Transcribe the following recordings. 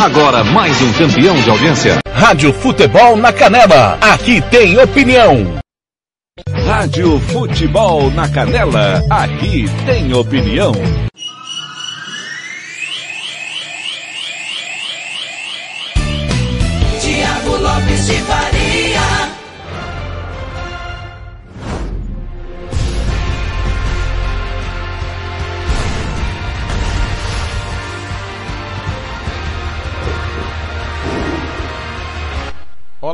Agora mais um campeão de audiência. Rádio Futebol na Canela. Aqui tem opinião. Rádio Futebol na Canela. Aqui tem opinião.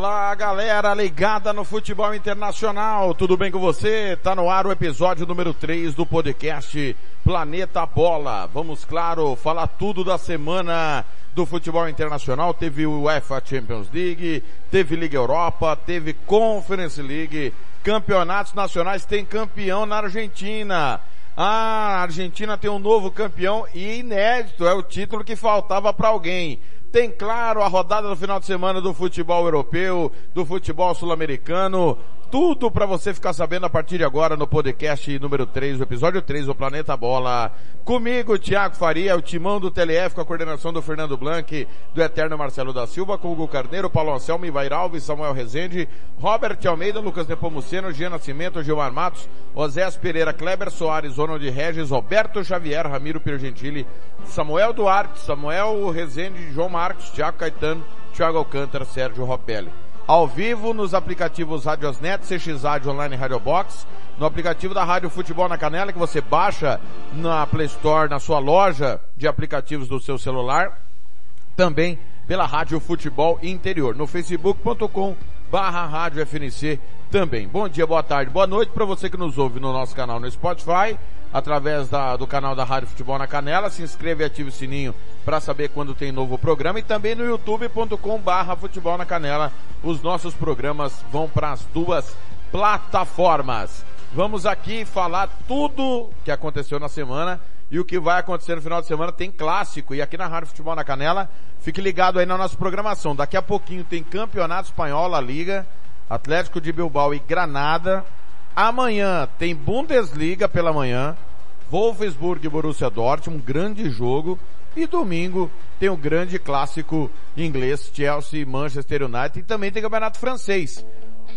Olá, galera ligada no futebol internacional. Tudo bem com você? Tá no ar o episódio número 3 do podcast Planeta Bola. Vamos, claro, falar tudo da semana do futebol internacional. Teve o UEFA Champions League, teve Liga Europa, teve Conference League, campeonatos nacionais, tem campeão na Argentina. Ah, a Argentina tem um novo campeão e inédito, é o título que faltava para alguém. Tem claro a rodada do final de semana do futebol europeu, do futebol sul-americano. Tudo para você ficar sabendo a partir de agora no podcast número 3, o episódio 3 do Planeta Bola. Comigo, Thiago Faria, o timão do TLF com a coordenação do Fernando Blanc, do Eterno Marcelo da Silva, com Hugo Carneiro, Paulo Anselmo, Ivair Alves, Samuel Rezende, Robert Almeida, Lucas Nepomuceno, Gian Nascimento, Gilmar Matos, Osés Pereira, Kleber Soares, Ronald Regis, Roberto Xavier, Ramiro Piergentili, Samuel Duarte, Samuel Rezende, João Marcos, Thiago Caetano, Thiago Alcântara, Sérgio Ropelli ao vivo nos aplicativos Radiosnet, CX Rádio Online Radio Box, no aplicativo da Rádio Futebol na Canela que você baixa na Play Store, na sua loja de aplicativos do seu celular, também pela Rádio Futebol Interior, no facebook.com barra Rádio FNC também. Bom dia, boa tarde, boa noite para você que nos ouve no nosso canal no Spotify, através da, do canal da Rádio Futebol na Canela. Se inscreve e ative o sininho para saber quando tem novo programa e também no youtube.com barra Futebol na Canela. Os nossos programas vão para as duas plataformas. Vamos aqui falar tudo que aconteceu na semana e o que vai acontecer no final de semana tem clássico e aqui na Rádio Futebol na Canela, fique ligado aí na nossa programação. Daqui a pouquinho tem Campeonato Espanhol, La Liga, Atlético de Bilbao e Granada. Amanhã tem Bundesliga pela manhã, Wolfsburg e Borussia Dortmund, um grande jogo. E domingo tem o grande clássico inglês, Chelsea e Manchester United. E também tem campeonato francês.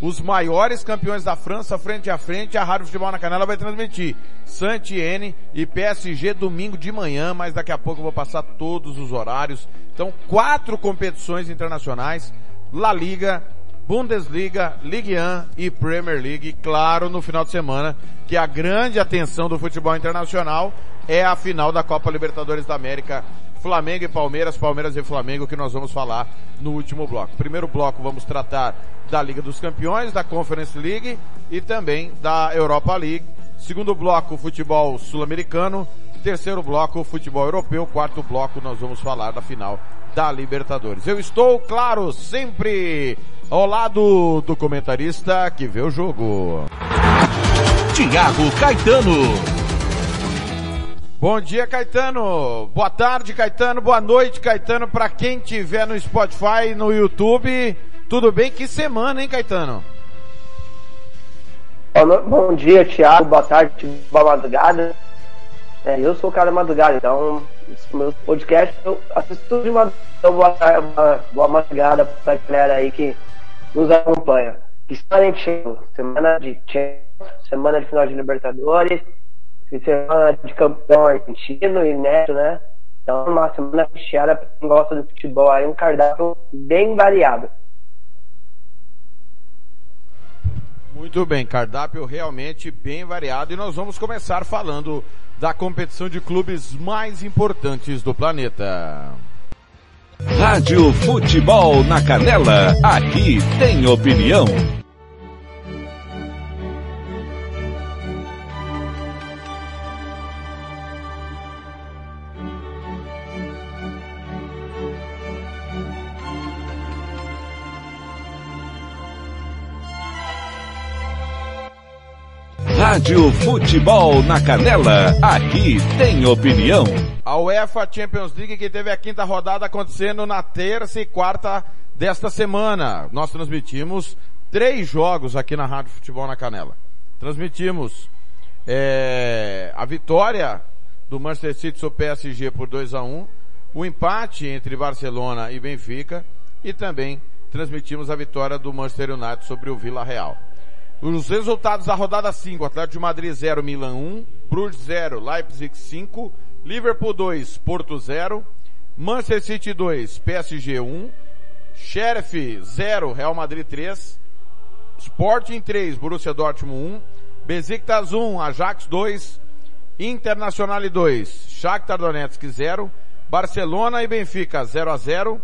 Os maiores campeões da França, frente a frente, a Rádio Futebol na Canela vai transmitir. Saint-Étienne e PSG domingo de manhã, mas daqui a pouco eu vou passar todos os horários. Então, quatro competições internacionais, La Liga, Bundesliga, Ligue 1 e Premier League, claro, no final de semana, que a grande atenção do futebol internacional é a final da Copa Libertadores da América, Flamengo e Palmeiras, Palmeiras e Flamengo, que nós vamos falar no último bloco. Primeiro bloco vamos tratar da Liga dos Campeões, da Conference League e também da Europa League. Segundo bloco, futebol sul-americano. Terceiro bloco, futebol europeu. Quarto bloco, nós vamos falar da final da Libertadores. Eu estou, claro, sempre ao lado do comentarista que vê o jogo. Tiago Caetano. Bom dia, Caetano. Boa tarde, Caetano. Boa noite, Caetano. Para quem tiver no Spotify, no YouTube, tudo bem? Que semana, hein, Caetano? Bom dia, Thiago. Boa tarde, boa madrugada. É, eu sou o cara da madrugada, então meu podcast eu assisto tudo de madrugada. Então, boa, boa, boa madrugada pra galera aí que nos acompanha. Excelente semana de Champions, semana de final de Libertadores, semana de campeão argentino e neto, né? Então, uma semana recheada pra quem gosta do futebol aí, um cardápio bem variado. Muito bem, cardápio realmente bem variado e nós vamos começar falando da competição de clubes mais importantes do planeta. Rádio Futebol na Canela, aqui tem opinião. Rádio Futebol na Canela, aqui tem opinião. A UEFA Champions League que teve a quinta rodada acontecendo na terça e quarta desta semana. Nós transmitimos três jogos aqui na Rádio Futebol na Canela. Transmitimos é, a vitória do Manchester City sobre o PSG por 2 a 1 o empate entre Barcelona e Benfica e também transmitimos a vitória do Manchester United sobre o Vila Real. Os resultados da rodada 5, Atlético de Madrid 0, Milan 1, Bruges 0, Leipzig 5, Liverpool 2, Porto 0, Manchester City 2, PSG 1, Sheriff 0, Real Madrid 3, Sporting 3, Borussia Dortmund 1, Besiktas 1, Ajax 2, Internacional 2, Shakhtar Donetsk 0, Barcelona e Benfica 0 a 0,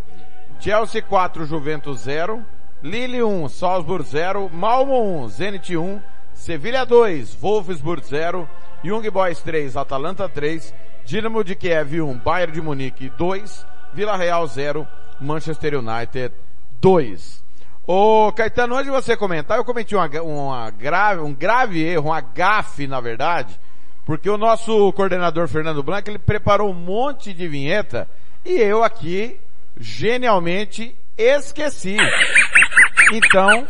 Chelsea 4, Juventus 0, Lille 1, Salzburg 0, Malmo 1, Zenit 1, Sevilha 2, Wolfsburg 0, Young Boys 3, Atalanta 3, Dinamo de Kiev 1, Bayern de Munique 2, Vila Real 0, Manchester United 2. Ô Caetano, antes de você comentar, eu cometi uma, uma grave, um grave erro, uma gafe na verdade, porque o nosso coordenador Fernando Blanco, ele preparou um monte de vinheta e eu aqui, genialmente, esqueci. Então,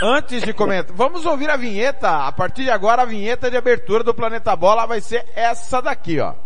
antes de comentar, vamos ouvir a vinheta. A partir de agora, a vinheta de abertura do Planeta Bola vai ser essa daqui, ó.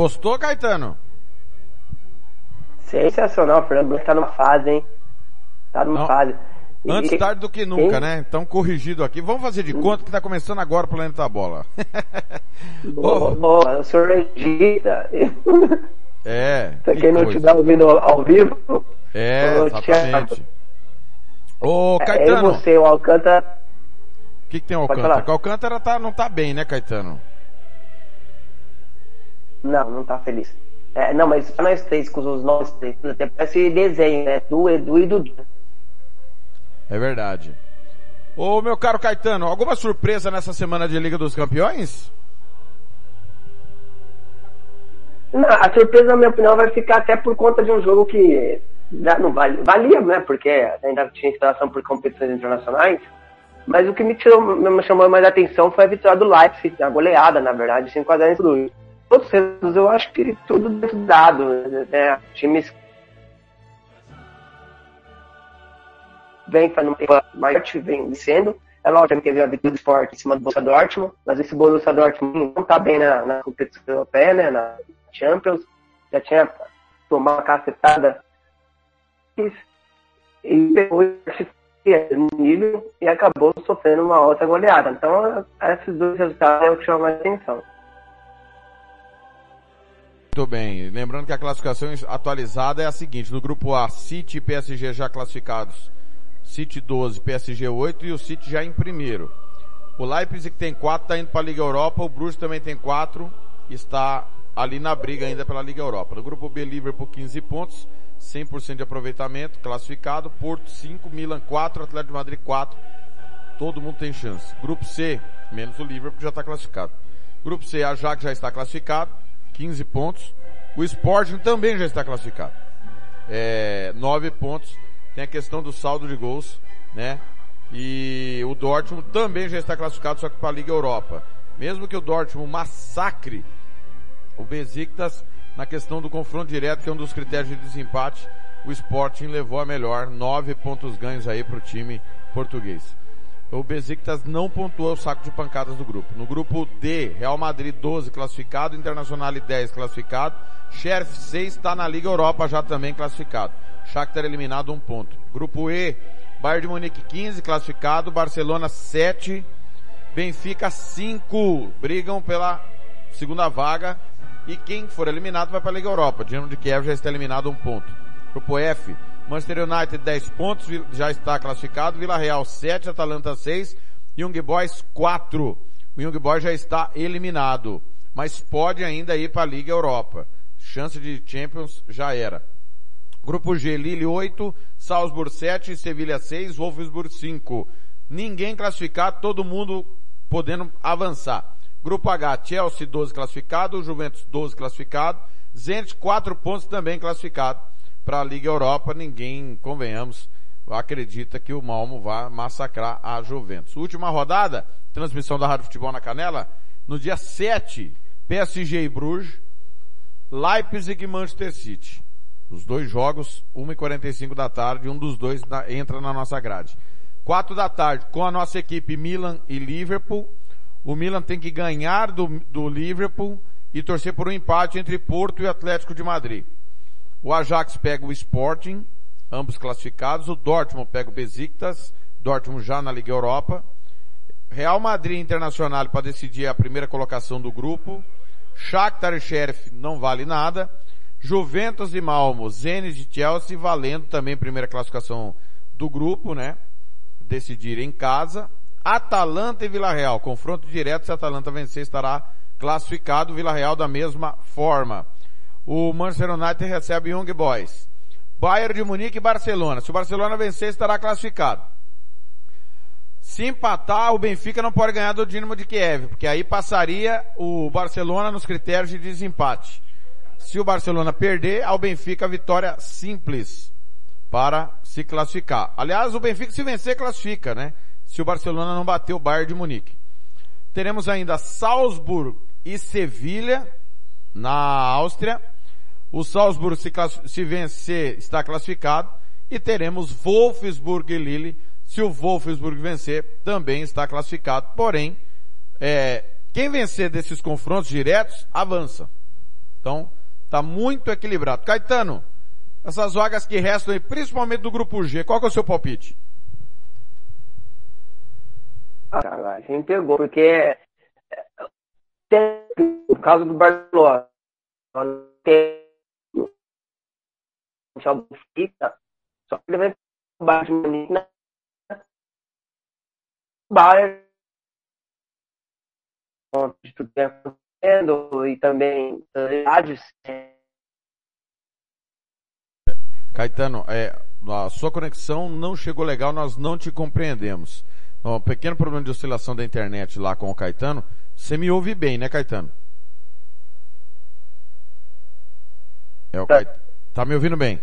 Gostou, Caetano? Sensacional, Fernando Blanco tá numa fase, hein? Tá numa Não. fase. E- Antes tarde do que nunca, Quem- né? Então corrigido aqui. Vamos fazer de conta que tá começando agora o Planeta Bola. Boa, boa, o senhor registra. É. Pra que quem não estiver ouvindo ao vivo, É, Ô, exatamente. Ô, é Caetano, você, o Alcântara. o que, que tem o Alcântara? o Alcântara tá, não tá bem, né, Caetano? Não, não tá feliz. É, não, mas só nós três, com os nós três, até parece desenho, né? Du, Edu e Dudu. É verdade. Ô, meu caro Caetano, alguma surpresa nessa semana de Liga dos Campeões? Não, a surpresa, na minha opinião, vai ficar até por conta de um jogo que já não vale, valia, né? Porque ainda tinha instalação por competições internacionais. Mas o que me, tirou, me chamou mais a atenção foi a vitória do Leipzig, a goleada, na verdade, 5 a 0 pro Bruges. Outros resultados, eu acho que tudo dado, né? Times vem fazendo uma temporada mais vem vencendo. É lógico que teve a vitória do Sport em cima do Borussia Dortmund, mas esse Borussia Dortmund não tá bem na, na competição europeia, né? Na Champions. Já tinha tomado uma cacetada e, esse nível e acabou sofrendo uma outra goleada. Então, esses dois resultados é o que chama mais atenção. Muito bem. Lembrando que a classificação atualizada é a seguinte. No grupo A, City e PSG já classificados. City 12, PSG 8 e o City já em primeiro. O Leipzig tem 4, está indo para a Liga Europa. O Bruges também tem 4, está ali na briga ainda pela Liga Europa. No grupo B, Liverpool 15 pontos, 100% de aproveitamento, classificado. Porto 5, Milan 4, Atlético Madrid 4. Todo mundo tem chance. Grupo C, menos o Liverpool já está classificado. Grupo C, a Ajax já está classificado, 15 pontos. O Sporting também já está classificado. É, 9 pontos. Tem a questão do saldo de gols, né? E o Dortmund também já está classificado, só que para a Liga Europa. Mesmo que o Dortmund massacre o Besiktas na questão do confronto direto, que é um dos critérios de desempate, o Sporting levou a melhor, nove pontos ganhos aí para o time português. O Besiktas não pontuou o saco de pancadas do grupo. No grupo D, Real Madrid 12 classificado, Internacional 10 classificado, Sheriff 6 está na Liga Europa já também classificado. Shakhtar eliminado um ponto. Grupo E, Bayern de Munique 15 classificado, Barcelona 7, Benfica 5 brigam pela segunda vaga e quem for eliminado vai para a Liga Europa. Dinamo de Kiev já está eliminado um ponto. Grupo F, Manchester United 10 pontos, já está classificado, Vila Real 7, Atalanta 6, Young Boys 4. O Young Boys já está eliminado, mas pode ainda ir para a Liga Europa. Chance de Champions já era. Grupo G, Lille 8, Salzburg 7, Sevilha 6, Wolfsburg 5. Ninguém classificado, todo mundo podendo avançar. Grupo H, Chelsea 12 classificado, Juventus 12 classificado, Zenit 4 pontos também classificado para a Liga Europa. Ninguém, convenhamos, acredita que o Malmo vai massacrar a Juventus. Última rodada, transmissão da Rádio Futebol na Canela, no dia 7, PSG e Bruges, Leipzig e Manchester City. Os dois jogos, 1h45 da tarde, um dos dois entra na nossa grade. 4 da tarde, com a nossa equipe Milan e Liverpool. O Milan tem que ganhar do, do Liverpool e torcer por um empate entre Porto e Atlético de Madrid. O Ajax pega o Sporting, ambos classificados. O Dortmund pega o Besiktas, Dortmund já na Liga Europa. Real Madrid Internacional para decidir a primeira colocação do grupo. Shakhtar e Sheriff não vale nada. Juventus e Malmo, Zenit e Chelsea valendo também primeira classificação do grupo, né? Decidir em casa. Atalanta e Vila Real, confronto direto, se Atalanta vencer estará classificado, Vila Real da mesma forma. O Manchester United recebe Young Boys. Bayern de Munique e Barcelona. Se o Barcelona vencer, estará classificado. Se empatar, o Benfica não pode ganhar do Dinamo de Kiev, porque aí passaria o Barcelona nos critérios de desempate. Se o Barcelona perder, ao Benfica vitória simples para se classificar. Aliás, o Benfica se vencer classifica, né? Se o Barcelona não bater o Bayern de Munique. Teremos ainda Salzburg e Sevilha na Áustria. O Salzburg se, se vencer está classificado e teremos Wolfsburg e Lille. Se o Wolfsburg vencer, também está classificado. Porém, é, quem vencer desses confrontos diretos avança. Então, Tá muito equilibrado. Caetano, essas vagas que restam aí, principalmente do grupo G, qual é o seu palpite? Ah, a gente pegou, porque é, tem o caso do Barcelona, tem o fica, só que ele vai baixo na Bayern onde tudo acontecendo e também idades. Caetano, é, a sua conexão não chegou legal, nós não te compreendemos. Um pequeno problema de oscilação da internet lá com o Caetano. Você me ouve bem, né, Caetano? É o. Caetano. Tá me ouvindo bem?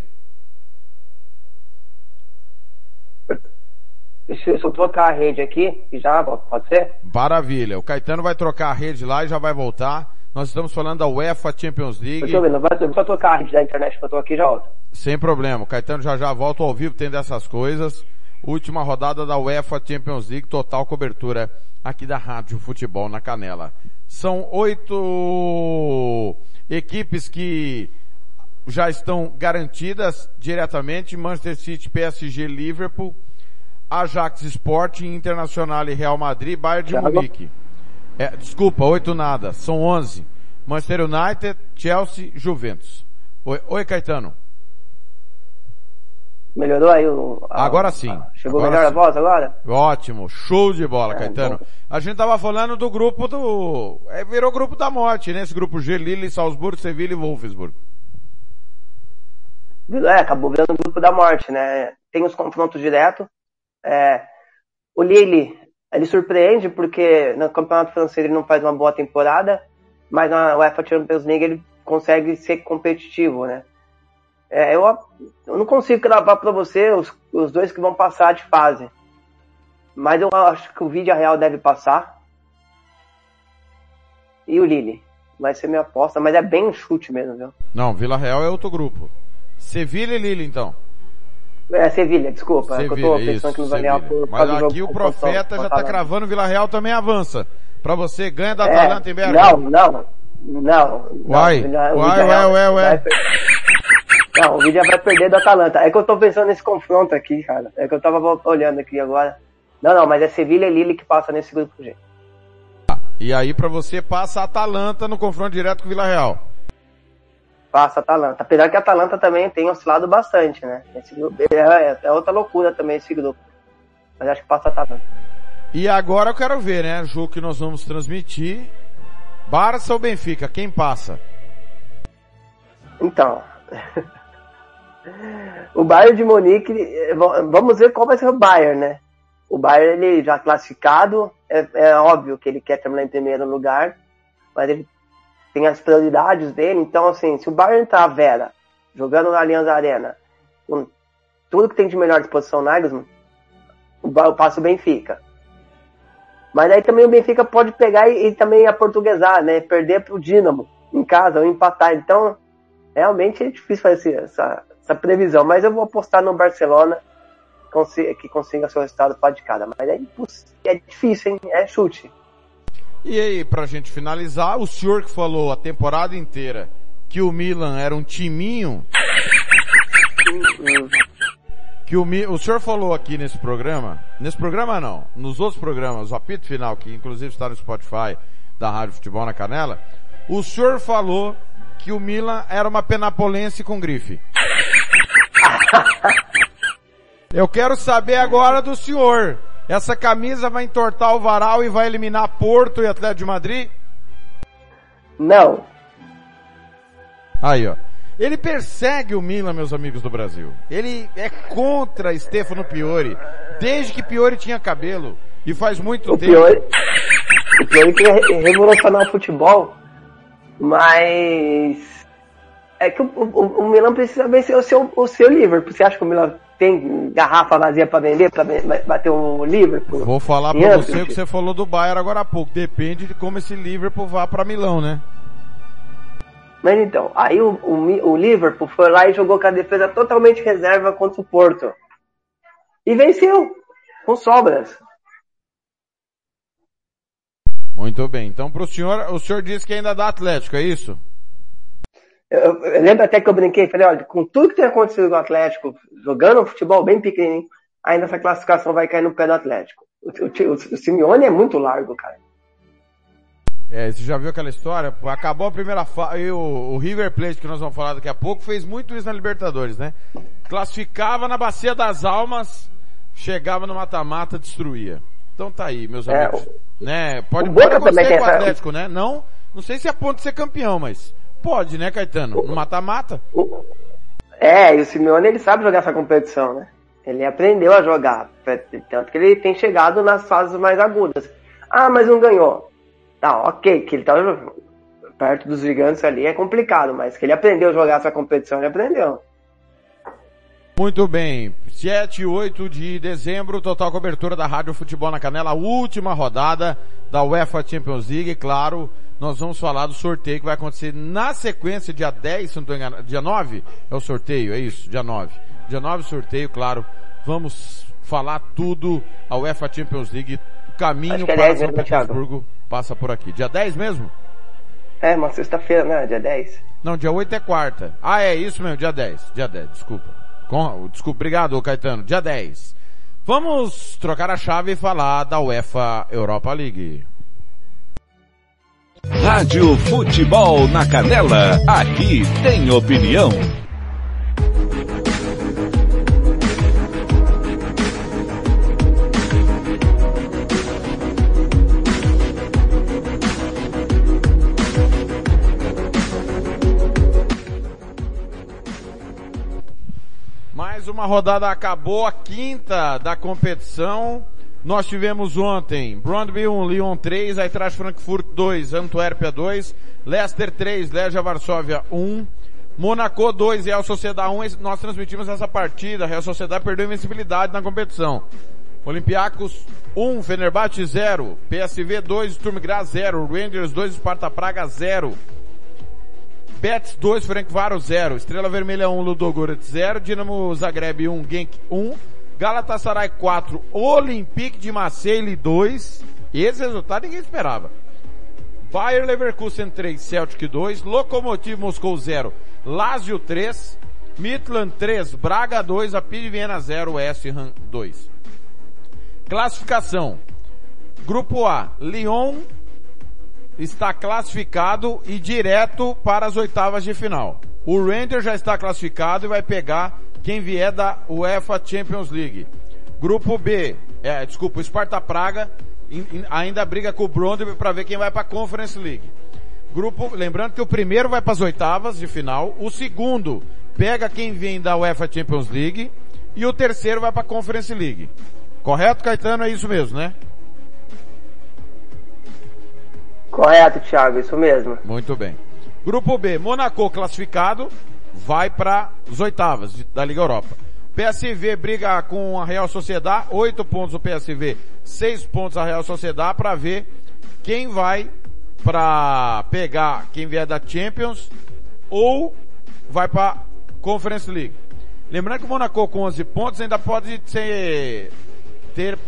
Deixa eu trocar a rede aqui e já volto, pode ser? Maravilha. O Caetano vai trocar a rede lá e já vai voltar. Nós estamos falando da UEFA Champions League. Deixa eu ver, vai só trocar a rede da internet que eu tô aqui já volto. Sem problema. O Caetano já já volta ao vivo, tem dessas coisas. Última rodada da UEFA Champions League, total cobertura aqui da Rádio Futebol na Canela. São oito equipes que já estão garantidas diretamente, Manchester City, PSG, Liverpool, Ajax Sporting, Internacional e Real Madrid, Bayern de Munique. É, desculpa, oito nada, são onze. Manchester United, Chelsea, Juventus. Oi, oi Caetano. Melhorou aí o... A, agora sim. A, chegou agora melhor sim. a voz agora? Ótimo, show de bola, é, Caetano. Bom. A gente tava falando do grupo do... É, virou grupo da morte, né? Esse grupo G, Lille, Salzburgo, Sevilla e Wolfsburg. É, acabou virando o grupo da morte, né? Tem os confrontos diretos, é, o Lille, ele surpreende porque no campeonato francês ele não faz uma boa temporada, mas na UEFA Champions League ele consegue ser competitivo, né? É, eu, eu, não consigo gravar para você os, os, dois que vão passar de fase, mas eu acho que o Vídeo Real deve passar e o Lille vai ser minha aposta, mas é bem um chute mesmo, viu? Não, Vila Real é outro grupo. Sevilha e Lille, então. É, Sevilha, desculpa. Sevilha, é eu tô pensando que Vila Mas aqui o profeta já está cravando, Vila Real também avança. Para você, ganha da é, Atalanta em BH. Não, não, não. Uai, não, uai, uai, uai, uai. Não, o Vídeo vai perder do Atalanta. É que eu tô pensando nesse confronto aqui, cara. É que eu tava olhando aqui agora. Não, não, mas é Sevilha e Lille que passa nesse grupo, gente. E aí para você passa a Atalanta no confronto direto com o Vila Real. Passa a Atalanta. Apesar que a Atalanta também tem oscilado bastante, né? Esse grupo, é, é outra loucura também esse grupo. Mas acho que passa a Atalanta. E agora eu quero ver, né? O jogo que nós vamos transmitir. Barça ou Benfica? Quem passa? Então. O Bayern de Munique, eh, vamos ver qual vai ser o Bayern, né? O Bayern, ele já classificado, é, é óbvio que ele quer terminar em primeiro lugar, mas ele tem as prioridades dele, então assim, se o Bayern tá Vera, jogando na Allianz Arena, com tudo que tem de melhor disposição Nagelsmann, o, passo Benfica. Mas aí também o Benfica pode pegar e, e também aportuguesar, né? Perder pro Dinamo em casa ou empatar. Então, realmente é difícil fazer essa, essa previsão. Mas eu vou apostar no Barcelona que consiga seu resultado para de cada. Mas é, é difícil, hein? É chute. E aí, pra gente finalizar, o senhor que falou a temporada inteira que o Milan era um timinho. que o, o senhor falou aqui nesse programa, nesse programa não, nos outros programas, o apito final, que inclusive está no Spotify da Rádio Futebol na Canela, o senhor falou que o Milan era uma penapolense com grife. Eu quero saber agora do senhor. Essa camisa vai entortar o varal e vai eliminar Porto e Atlético de Madrid? Não. Aí, ó. Ele persegue o Milan, meus amigos do Brasil. Ele é contra Stefano Piori, desde que Piori tinha cabelo. E faz muito o tempo. Piori, o Piori queria revolucionar o futebol, mas é que o, o, o Milan precisa vencer o seu, o seu Liverpool. Você acha que o Milan tem garrafa vazia para vender, para bater o Liverpool? Vou falar para você o que você falou do Bayern agora há pouco. Depende de como esse Liverpool vá para Milão, né? Mas então, aí o, o, o, Liverpool foi lá e jogou com a defesa totalmente reserva contra o Porto. E venceu, com sobras. Muito bem. Então pro senhor, o senhor disse que ainda dá Atlético, é isso? Eu, eu lembro até que eu brinquei, falei, olha, com tudo que tem acontecido com o Atlético, jogando um futebol bem pequenininho, ainda essa classificação vai cair no pé do Atlético. O, o, o, o Simeone é muito largo, cara. É, você já viu aquela história? Acabou a primeira fase, o, o River Plate, que nós vamos falar daqui a pouco, fez muito isso na Libertadores, né? Classificava na Bacia das Almas, chegava no mata-mata, destruía. Então tá aí, meus é, amigos. O, né? Pode, pode acontecer com o Atlético, né? Não, não sei se é ponto de ser campeão, mas pode, né, Caetano? No mata-mata. É, e o Simeone, ele sabe jogar essa competição, né? Ele aprendeu a jogar, tanto que ele tem chegado nas fases mais agudas. Ah, mas não ganhou. Tá, ok, que ele tá perto dos gigantes ali é complicado, mas que ele aprendeu a jogar essa competição, ele aprendeu. Muito bem, 7 e 8 de dezembro, total cobertura da Rádio Futebol na Canela, última rodada da UEFA Champions League, claro, nós vamos falar do sorteio que vai acontecer na sequência, dia 10, se não estou enganado, dia 9 é o sorteio, é isso, dia 9. Dia 9 sorteio, claro, vamos falar tudo a UEFA Champions League, caminho é para São Petersburgo passa por aqui. Dia 10 mesmo? É, uma sexta-feira, né? Dia 10. Não, dia 8 é quarta. Ah, é isso mesmo, dia 10. Dia 10, desculpa. Com, desculpa, obrigado, Caetano. Dia 10. Vamos trocar a chave e falar da UEFA Europa League. Rádio Futebol na Canela. Aqui tem opinião. Uma rodada acabou, a quinta da competição. Nós tivemos ontem Brondby 1, Lyon 3, Eintracht Frankfurt 2, Antuérpia 2, Leicester 3, Legia Varsóvia 1, Monaco 2, Real Sociedade 1. Nós transmitimos essa partida, Real Sociedade perdeu invencibilidade na competição. Olympiacos 1, Fenerbahçe 0, PSV 2, Sturm Graz 0, Rangers 2, Sparta Praga 0. Betis 2, Frankvaro 0. Estrela Vermelha 1, Ludogorets 0. Dinamo Zagreb 1, Genk 1. Galatasaray 4, Olympique de Marseille 2. Esse resultado ninguém esperava. Bayer Leverkusen 3, Celtic 2. Lokomotiv Moscou 0, Lazio 3. Midland 3, Braga 2, Apid Viena 0, West Ham 2. Classificação. Grupo A, Lyon está classificado e direto para as oitavas de final. O Rangers já está classificado e vai pegar quem vier da UEFA Champions League. Grupo B, é, desculpa, o Sparta Praga in, in, ainda briga com o Brondby para ver quem vai para a Conference League. Grupo, lembrando que o primeiro vai para as oitavas de final, o segundo pega quem vem da UEFA Champions League e o terceiro vai para a Conference League. Correto, Caetano? É isso mesmo, né? Correto, Thiago, isso mesmo. Muito bem. Grupo B, Monaco classificado, vai para as oitavas da Liga Europa. PSV briga com a Real Sociedade, 8 pontos o PSV, 6 pontos a Real Sociedade para ver quem vai para pegar quem vier da Champions ou vai para Conference League. Lembrando que o Monaco com 11 pontos ainda pode ser ter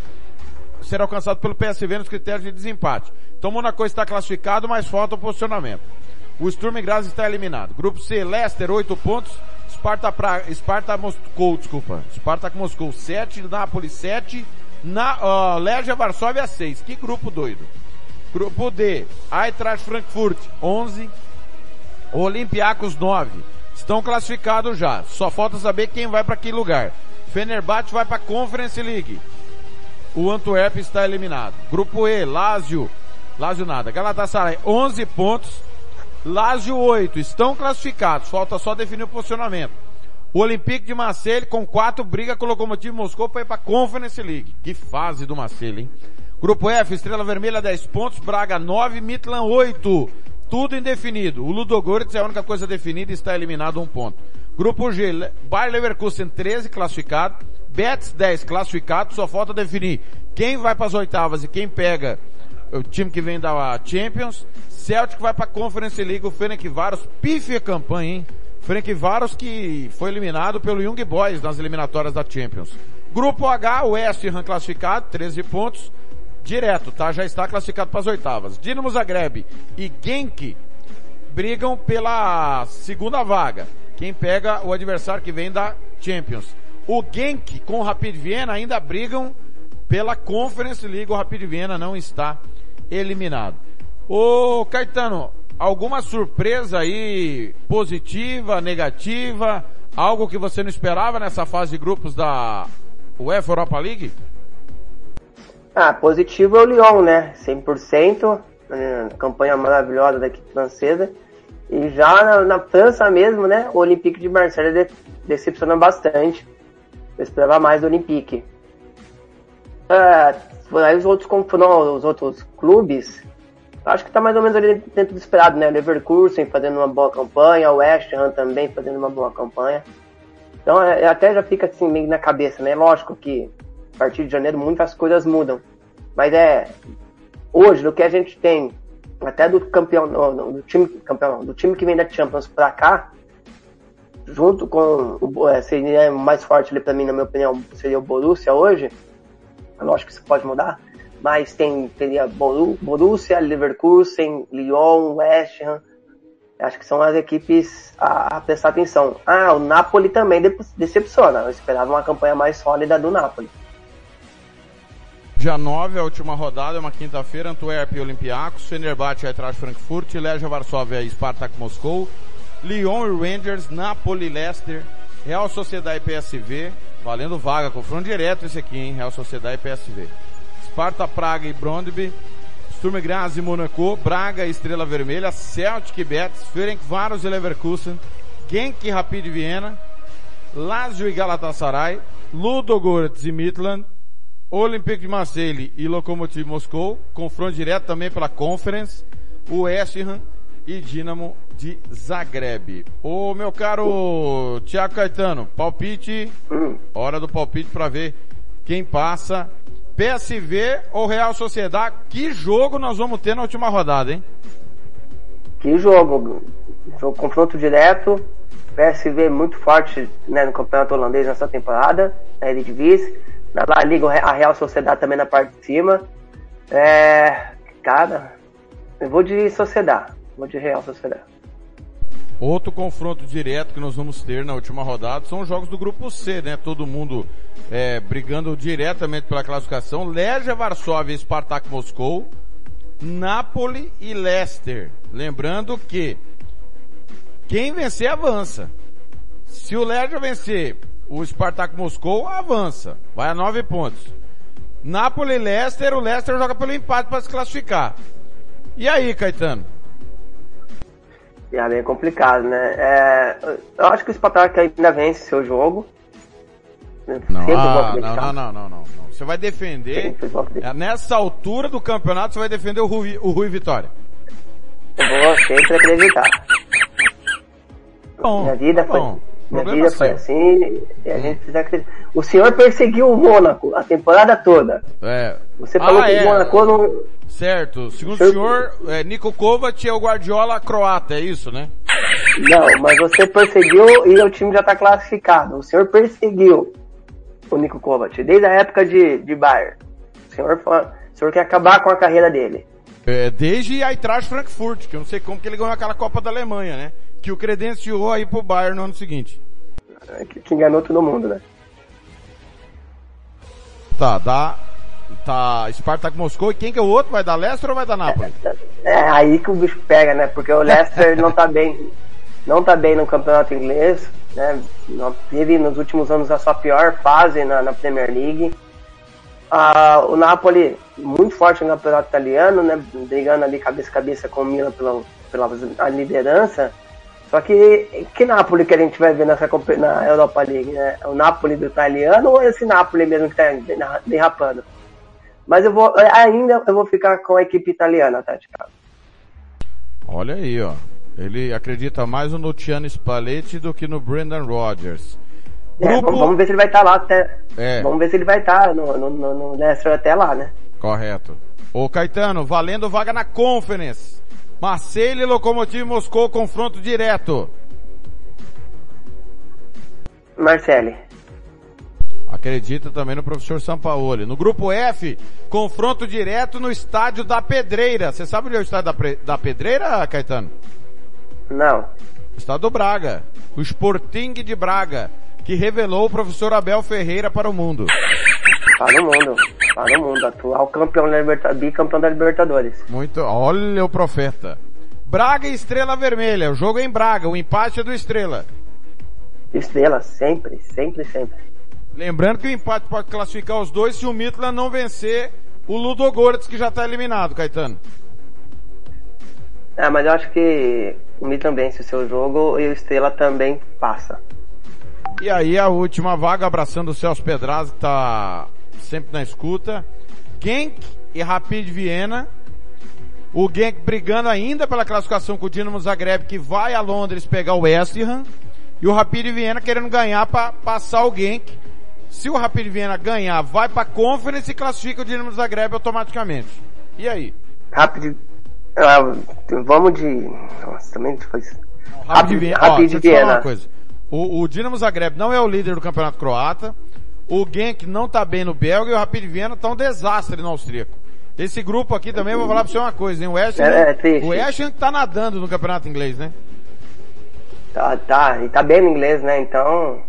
ser alcançado pelo PSV nos critérios de desempate. Então Monaco está classificado, mas falta o posicionamento. O Sturm Graz está eliminado. Grupo C, Leicester, 8 pontos. Sparta, pra... Sparta Moscou, desculpa. Spartak Moscou, 7. Nápoles, 7. Na, uh, Legia Varsóvia, 6. Que grupo doido. Grupo D, Eintracht Frankfurt, 11. Olympiacos 9. Estão classificados já. Só falta saber quem vai para que lugar. Fenerbahçe vai para Conference League. O Antwerp está eliminado. Grupo E, Lazio. Lazio nada. Galatasaray 11 pontos. Lazio 8. Estão classificados. Falta só definir o posicionamento. O Olympique de Marseille com 4 briga com o Lokomotiv Moscou para ir para Conference League. Que fase do Marseille, hein? Grupo F, Estrela Vermelha 10 pontos, Braga 9, Midland 8. Tudo indefinido. O Ludogorets é a única coisa definida e está eliminado um ponto. Grupo G, Bayer Leverkusen 13 classificado, Betis 10 classificado, só falta definir quem vai para as oitavas e quem pega o time que vem da Champions. Celtic vai para a Conference League, o Ferencváros, pífia campanha, hein? Ferencváros que foi eliminado pelo Young Boys nas eliminatórias da Champions. Grupo H, West Ham classificado, 13 pontos, direto, tá? Já está classificado para as oitavas. Dinamo Zagreb e Genk brigam pela segunda vaga. Quem pega o adversário que vem da Champions. O Genk com o Rapid Viena ainda brigam pela Conference League. O Rapid Viena não está eliminado. Ô Caetano, alguma surpresa aí positiva, negativa? Algo que você não esperava nessa fase de grupos da UEFA Europa League? Ah, positivo é o Lyon, né? 100%, né? campanha maravilhosa da equipe francesa. E já na, na França mesmo, né? O Olympique de Marseille de, decepciona bastante. Eu esperava mais do Olympique. Ah, aí os outros, não, os outros clubes, acho que tá mais ou menos ali dentro do esperado, né? Leverkusen fazendo uma boa campanha, o West Ham também fazendo uma boa campanha. Então é, até já fica assim meio na cabeça, né? Lógico que a partir de janeiro muitas coisas mudam. Mas é hoje do que a gente tem, até do campeão, do time campeão, do time que vem da Champions pra cá, junto com o é, seria mais forte ali pra mim, na minha opinião, seria o Borussia hoje. Lógico que isso pode mudar, mas tem teria Boru- Borussia, Leverkusen, Lyon, West Ham. Acho que são as equipes a, a prestar atenção. Ah, o Napoli também de- decepciona. Eu esperava uma campanha mais sólida do Napoli. Dia 9, a última rodada, é uma quinta-feira, Antwerp e Olympiacos, Fenerbahçe e Eintracht Frankfurt, Legia Varsóvia e Spartak Moscou, Lyon e Rangers, Napoli Leicester, Real Sociedade e PSV, valendo vaga, confronto direto esse aqui, hein, Real Sociedade e PSV. Sparta Praga e Brondby, Sturm Graz e Monaco, Braga e Estrela Vermelha, Celtic e Betis, Ferencváros e Leverkusen, Genk e Rapid Viena, Lazio e Galatasaray, Ludogorets e Midland, Olympique de Marseille e Lokomotiv Moscou, confronto direto também pela Conference, West Ham e Dinamo de Zagreb. Ô meu caro Thiago Caetano, palpite, hora do palpite para ver quem passa. PSV ou Real Sociedade, que jogo nós vamos ter na última rodada, hein? Que jogo. Jogo confronto direto. PSV muito forte né, no campeonato holandês nessa temporada, na Eredivisie. Na La Liga, a Real Sociedade também na parte de cima. É, cara, eu vou de Sociedade. Vou de Real Sociedade. Outro confronto direto que nós vamos ter na última rodada são os jogos do grupo C, né? Todo mundo é, brigando diretamente pela classificação. Legia Varsóvia e Spartak Moscou, Napoli e Leicester. Lembrando que quem vencer avança. Se o Legia vencer o Spartak Moscou, avança. Vai a nove pontos. Napoli e Leicester, o Leicester joga pelo empate para se classificar. E aí, Caetano? É bem complicado, né? É, eu acho que o Spartak ainda vence seu jogo. Não, ah, não, não, não, não, não, não. Você vai defender. É, Nessa altura do campeonato, você vai defender o Rui, o Rui Vitória. Eu vou sempre acreditar. Bom, Minha vida tá foi, bom. minha vida foi seu. assim e a gente precisa acreditar. O senhor perseguiu o Mônaco a temporada toda. É. Você falou Ah, que é. o Mônaco não. Certo. Segundo o Senhor- é, Nico Kovac é o Guardiola croata, é isso, né? Não, mas você perseguiu e o time já está classificado. O senhor perseguiu o Nico Kovac desde a época de, de Bayern. O senhor, o senhor quer acabar com a carreira dele. É, desde a Eintracht Frankfurt, que eu não sei como que ele ganhou aquela Copa da Alemanha, né? Que o credenciou aí pro Bayern no ano seguinte. É, Que, que enganou todo mundo, né? Tá, dá. Tá Spartak Moscou e quem que é o outro? Vai dar Leicester ou vai dar Napoli? É aí que o bicho pega, né? Porque o Leicester não tá bem, não tá bem no campeonato inglês, né? Não- Teve nos últimos anos a sua pior fase na, na Premier League. Ah, o Napoli muito forte no campeonato italiano, né? Brigando ali cabeça a cabeça com o Milan pela, pela a liderança. Só que que Napoli que a gente vai ver nessa na Europa League, né? O Napoli do italiano ou esse Napoli mesmo que tá derra- derrapando? Mas eu vou ainda eu vou ficar com a equipe italiana, tá? Thiago? Olha aí, ó. Ele acredita mais no Luciano Spalletti do que no Brendan Rodgers. É, Grupo. vamos, ver se ele vai estar lá até. É. Vamos ver se ele vai estar no, no, no, no Leicester até lá, né? Correto. Ô Caetano, valendo vaga na Conference. Marseille e Lokomotiv Moscou, confronto direto. Marcele. Acredita também no professor Sampaoli. No grupo F, confronto direto no estádio da Pedreira. Você sabe onde é o estádio da, Pre- da Pedreira, Caetano? Não. Estado do Braga. O Sporting de Braga, que revelou o professor Abel Ferreira para o mundo. Para o mundo. Para o mundo. Atual campeão da Liberta- bicampeão da Libertadores. Muito, olha o profeta. Braga e Estrela Vermelha. O jogo é em Braga, o empate é do Estrela. Estrela, sempre, sempre, sempre. Lembrando que o empate pode classificar os dois se o Midland não vencer o Ludogorets, que já está eliminado, Caetano. É, mas eu acho que o Milan vence o seu jogo e o Estrela também passa. E aí a última vaga, abraçando o Celso Pedraz, que tá sempre na escuta. Genk e Rapid Viena. O Genk brigando ainda pela classificação com o Dinamo Zagreb, que vai a Londres pegar o West Ham. E o Rapid Viena querendo ganhar para passar o Genk. Se o Rapid Viena ganhar, vai para Conference e classifica o Dinamo Zagreb automaticamente. E aí? Rápido. Ah, vamos de. Nossa, também foi. Rapid Rapid- Viena. Ó, Rapid deixa eu te falar Viena. uma coisa. O, o Dinamo Zagreb não é o líder do campeonato croata. O Genk não tá bem no belga e o Rapid Viena tá um desastre no austríaco. Esse grupo aqui também, eu vou falar pra você uma coisa, hein? O Ham, É, é o Ham tá nadando no campeonato inglês, né? Tá, tá, e tá bem no inglês, né? Então.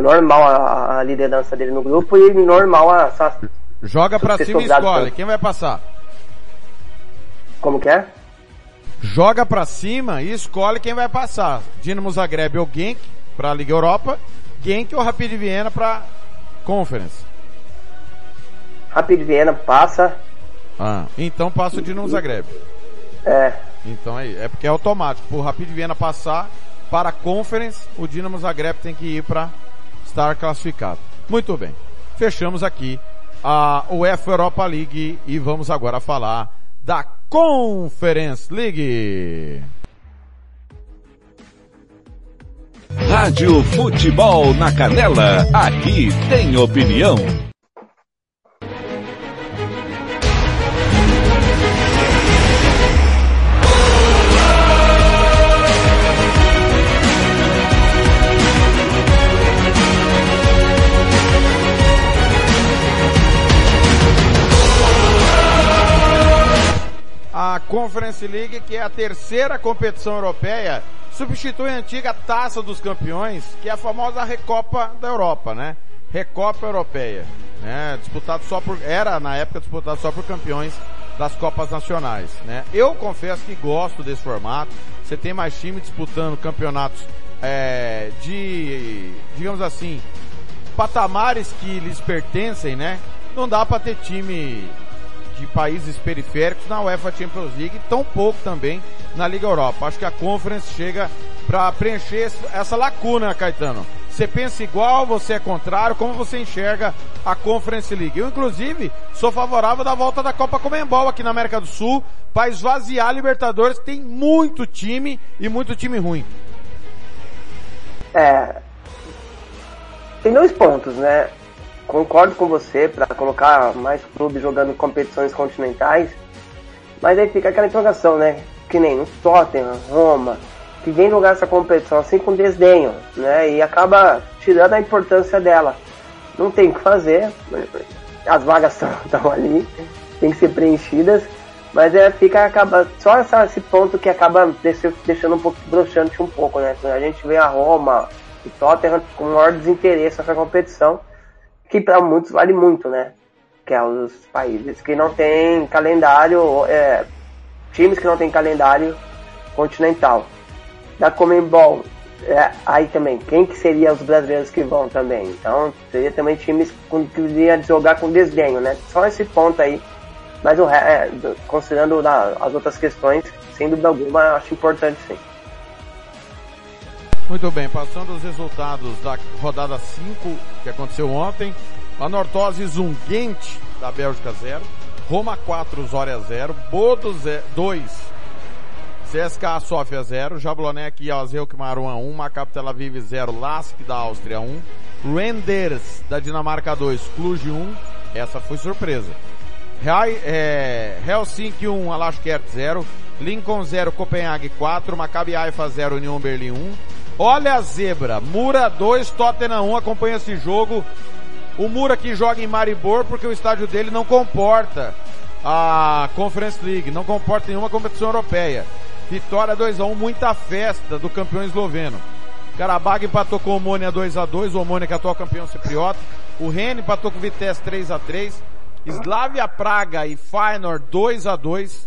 Normal a, a liderança dele no grupo e normal a. essa- Joga pra cima e escolhe. Quem vai passar? Como que é? Joga pra cima e escolhe quem vai passar. Dinamo Zagreb ou Genk pra Liga Europa. Genk ou Rapid Viena pra Conference. Rapid Viena passa. Ah, então passa o Dinamo Zagreb. É. Então é, é porque é automático. Por Rapid Viena passar para a Conference, o Dinamo Zagreb tem que ir para estar classificado. Muito bem. Fechamos aqui a UEFA Europa League e vamos agora falar da Conference League. Rádio Futebol na Canela, aqui tem opinião. A Conference League, que é a terceira competição europeia, substitui a antiga Taça dos Campeões, que é a famosa Recopa da Europa, né? Recopa Europeia, né? Disputado só por, era na época disputado só por campeões das Copas Nacionais, né? Eu confesso que gosto desse formato. Você tem mais time disputando campeonatos é, de, digamos assim, patamares que lhes pertencem, né? Não dá para ter time de países periféricos na UEFA Champions League, tão pouco também na Liga Europa. Acho que a Conference chega para preencher essa lacuna, Caetano. Você pensa igual, você é contrário, como você enxerga a Conference League? Eu, inclusive, sou favorável da volta da Copa Comembol aqui na América do Sul para esvaziar a Libertadores, que tem muito time e muito time ruim. É. Tem dois pontos, né? Concordo com você para colocar mais clubes jogando competições continentais, mas aí fica aquela interrogação, né? Que nem o Tottenham, Roma, que vem jogar essa competição assim com desdenho, né? E acaba tirando a importância dela. Não tem o que fazer, as vagas estão ali, tem que ser preenchidas, mas é, fica acaba só essa, esse ponto que acaba deixando um pouco broxante um pouco, né? A gente vê a Roma e Tottenham com maior desinteresse nessa competição, que para muitos vale muito, né? Que é os países que não tem calendário, é, times que não tem calendário continental da Comembol, é, aí também, quem que seria os brasileiros que vão também? Então, seria também times que iria jogar com desdenho, né? Só esse ponto aí. Mas o, é, considerando as outras questões, sem dúvida alguma, acho importante sim. Muito bem, passando os resultados da rodada 5 que aconteceu ontem. A Nortoses 1, Ghent da Bélgica 0. Roma 4, Zória 0. Bodo 2, CSKA Sofia 0, Jablonek e Alzheimer 1 a 1, Maccabi Tel Aviv 0, Lask da Áustria 1, Renders da Dinamarca 2, Cluj 1, essa foi surpresa. É, Helsinki 1, Alashkert 0, Lincoln 0, Copenhague 4, Maccabi Haifa 0, Union Berlim 1. Olha a zebra, Mura 2, Tottenham 1, acompanha esse jogo. O Mura que joga em Maribor porque o estádio dele não comporta a Conference League, não comporta nenhuma competição europeia. Vitória 2x1, muita festa do campeão esloveno. Karabag empatou com o Omônia 2x2, o Omônia que é atual campeão cipriota. O Rennes empatou com o Vitesse 3x3. Slavia Praga e Feyenoord 2x2.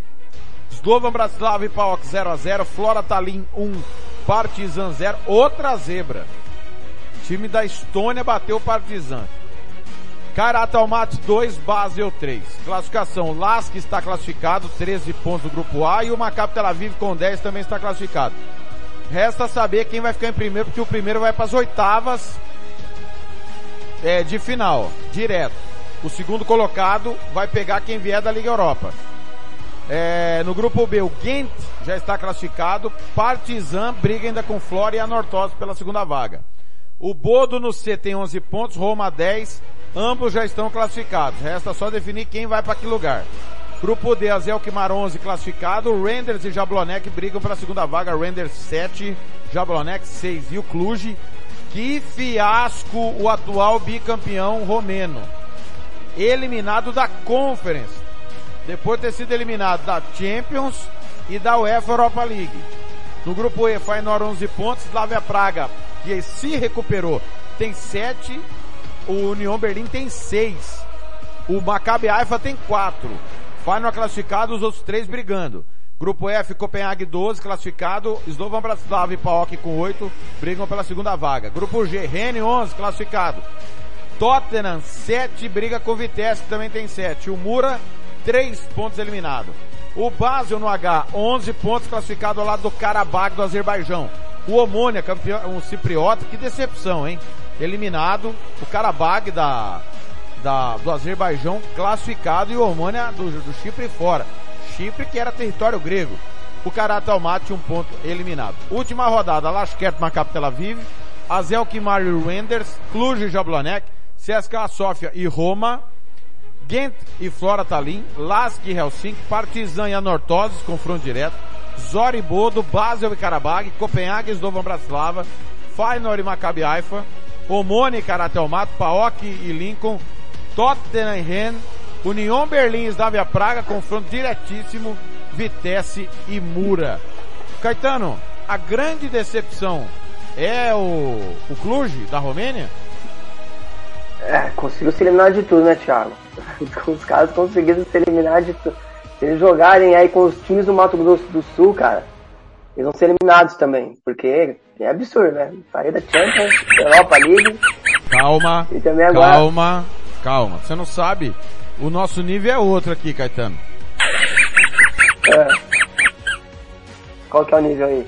Slovan Bratislava e PAOK 0x0. Flora Tallinn 1, Partizan 0. Outra zebra. time da Estônia bateu o Partizan. Karatalmat 2, Basel 3. Classificação, Lask está classificado, 13 pontos do grupo A e o Maccabi Tel Aviv com 10 também está classificado. Resta saber quem vai ficar em primeiro, porque o primeiro vai para as oitavas é, de final, direto. O segundo colocado vai pegar quem vier da Liga Europa. É, no grupo B, o Ghent já está classificado. Partizan briga ainda com Flora e a Nortosa pela segunda vaga. O Bodo no C tem 11 pontos, Roma 10, Ambos já estão classificados. Resta só definir quem vai para que lugar. Grupo D, Azelkmar 11 classificado. Renders e Jablonek brigam pela segunda vaga. Renders 7, Jablonek 6. E o Cluj, que fiasco o atual bicampeão romeno. Eliminado da Conference. Depois de ter sido eliminado da Champions e da UEFA Europa League. No grupo E, Feyenoord 11 pontos. Slavia Praga, que se recuperou, tem 7 o Union Berlim tem seis. O Maccabi Haifa tem quatro. Final classificado, os outros três brigando. Grupo F, Copenhague 12 classificado, Slovan Bratislava e PAOK com 8 brigam pela segunda vaga. Grupo G, Rennes 11 classificado. Tottenham 7 briga com o Vitesse que também tem 7. O Mura 3 pontos eliminado. O Basel no H 11 pontos classificado ao lado do Karabakh do Azerbaijão. O Omônia, campeão, um cipriota, que decepção, hein? eliminado, o Karabag da, da, do Azerbaijão classificado e o Omânia do, do Chipre fora. Chipre que era território grego. O Karat Almaty um ponto eliminado. Última rodada, Lashkert Maccabi Tel Aviv, Azel Kimar e Renders, Cluj Jablonek, CSKA Sofia e Roma, Ghent e Flora Tallinn, Lask e Helsinki, Partizan e Anortoses, confronto direto, Zori Bodo, Basel e Karabag, Copenhague e Slovan Bratislava, Feyenoord e Maccabi Haifa, Omone, Karatelmato, Paok e Lincoln, Tottenham Ren, União Berlim e Slavia Praga, confronto diretíssimo, Vitesse e Mura. Caetano, a grande decepção é o, o Cluj, da Romênia? É, conseguiu se eliminar de tudo, né, Thiago? Os caras conseguiram se eliminar de. Se eles jogarem aí com os times do Mato Grosso do Sul, cara, eles vão ser eliminados também, porque é absurdo, né? Sair da Champions, Europa League. Calma, e também agora... calma, calma. Você não sabe, o nosso nível é outro aqui, Caetano. É. Qual que é o nível aí?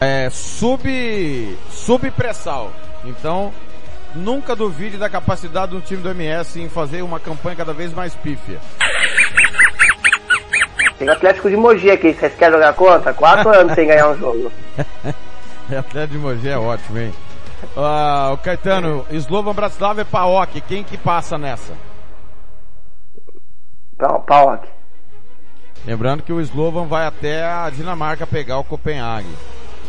É sub, sub pré-sal. Então, nunca duvide da capacidade de um time do MS em fazer uma campanha cada vez mais pífia. Tem o Atlético de Mogi aqui, vocês querem jogar contra? Quatro anos sem ganhar um jogo. Atlético de Mogi é ótimo, hein? Ah, o Caetano, Slovan Bratislava e Paok, quem que passa nessa? Pa- Paok. Lembrando que o Slovan vai até a Dinamarca pegar o Copenhague.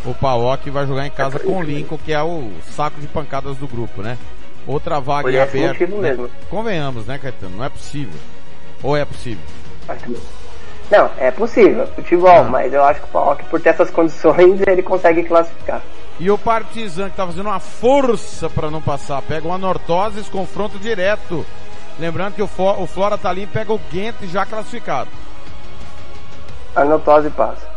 O Paok vai jogar em casa com o Lincoln, que é o saco de pancadas do grupo, né? Outra vaga aberto. motivo né? mesmo. Convenhamos, né, Caetano? Não é possível. Ou é possível? Não, é possível, futebol, Ah. mas eu acho que o Paok, por ter essas condições, ele consegue classificar. E o Partizan, que tá fazendo uma força para não passar, pega o Anortoses, confronto direto. Lembrando que o, o Flora tá ali e pega o Ghent já classificado. A Notose passa.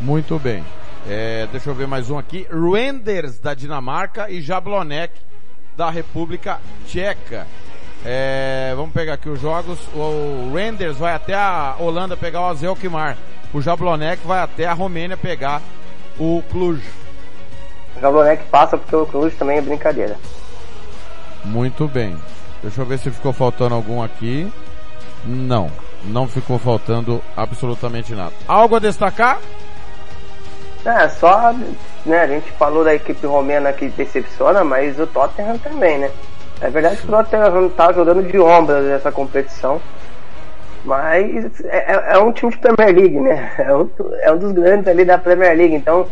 Muito bem. É, deixa eu ver mais um aqui. Renders da Dinamarca e Jablonek da República Tcheca. É, vamos pegar aqui os jogos. O Renders vai até a Holanda pegar o Azelkmar. O Jablonek vai até a Romênia pegar o Cluj. O Jablonek passa porque o Cruz também é brincadeira. Muito bem. Deixa eu ver se ficou faltando algum aqui. Não, não ficou faltando absolutamente nada. Algo a destacar? É, só, né, a gente falou da equipe romena que decepciona, mas o Tottenham também, né? É verdade que o Tottenham tá jogando de ombros nessa competição, mas é, é- é um time de Premier League, né? É um, é um dos grandes ali da Premier League, então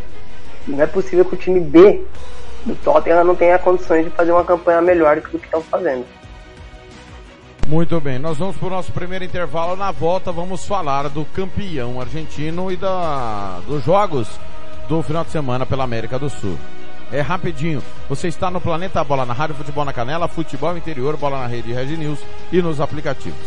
não é possível que o time B do Tottenham não tenha condições de fazer uma campanha melhor do que estão fazendo. Muito bem, nós vamos para o nosso primeiro intervalo. Na volta vamos falar do campeão argentino e da, dos jogos do final de semana pela América do Sul. É rapidinho. Você está no Planeta Bola, na Rádio Futebol na Canela, Futebol Interior, Bola na Rede Rede News e nos aplicativos.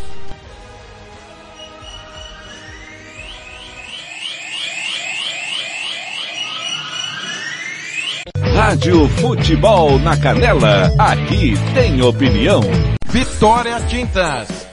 Rádio Futebol na Canela, aqui tem opinião. Vitória Tintas.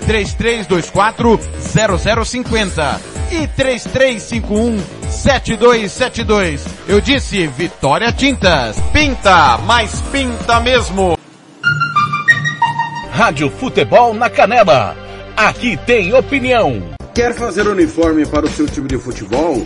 3324 0050 e 3351 7272. Eu disse Vitória Tintas. Pinta, mas pinta mesmo. Rádio Futebol na Canela, aqui tem opinião. Quer fazer uniforme para o seu time de futebol?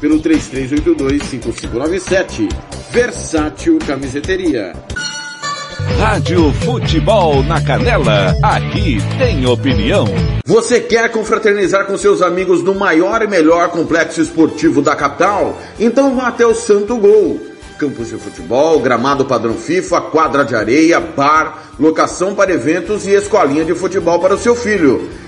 pelo 33825597 Versátil Camiseteria. Rádio Futebol na Canela, aqui tem opinião. Você quer confraternizar com seus amigos no maior e melhor complexo esportivo da capital? Então vá até o Santo Gol. Campos de futebol, gramado padrão FIFA, quadra de areia, bar, locação para eventos e escolinha de futebol para o seu filho.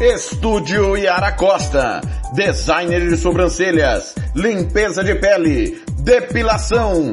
Estúdio Yara Costa, designer de sobrancelhas, limpeza de pele, depilação,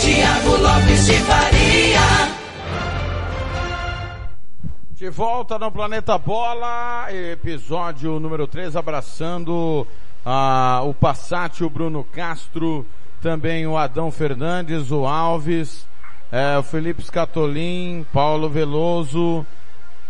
Tiago Lopes de Faria. De volta no Planeta Bola, episódio número 3, abraçando ah, o Passat, o Bruno Castro, também o Adão Fernandes, o Alves, eh, o Felipe Scatolin, Paulo Veloso,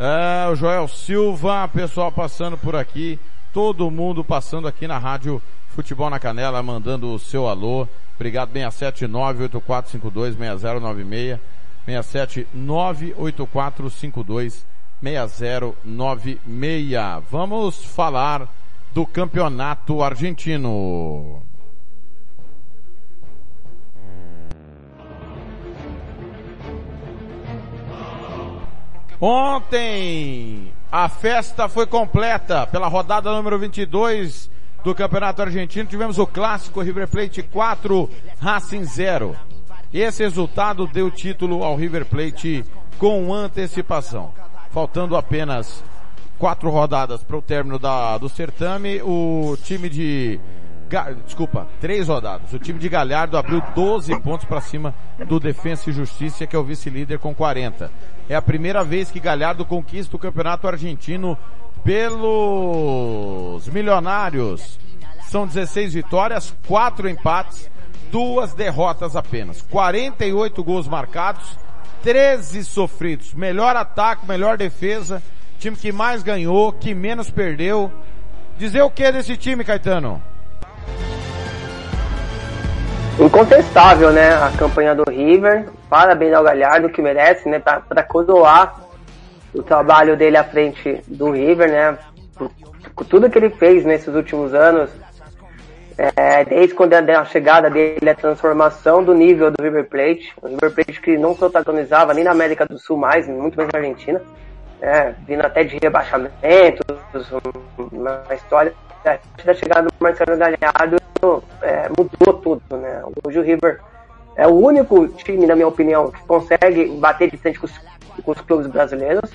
eh, o Joel Silva, pessoal passando por aqui, todo mundo passando aqui na rádio Futebol na Canela, mandando o seu alô. Obrigado, 67984526096, 67984526096. Vamos falar do campeonato argentino. Ontem a festa foi completa pela rodada número 22 do Campeonato Argentino. Tivemos o clássico River Plate 4, Racing 0. Esse resultado deu título ao River Plate com antecipação. Faltando apenas quatro rodadas para o término da, do certame, o time de desculpa, três rodadas. O time de Galhardo abriu 12 pontos para cima do Defensa e Justiça, que é o vice-líder com 40. É a primeira vez que Galhardo conquista o campeonato argentino pelos milionários. São 16 vitórias, 4 empates, duas derrotas apenas. 48 gols marcados, 13 sofridos. Melhor ataque, melhor defesa. Time que mais ganhou, que menos perdeu. Dizer o que desse time, Caetano? Incontestável, né? A campanha do River. Parabéns ao Galhardo, que merece, né? Pra coroar o trabalho dele à frente do River, né? Por, por tudo que ele fez nesses últimos anos. É, desde quando a, chegada dele, a transformação do nível do River Plate. O River Plate que não protagonizava nem na América do Sul mais, muito menos na Argentina. É, vindo até de rebaixamentos, uma história da chegada do Marcelo Galhardo é, mudou tudo, né? Hoje o River é o único time, na minha opinião, que consegue bater de frente com os, com os clubes brasileiros.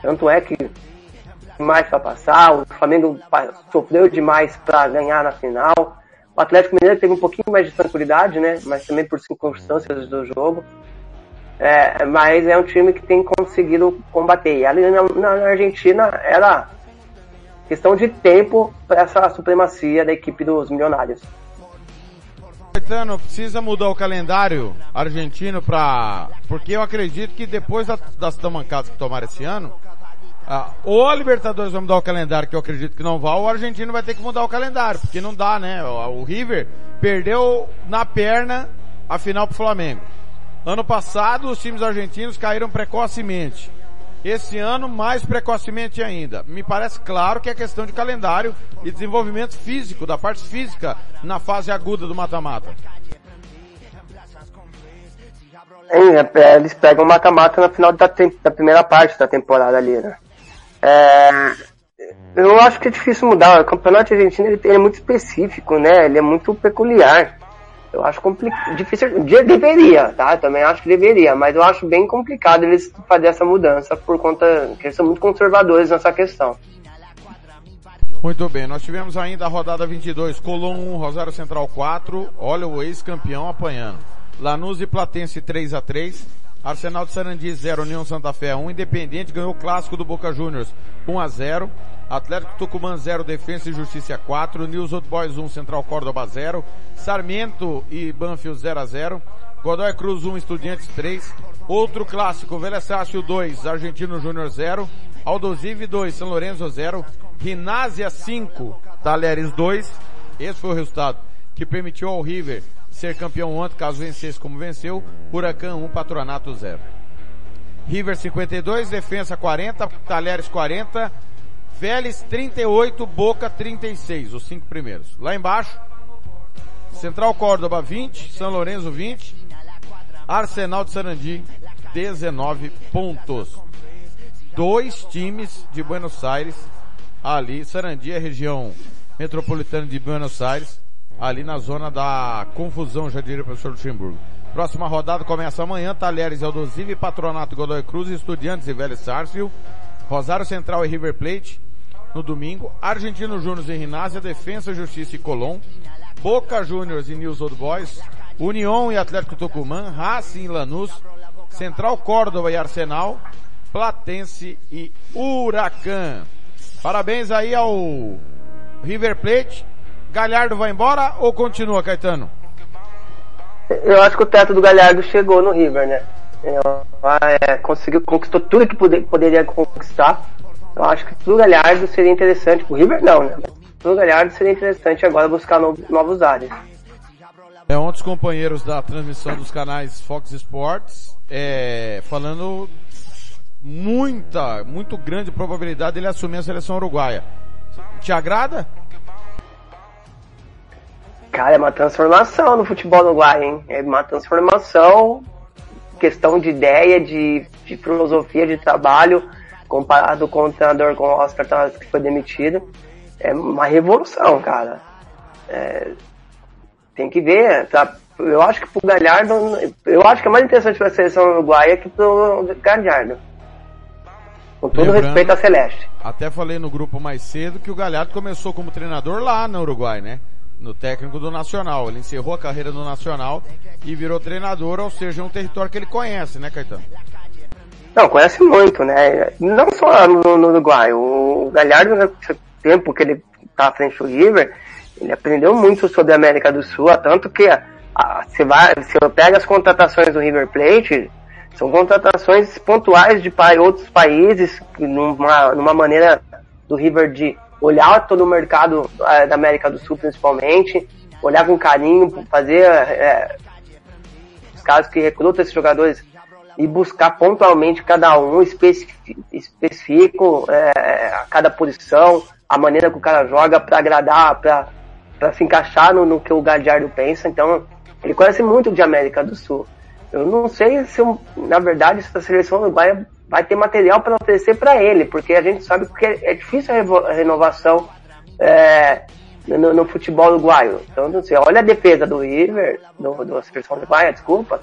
Tanto é que mais para passar, o Flamengo sofreu demais para ganhar na final. O Atlético Mineiro teve um pouquinho mais de tranquilidade, né? Mas também por circunstâncias do jogo. É, mas é um time que tem conseguido combater. E ali na, na Argentina era questão de tempo para essa supremacia da equipe dos milionários. Caetano, precisa mudar o calendário argentino para porque eu acredito que depois da- das tamancadas que tomaram esse ano, ah, ou a Libertadores vai mudar o calendário, que eu acredito que não vai, ou o argentino vai ter que mudar o calendário, porque não dá, né? O, o River perdeu na perna a final pro Flamengo. Ano passado, os times argentinos caíram precocemente. Esse ano, mais precocemente ainda. Me parece claro que é questão de calendário e desenvolvimento físico, da parte física, na fase aguda do mata-mata. Hein, é, é, eles pegam o mata-mata no final da, da primeira parte da temporada ali, né? É, eu acho que é difícil mudar. O campeonato argentino ele, ele é muito específico, né? Ele é muito peculiar. Eu acho complicado. Difícil. de- Deveria, tá? Também acho que deveria, mas eu acho bem complicado eles fazer essa mudança por conta que eles são muito conservadores nessa questão. Muito bem, nós tivemos ainda a rodada 22, Colom 1, Rosário Central 4, olha o ex-campeão apanhando. Lanús e Platense 3 a 3 Arsenal de Sarandi 0, União Santa Fé 1, Independente ganhou o clássico do Boca Juniors 1 a 0 Atlético Tucumã 0, Defensa e Justiça 4, News Old Boys 1, Central Córdoba 0, Sarmiento e Banfield 0 a 0 Godoy Cruz 1, Estudiantes 3, outro clássico, Velha Sácio 2, Argentino Júnior 0, Aldosive 2, São Lourenço 0, Rinásia 5, Talheres 2. Esse foi o resultado que permitiu ao River ser campeão ontem, caso vencesse como venceu. Huracan 1, Patronato 0. River 52, Defensa 40, Talheres 40, Vélez 38, Boca 36, os cinco primeiros. Lá embaixo, Central Córdoba 20, São Lourenço 20, Arsenal de Sarandi 19 pontos. Dois times de Buenos Aires ali, Sarandi é região metropolitana de Buenos Aires, ali na zona da confusão, já diria o professor Luxemburgo. Próxima rodada começa amanhã, Talheres Aldosive, Patronato Godoy Cruz, Estudiantes e Vélez Sarsfield, Rosário Central e River Plate, no domingo, Argentino Júnior e Rinásia, Defensa, Justiça e Colón, Boca Juniors e News Old Boys, União e Atlético Tucumã, Racing e Lanús, Central Córdoba e Arsenal, Platense e Huracan. Parabéns aí ao River Plate. Galhardo vai embora ou continua, Caetano? Eu acho que o teto do Galhardo chegou no River, né? É, conseguiu, conquistou tudo que poder, poderia conquistar. Eu acho que pro Galhardo seria interessante, pro River não, né? Pro Galhardo seria interessante agora buscar no, novos áreas. É, ontem os companheiros da transmissão dos canais Fox Sports, é, falando muita, muito grande probabilidade de ele assumir a seleção uruguaia. Te agrada? Cara, é uma transformação no futebol uruguaio, hein? É uma transformação, questão de ideia, de, de filosofia de trabalho, comparado com o treinador com o Oscar Tavares que foi demitido. É uma revolução, cara. É, tem que ver, tá? Eu acho que pro Galhardo, eu acho que é mais interessante para a seleção uruguaia que pro Galhardo. Com todo Lembrando, respeito à Celeste. Até falei no grupo mais cedo que o Galhardo começou como treinador lá no Uruguai, né? No técnico do Nacional. Ele encerrou a carreira no Nacional e virou treinador, ou seja, é um território que ele conhece, né, Caetano? Não, conhece muito, né? Não só no, no Uruguai. O Galhardo, no tempo que ele tá à frente do River, ele aprendeu muito sobre a América do Sul, tanto que você eu pego as contratações do River Plate, são contratações pontuais de outros países, numa, numa maneira do River de olhar todo o mercado é, da América do Sul, principalmente, olhar com carinho, fazer é, os casos que recrutam esses jogadores e buscar pontualmente cada um, específico, é, a cada posição, a maneira que o cara joga para agradar, para se encaixar no, no, que o Gadiardo pensa. Então, ele conhece muito de América do Sul. Eu não sei se, na verdade, essa seleção uruguaia vai ter material para oferecer para ele, porque a gente sabe que é difícil a renovação é, no, no, futebol uruguaio. Então, não sei, olha a defesa do River, do, da seleção uruguaia, desculpa.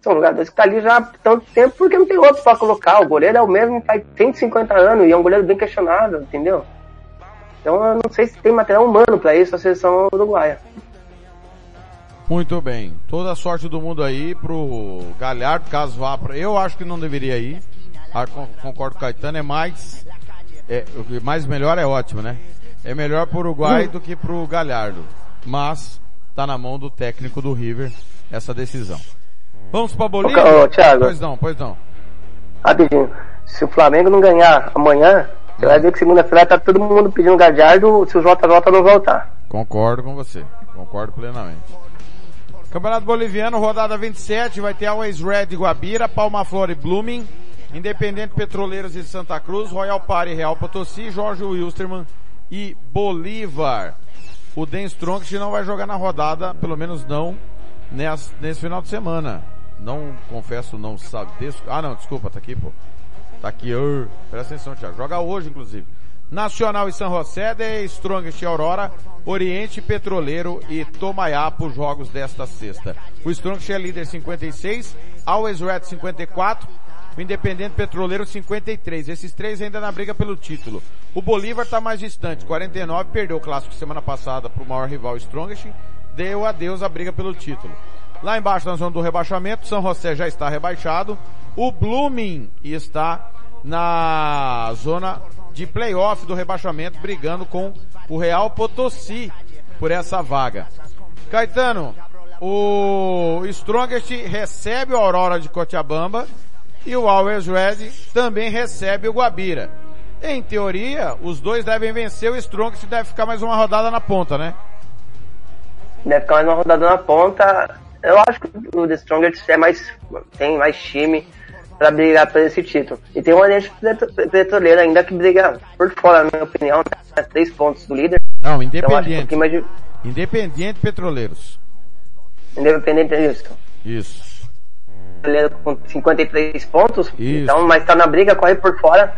São jogadores que tá ali já há tanto tempo porque não tem outro para colocar. O goleiro é o mesmo faz 150 anos e é um goleiro bem questionável, entendeu? Então eu não sei se tem material humano para isso a seleção uruguaia. Muito bem. Toda a sorte do mundo aí pro Galhardo, caso vá pra... Eu acho que não deveria ir. Ah, concordo com o Caetano, é mais... É, mais melhor é ótimo, né? É melhor pro Uruguai do que pro Galhardo. Mas, tá na mão do técnico do River essa decisão. Vamos pra Bolívia? Ô, Thiago. Pois não, pois não. Rapidinho. Se o Flamengo não ganhar amanhã, você vai ver que segunda-feira tá todo mundo pedindo Galhardo se o JJ não voltar. Concordo com você. Concordo plenamente. Campeonato Boliviano, rodada 27, vai ter Always Red Guabira, Palma Flor e Blooming, Independente Petroleiros de Santa Cruz, Royal Party Real Potosí, Jorge Wilstermann e Bolívar. O Den Strong não vai jogar na rodada, pelo menos não nesse, nesse final de semana. Não, confesso, não sabe. Ah não, desculpa, tá aqui, pô. Tá aqui, uh, presta atenção, Thiago. Joga hoje, inclusive. Nacional e San José, de Strongest e Aurora, Oriente Petroleiro e Tomaiapo, jogos desta sexta. O Strongest é líder 56, Always Red 54, o Independente Petroleiro 53. Esses três ainda na briga pelo título. O Bolívar está mais distante, 49, perdeu o clássico semana passada para o maior rival Strongest, deu adeus à briga pelo título. Lá embaixo na zona do rebaixamento, São José já está rebaixado, o Blooming está na zona de playoff do rebaixamento, brigando com o Real Potosí por essa vaga. Caetano, o Strongest recebe o Aurora de Cochabamba e o Always Red também recebe o Guabira. Em teoria, os dois devem vencer, o Strongest deve ficar mais uma rodada na ponta, né? Deve ficar mais uma rodada na ponta. Eu acho que o The Strongest é mais, tem mais time, para brigar por esse título. E tem o Oriente Petroleiro ainda que briga por fora, na minha opinião, tá? três pontos do líder. Não, Independiente. Então, um de... Independiente Petroleiros. Independente disso. Isso. Petroleiro com 53 pontos, Isso. então, mas tá na briga, corre por fora.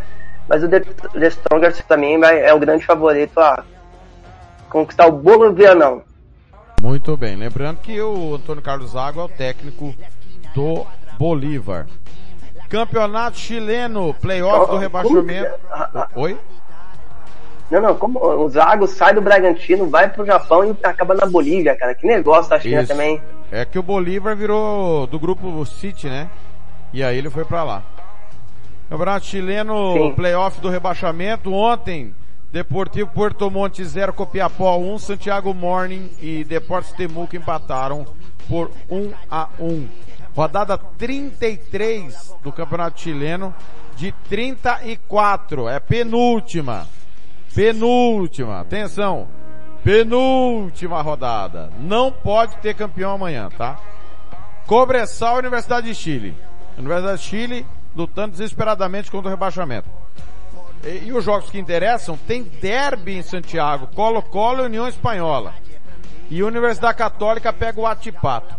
Mas o The, The Strongers também vai, é o grande favorito a conquistar o Bolivianão. Muito bem. Lembrando que o Antônio Carlos Água é o técnico do Bolívar. Campeonato chileno, playoff do rebaixamento. Oi? Não, não, como o Zago sai do Bragantino, vai pro Japão e acaba na Bolívia, cara. Que negócio da China Isso. também. É que o Bolívar virou do grupo City, né? E aí ele foi pra lá. Campeonato chileno, Sim. playoff do rebaixamento. Ontem, Deportivo Porto Monte 0, Copiapó 1, Santiago Morning e Deportes Temuco empataram por 1 a 1. Rodada 33 do Campeonato Chileno de 34. É penúltima. Penúltima. Atenção. Penúltima rodada. Não pode ter campeão amanhã, tá? Cobressal Universidade de Chile. Universidade de Chile lutando desesperadamente contra o rebaixamento. E, e os jogos que interessam, tem derby em Santiago, Colo-Colo e União Espanhola. E Universidade Católica pega o Atipato.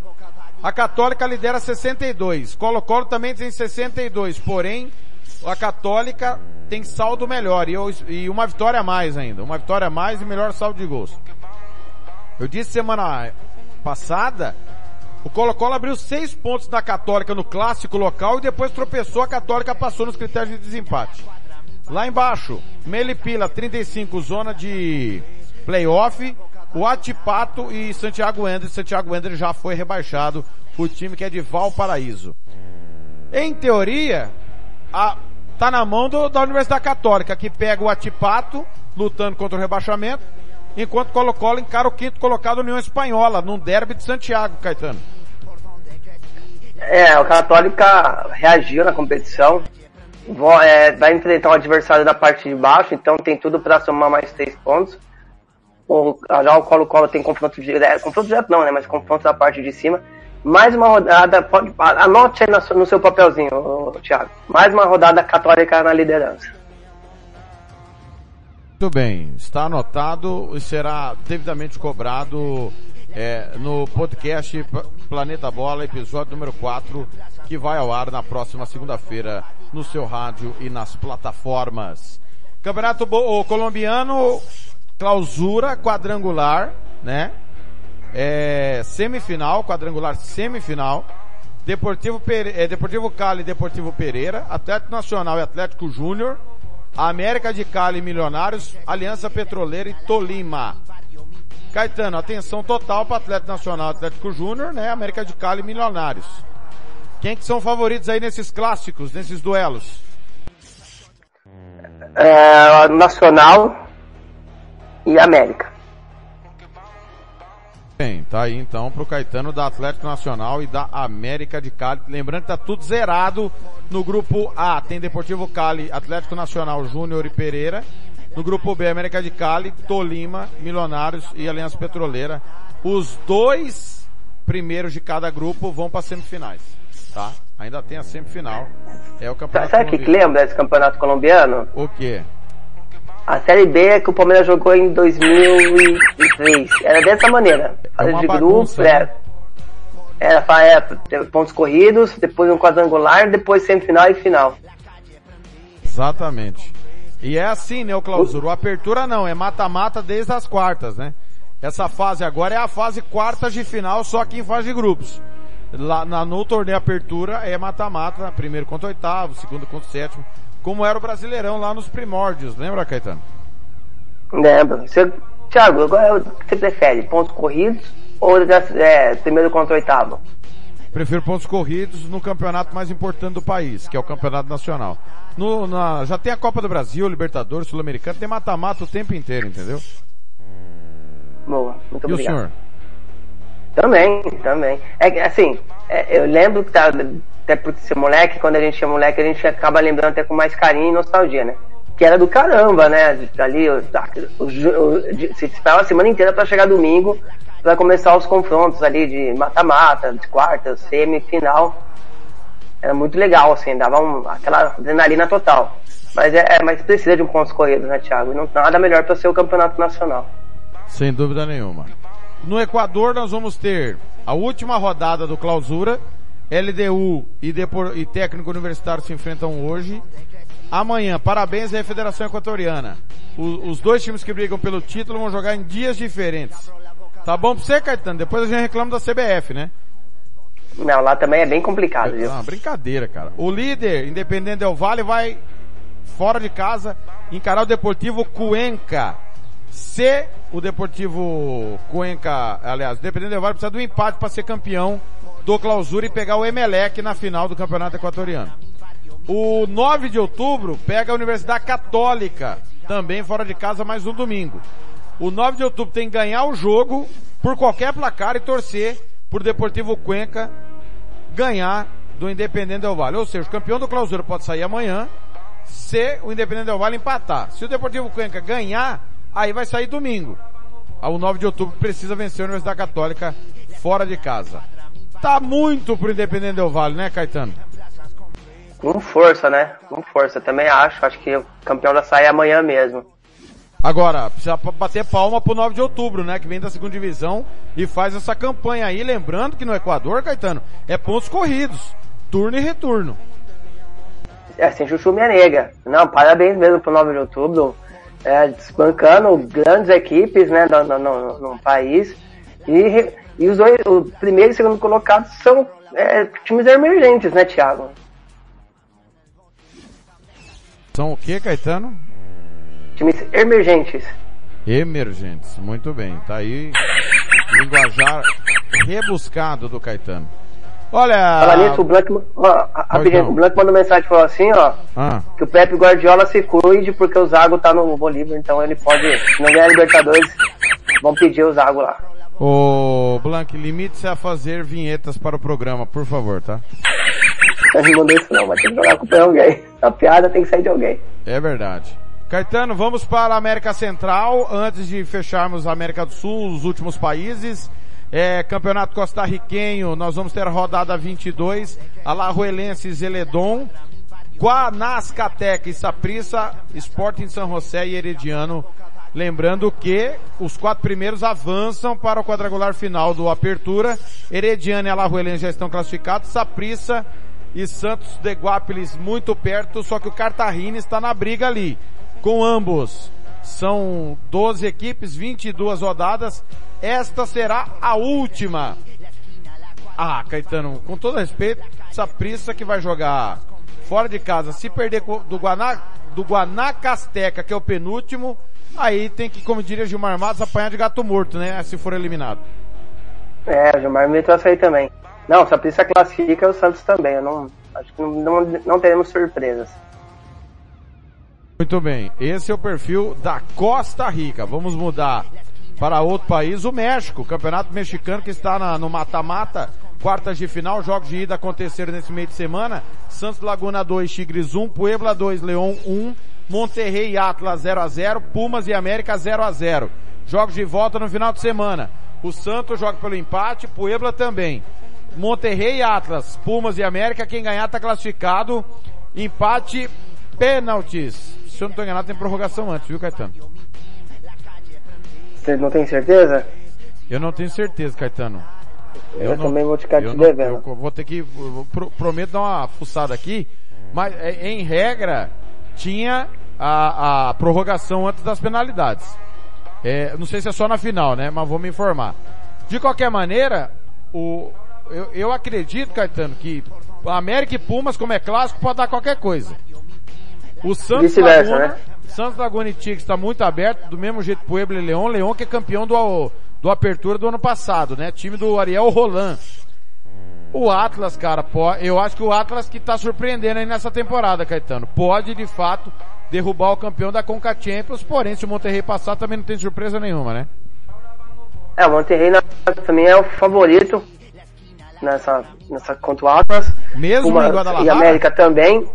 A Católica lidera 62, Colo-Colo também tem 62, porém a Católica tem saldo melhor e, e uma vitória a mais ainda, uma vitória a mais e melhor saldo de gols. Eu disse semana passada, o Colo-Colo abriu seis pontos da Católica no clássico local e depois tropeçou, a Católica passou nos critérios de desempate. Lá embaixo, Melipila 35, zona de playoff, o Atipato e Santiago Ender. Santiago Ender já foi rebaixado, o time que é de Valparaíso. Em teoria, a, tá na mão do- da Universidade Católica, que pega o Atipato, lutando contra o rebaixamento, enquanto Colo-Colo encara o quinto colocado União Espanhola, num derby de Santiago, Caetano. É, o Católica reagiu na competição. É, vai enfrentar um adversário da parte de baixo, então tem tudo para somar mais três pontos. O, já o Colo-Colo tem confronto direto, confronto direto não, né? Mas confronto da parte de cima. Mais uma rodada, pode, anote aí su- no seu papelzinho, Thiago. Mais uma rodada católica na liderança. Muito bem, está anotado e será devidamente cobrado é, no podcast Planeta Bola, episódio número 4, que vai ao ar na próxima segunda-feira no seu rádio e nas plataformas. Campeonato colombiano, clausura quadrangular, né? É, semifinal, quadrangular semifinal. Deportivo, Pere, é, Deportivo Cali e Deportivo Pereira, Atlético Nacional e Atlético Júnior, América de Cali e Milionários, Aliança Petroleira e Tolima. Caetano, atenção total para Atlético Nacional e Atlético Júnior, né? América de Cali e Milionários. Quem que são favoritos aí nesses clássicos, nesses duelos? É, Nacional e América. Bem, tá aí então pro Caetano da Atlético Nacional e da América de Cali. Lembrando que tá tudo zerado no grupo A. Tem Deportivo Cali, Atlético Nacional, Júnior e Pereira. No grupo B, América de Cali, Tolima, Milionários e Aliança Petroleira. Os dois primeiros de cada grupo vão para semifinais, tá? Ainda tem a semifinal. É o campeonato Sabe o que, lembra desse campeonato colombiano? O quê? A Série B é que o Palmeiras jogou em 2003. Era dessa maneira. Fase uma de bagunça, grupo, né? é. Era, é, teve pontos corridos, depois um quadrangular, depois semifinal e final. Exatamente. E é assim, né, o clausura. O apertura não, é mata-mata desde as quartas, né? Essa fase agora é a fase quartas de final, só que em fase de grupos. Lá na, no torneio apertura é mata-mata, primeiro contra oitavo, segundo contra sétimo, como era o Brasileirão lá nos primórdios, lembra, Caetano? Lembra? Você, Thiago, agora o que você prefere? Pontos corridos ou é, primeiro contra oitavo? Prefiro pontos corridos no campeonato mais importante do país, que é o campeonato nacional. No, na- já tem a Copa do Brasil, Libertadores, Sul-Americano, tem mata-mata o tempo inteiro, entendeu? Boa, muito E o obrigado. senhor? Também, também. É assim, é, eu lembro que tá, até por ser moleque, quando a gente é moleque, a gente acaba lembrando até com mais carinho e nostalgia, né? Que era do caramba, né? Ali, o, o, o, se esperava a semana inteira pra chegar domingo, pra começar os confrontos ali de mata-mata, de quartas, semifinal. era muito legal, assim, dava um, aquela adrenalina total. Mas é, é, mas precisa de um pontos corridos, né, Thiago? E não nada melhor para ser o campeonato nacional. Sem dúvida nenhuma. No Equador nós vamos ter a última rodada do clausura. LDU e, Depor e técnico universitário se enfrentam hoje. Amanhã, parabéns à Federação Equatoriana. O, os dois times que brigam pelo título vão jogar em dias diferentes. Tá bom pra você, Caetano? Depois a gente reclama da CBF, né? Não, lá também é bem complicado, viu? Ah, brincadeira, cara. O líder, Independente Del Vale, vai fora de casa encarar o Deportivo Cuenca. Se o Deportivo Cuenca, aliás, o Independente Del Vale precisa do empate para ser campeão do clausura e pegar o Emelec na final do Campeonato Equatoriano. O 9 de outubro pega a Universidade Católica, também fora de casa, mais um domingo. O 9 de outubro tem que ganhar o jogo por qualquer placar e torcer por Deportivo Cuenca ganhar do Independente Del Vale. Ou seja, o campeão do clausura pode sair amanhã se o Independente Del Vale empatar. Se o Deportivo Cuenca ganhar, aí vai sair domingo. Ao 9 de outubro precisa vencer a Universidade Católica fora de casa. Tá muito pro Independente Del Vale, né, Caetano? Com força, né? Com força, também acho. Acho que o campeão vai sair amanhã mesmo. Agora, precisa bater palma pro 9 de outubro, né? Que vem da segunda divisão e faz essa campanha aí. Lembrando que no Equador, Caetano, é pontos corridos. Turno e retorno. É, sem chuchu minha nega. Não, parabéns mesmo pro 9 de outubro. É, desbancando grandes equipes, né, no, no, no, no país. E, e os dois, o primeiro e segundo colocados são é, times emergentes, né, Thiago? São o que, Caetano? Times emergentes. Emergentes, muito bem. Tá aí linguajar rebuscado do Caetano. Olha. Fala nisso, o Blank, ó, rapidinho, o Blank mandou mensagem e falou assim, ó, Ah, que o Pepe Guardiola se cuide porque o Zago tá no Bolívar, então ele pode, se não ganhar a Libertadores, vão pedir o Zago lá. ô Blank, limite-se a fazer vinhetas para o programa, por favor, tá? Ele não mandou isso não, mas tem que jogar com o pé alguém. A piada tem que sair de alguém. É verdade. Caetano, vamos para a América Central, antes de fecharmos a América do Sul, os últimos países. É, Campeonato Costarriquenho, nós vamos ter a rodada 22, Alajuelense Zeledon, Guanascateca e Saprissa, Sporting São José e Herediano. Lembrando que os quatro primeiros avançam para o quadrangular final do Apertura. Herediano e Alajuelense já estão classificados, Saprissa e Santos de Guápilis muito perto, só que o Cartagena está na briga ali, com ambos. São 12 equipes, 22 rodadas. Esta será a última. Ah, Caetano, com todo respeito, essa prisa que vai jogar fora de casa, se perder do Guaná, do Guanacasteca, que é o penúltimo, aí tem que, como diria Gilmar Matos, apanhar de gato morto, né? Se for eliminado. É, Gilmar me trouxe aí também. Não, se a classifica, o Santos também. Eu não, acho que não, não, não teremos surpresas. Muito bem, esse é o perfil da Costa Rica. Vamos mudar para outro país, o México, campeonato mexicano que está na- no mata-mata, quartas de final, jogos de ida aconteceram nesse meio de semana. Santos Laguna 2, Tigres 1, Puebla 2, Leão 1, Monterrey e Atlas 0 a 0, Pumas e América 0 a 0. Jogos de volta no final de semana. O Santos joga pelo empate, Puebla também. Monterrey e Atlas, Pumas e América, quem ganhar está classificado. Empate, pênaltis. Se eu não estou enganado, tem prorrogação antes, viu, Caetano? Você não tem certeza? Eu não tenho certeza, Caetano. Eu, não- também vou ficar eu te devendo. eu vou ter que, eu pro- prometo dar uma fuçada aqui, mas é, em regra tinha a, a prorrogação antes das penalidades. É, não sei se é só na final, né? Mas vou me informar. De qualquer maneira, o, eu, eu acredito, Caetano, que América e Pumas, como é clássico, pode dar qualquer coisa. O Santos Laguna, né? Santos Laguna e Tigres está muito aberto, do mesmo jeito Puebla e Leão. Leão que é campeão do, do Apertura do ano passado, né? Time do Ariel Roland. O Atlas, cara, eu acho que o Atlas que tá surpreendendo aí nessa temporada, Caetano. Pode, de fato, derrubar o campeão da Conca Champions, porém, se o Monterrey passar, também não tem surpresa nenhuma, né? É, o Monterrey também é o favorito nessa, nessa contra o Atlas. Mesmo Pumas em Guadalajara? E América também.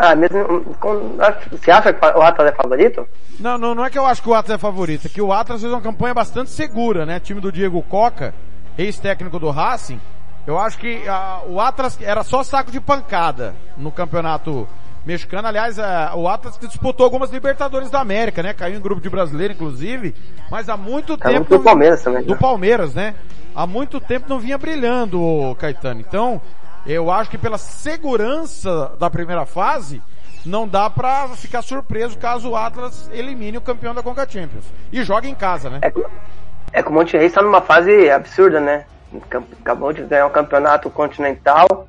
Ah, mesmo. com- Você acha que o Atlas é favorito? Não, não, não é que eu acho que o Atlas é favorito, é que o Atlas fez uma campanha bastante segura, né? Time do Diego Coca, ex-técnico do Racing, Eu acho que a, o Atlas era só saco de pancada no campeonato mexicano. Aliás, a, o Atlas que disputou algumas Libertadores da América, né? Caiu em grupo de brasileiro, inclusive. Mas há muito Caiu tempo. do Palmeiras também. Do né? Palmeiras, né? Há muito tempo não vinha brilhando o Caetano. Então, eu acho que pela segurança da primeira fase, não dá pra ficar surpreso caso o Atlas elimine o campeão da Conca Champions. E joga em casa, né? É, é que o Monte Rei está numa fase absurda, né? Acabou de ganhar o campeonato continental.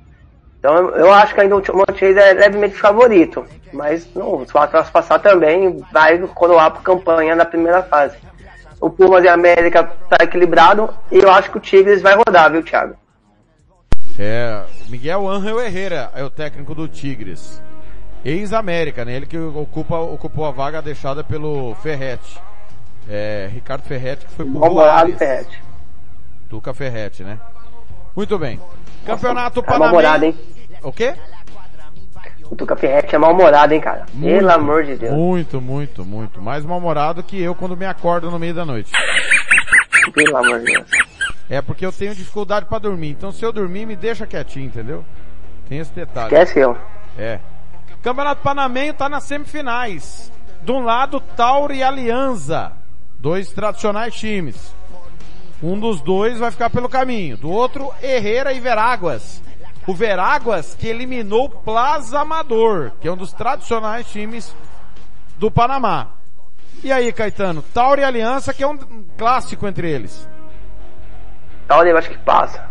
Então eu- acho que ainda o Monte é levemente favorito. Mas não, se o Atlas passar também, vai coroar por campanha na primeira fase. O Pumas e a América tá equilibrado e eu acho que o Tigres vai rodar, viu, Thiago? É, Miguel Ángel Herrera é o técnico do Tigres. Ex-América, né? Ele que ocupa, ocupou a vaga deixada pelo Ferretti. É, Ricardo Ferretti que foi pro Juárez. Ferretti. Tuca Ferretti, né? Muito bem. Campeonato Tá mal-humorado, Panamenho. hein? O quê? O Tuca Ferretti é mal-humorado, hein, cara? Pelo amor de Deus. Muito, muito, muito. Mais mal-humorado que eu quando me acordo no meio da noite. Pelo amor de Deus. É porque eu tenho dificuldade pra dormir. Então se eu dormir, me deixa quietinho, entendeu? Tem esse detalhe. Esquece eu. É. Campeonato Panamenho tá nas semifinais. De um lado, Tauro e Alianza. Dois tradicionais times. Um dos dois vai ficar pelo caminho. Do outro, Herrera e Veráguas. O Veráguas que eliminou o Plaza Amador, que é um dos tradicionais times do Panamá. E aí, Caetano? Tauro e Aliança, que é um clássico entre eles. Tal eu acho que passa.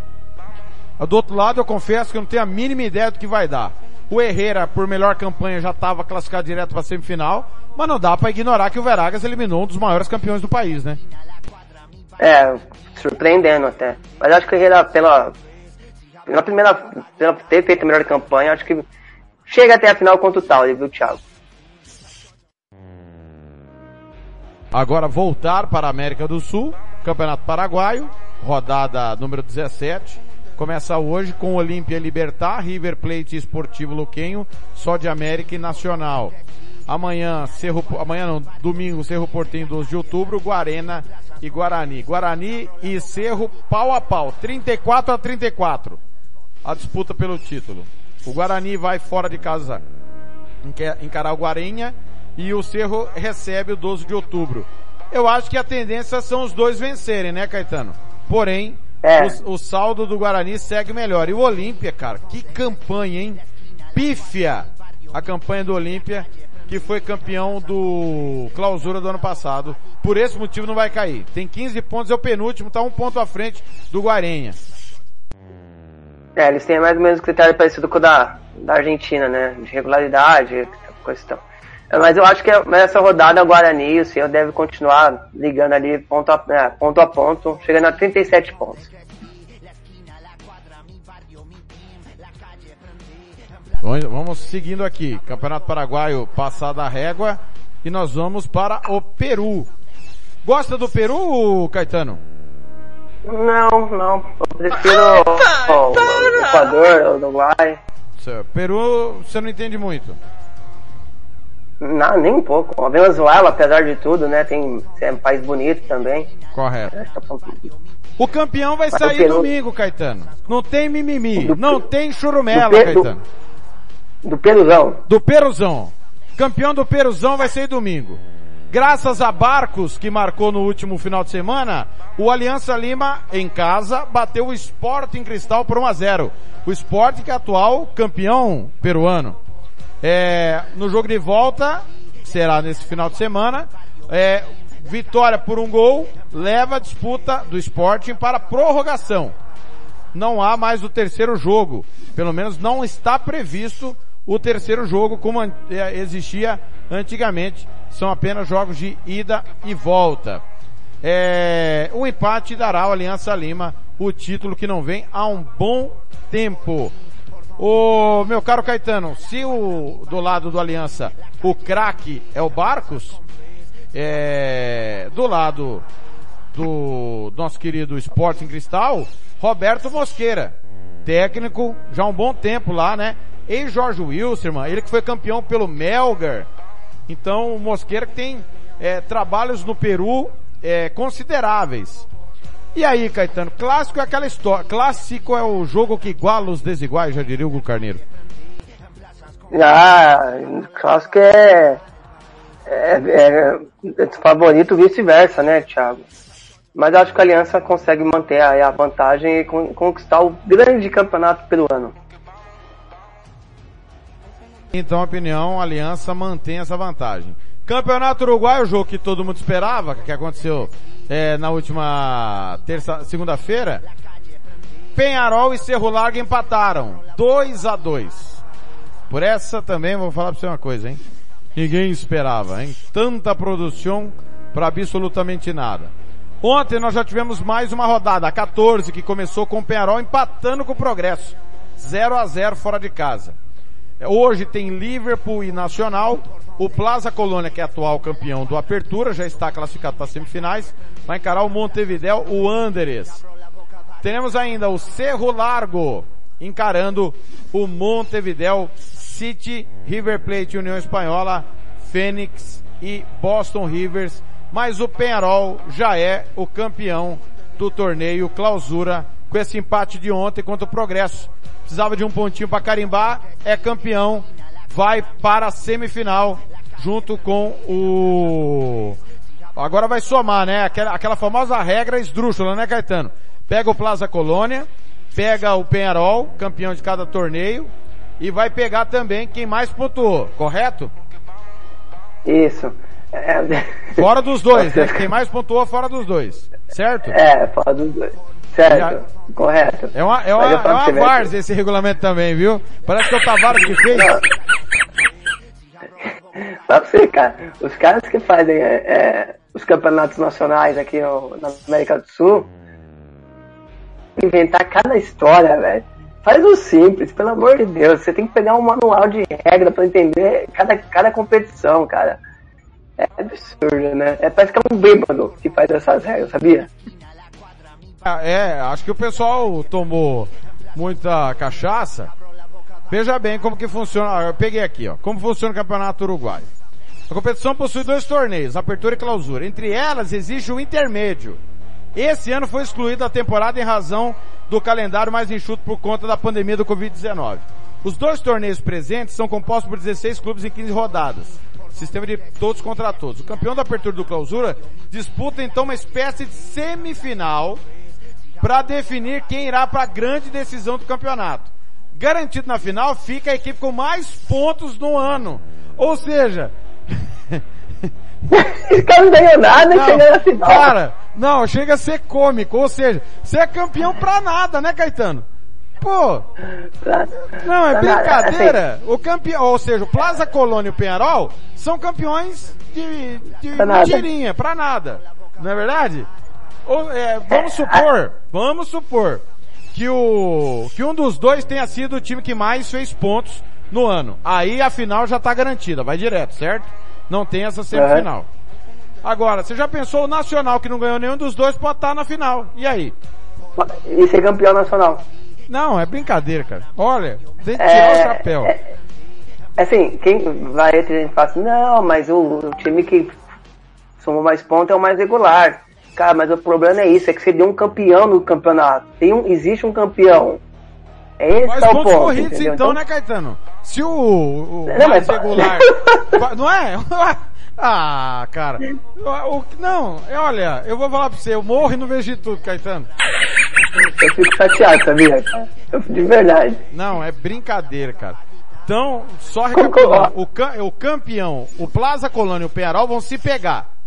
Do outro lado, eu confesso que eu não tenho a mínima ideia do que vai dar. O Herrera, por melhor campanha, já estava classificado direto para semifinal, mas não dá para ignorar que o Veragas eliminou um dos maiores campeões do país, né? É, surpreendendo até. Mas acho que o Herrera, pela, pela primeira, pela ter feito a melhor campanha, acho que chega até a final contra o Tauri, viu, Thiago? Agora voltar para a América do Sul, Campeonato Paraguaio, rodada número 17. Começa hoje com Olímpia Libertar, River Plate Esportivo Luquenho, só de América e Nacional. Amanhã, Cerro, amanhã não, domingo, Cerro Portenho 12 de outubro, Guarena e Guarani. Guarani e Cerro pau a pau, 34 a 34. A disputa pelo título. O Guarani vai fora de casa encarar o Guarenha e o Cerro recebe o 12 de outubro. Eu acho que a tendência são os dois vencerem, né, Caetano? Porém, É. o, o saldo do Guarani segue melhor. E o Olímpia, cara, que campanha, hein? Pífia a campanha do Olímpia, que foi campeão do clausura do ano passado. Por esse motivo não vai cair. Tem 15 pontos, é o penúltimo, tá um ponto à frente do Guarenha. É, eles têm mais ou menos critério parecido com o da, da Argentina, né? De regularidade, questão. Mas eu acho que nessa rodada o Guarani, o Cerro deve continuar ligando ali ponto a, é, ponto, a ponto, chegando a 37 pontos. Vamos- Vamos seguindo aqui. Campeonato Paraguaio passada a régua e nós vamos para o Peru. Gosta do Peru, Caetano? Não, não. Eu prefiro ó, o Equador, o Uruguai. Peru, você não entende muito. Não, nem um pouco. A Venezuela, apesar de tudo, né? Tem é um país bonito também. Correto. É O campeão vai Mas sair domingo, Caetano. Não tem mimimi, Do não tem churumela, do Pe- do- Caetano. Do Peruzão. Do Peruzão. Campeão do Peruzão vai ser domingo. Graças a Barcos, que marcou no último final de semana, o Aliança Lima, em casa, bateu o Sporting Cristal por 1 a 0 O Sporting que é atual campeão peruano. É, no jogo de volta, será nesse final de semana, é, vitória por um gol, leva a disputa do Sporting para prorrogação não há mais o terceiro jogo. Pelo menos não está previsto o terceiro jogo como eh, existia antigamente. São apenas jogos de ida e volta. É, o empate dará ao Aliança Lima o título que não vem há um bom tempo. O meu caro Caetano, se o do lado do Aliança o craque é o Barcos, é, do lado do nosso querido Sporting Cristal, Roberto Mosqueira, técnico já há um bom tempo lá, né? E Jorge Wilstermann, ele que foi campeão pelo Melgar. Então o Mosqueira que tem é, trabalhos no Peru é, consideráveis. E aí, Caetano, clássico é aquela história. Clássico é o jogo que iguala os desiguais, já diria o Hugo Carneiro. Ah, clássico é, é, é, é favorito vice-versa, né, Thiago? Mas acho que a Aliança consegue manter aí a vantagem e con- conquistar o grande campeonato peruano. Então, a opinião, a Aliança mantém essa vantagem. Campeonato Uruguai, o jogo que todo mundo esperava, que aconteceu é, na última terça, segunda-feira. Penharol e Cerro Largo empataram. 2 a 2 Por essa também vou falar pra você uma coisa, hein? Ninguém esperava, hein? Tanta produção para absolutamente nada. Ontem nós já tivemos mais uma rodada, a 14, que começou com o Penharol empatando com o Progresso. 0 a 0 fora de casa. Hoje tem Liverpool e Nacional. O Plaza Colônia, que é atual campeão do Apertura, já está classificado para as semifinais. Vai encarar o Montevideo, o Anderes. Teremos ainda o Cerro Largo encarando o Montevideo City, River Plate, União Espanhola, Fênix e Boston Rivers. Mas o Penharol já é o campeão do torneio clausura com esse empate de ontem contra o Progresso. Precisava de um pontinho para carimbar, é campeão, vai para a semifinal junto com o Agora vai somar, né? Aquela, aquela famosa regra esdrúxula, né, Caetano? Pega o Plaza Colônia, pega o Penharol, campeão de cada torneio, e vai pegar também quem mais pontuou, correto? Isso. É, Fora dos dois, né? Quem mais pontuou fora dos dois, certo? é fora dos dois. Certo, correto. É uma, é uma, é uma várzea esse regulamento também, viu? Parece que é o Tavares que fez. Só pra você, cara, os caras que fazem é, é, os campeonatos nacionais aqui no- na América do Sul, inventar cada história, velho. Faz o simples, pelo amor de Deus. Você tem que pegar um manual de regra pra entender cada, cada competição, cara. É absurdo, né? É, parece que é um bêbado que faz essas regras, sabia? Ah, É, acho que o pessoal tomou muita cachaça. Veja bem como que funciona. ah, Eu peguei aqui, ó. Como funciona o Campeonato Uruguaio. A competição possui dois torneios, apertura e clausura. Entre elas existe o intermédio. Esse ano foi excluída a temporada em razão do calendário mais enxuto por conta da pandemia do Covid-19. Os dois torneios presentes são compostos por 16 clubes em 15 rodadas. Sistema de todos contra todos. O campeão da apertura do clausura disputa então uma espécie de semifinal para definir quem irá para a grande decisão do campeonato. Garantido na final fica a equipe com mais pontos no ano. Ou seja, Esse cara não ganhou nada e chega na final. cara, não, chega a ser cômico. Ou seja, você é campeão pra nada, né, Caetano? Pô, não, é brincadeira. O campeão, ou seja, o Plaza Colônia e o Penharol são campeões de, de Pra nada. mentirinha, pra nada. Não é verdade? Ou, é, vamos supor, vamos supor que o, que um dos dois tenha sido o time que mais fez pontos no ano. Aí a final já tá garantida, vai direto, certo? Não tem essa semifinal. Agora, você já pensou o Nacional que não ganhou nenhum dos dois pode estar na final. E aí? E ser campeão nacional. Não, é brincadeira, cara. Olha, tem que tirar É, o chapéu. é- Assim, quem vai entre a gente fala assim, não, mas o, o time que somou mais pontos é o mais regular. Cara, mas o problema é isso, é que você deu um campeão no campeonato. Tem um, existe um campeão. É esse que é o pontos ponto, corridos entendeu? então, né, Caetano? Se o, o Não, mas- regular... não é? ah, cara. O, não, é, olha, eu vou falar pra você, eu morro e não vejo de tudo, Caetano. Eu fico chateado, sabia? Eu- De verdade. Não, é brincadeira, cara. Então, só recapitulando, o, o campeão, o Plaza Colônia e o Penharol vão se pegar.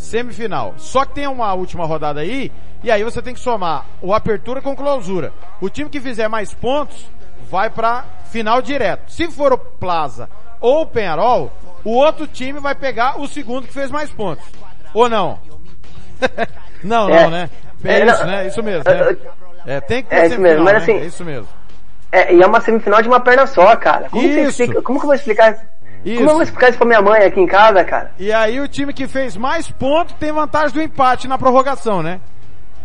Semifinal. Só que tem uma última rodada aí, e aí você tem que somar o apertura com clausura. O time que fizer mais pontos vai pra final direto. Se for o Plaza ou o Penharol, o outro time vai pegar o segundo que fez mais pontos. Ou não? não, É. não, né? É, É, isso, né? Isso mesmo, né? É, tem que ter É isso mesmo, mas né? assim- É isso mesmo. É, e é uma semifinal de uma perna só, cara. Como, Isso. explica- como que eu vou explicar isso? Como eu vou explicar isso pra minha mãe aqui em casa, cara? E aí o time que fez mais pontos tem vantagem do empate na prorrogação, né?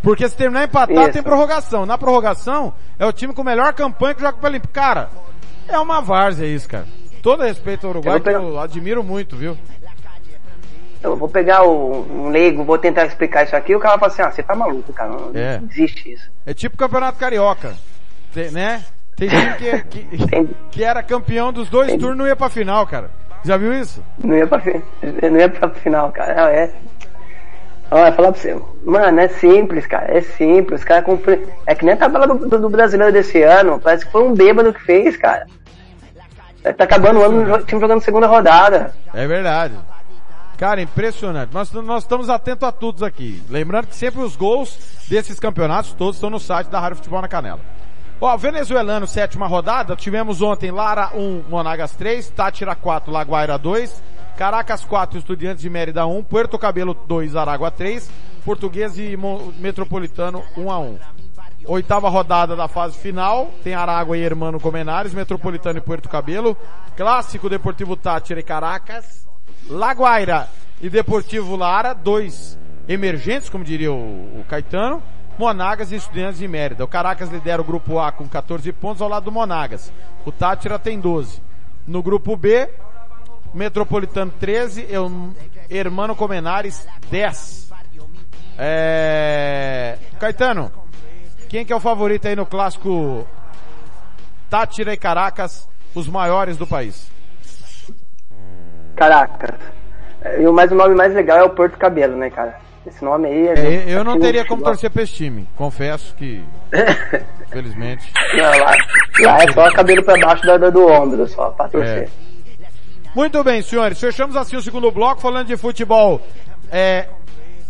Porque se terminar empatado Isso. tem prorrogação. Na prorrogação é o time com melhor campanha que joga pela Limpo. Cara, é uma várzea isso, cara. Todo respeito ao Uruguai, Eu que pegar- eu admiro muito, viu? eu vou pegar o, um leigo, vou tentar explicar isso aqui, o cara fala assim, ah, você tá maluco, cara, não, É. não existe isso. É tipo Campeonato Carioca, né? Tem time que, que, que era campeão dos dois Entendi. turnos e não ia pra final, cara. Já viu isso? Não ia pra, não ia pra final, cara. Não, é. Olha, falar pra você. Mano, é simples, cara. É simples. Os caras cumpri... É que nem a tabela do, do, do brasileiro desse ano. Parece que foi um bêbado que fez, cara. Tá acabando o ano, o time jogando segunda rodada. É verdade. Cara, impressionante. Nós, nós estamos atentos a todos aqui. Lembrando que sempre os gols desses campeonatos todos estão no site da Rádio Futebol na Canela. Ó, venezuelano, sétima rodada. Tivemos ontem Lara 1, Monagas 3, Tátira 4, Laguaira 2, Caracas 4, Estudiantes de Mérida 1, Puerto Cabelo 2, Aragua 3, Português e Mo- Metropolitano 1 a 1. Oitava rodada da fase final, tem Aragua e Hermano Comenares, Metropolitano e Puerto Cabelo, Clássico Deportivo Tátira e Caracas, Laguaira e Deportivo Lara, dois emergentes, como diria o, o Caetano, Monagas e Estudiantes de Mérida. O Caracas lidera o grupo A com 14 pontos ao lado do Monagas. O Tátira tem 12. No grupo B, Metropolitano 13, Eu- Hermano Comenares 10. É... Caetano, quem que é o favorito aí no clássico Tátira e Caracas, os maiores do país? Caracas. E o, mais, o nome mais legal é o Porto Cabelo, né, cara? Esse nome aí é. É, eu não aqui no teria como torcer pra esse time. Confesso que, infelizmente. Não, lá, lá é só cabelo pra baixo da, da- do ombro, só, pra torcer. É. Muito bem, senhores. Fechamos assim o segundo bloco falando de futebol é,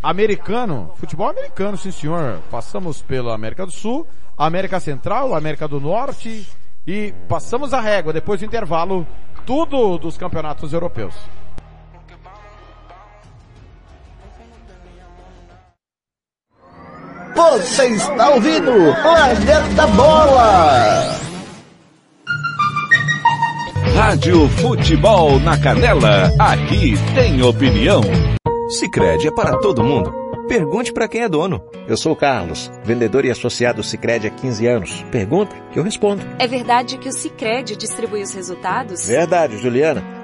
americano. Futebol americano, sim senhor. Passamos pela América do Sul, América Central, América do Norte e passamos a régua depois do intervalo tudo dos campeonatos europeus. Você está ouvindo Planeta Bola! Rádio Futebol na Canela, aqui tem opinião. Sicredi é para todo mundo. Pergunte para quem é dono. Eu sou o Carlos, vendedor e associado Sicredi há 15 anos. Pergunta que eu respondo. É verdade que o Cicred distribui os resultados? Verdade, Juliana.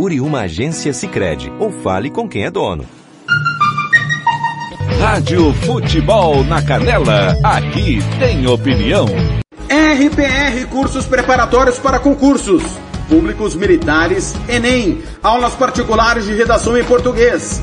Procure uma agência Sicredi ou fale com quem é dono. Rádio Futebol na Canela, aqui tem opinião. RPR Cursos Preparatórios para Concursos. Públicos Militares, Enem. Aulas particulares de redação em português.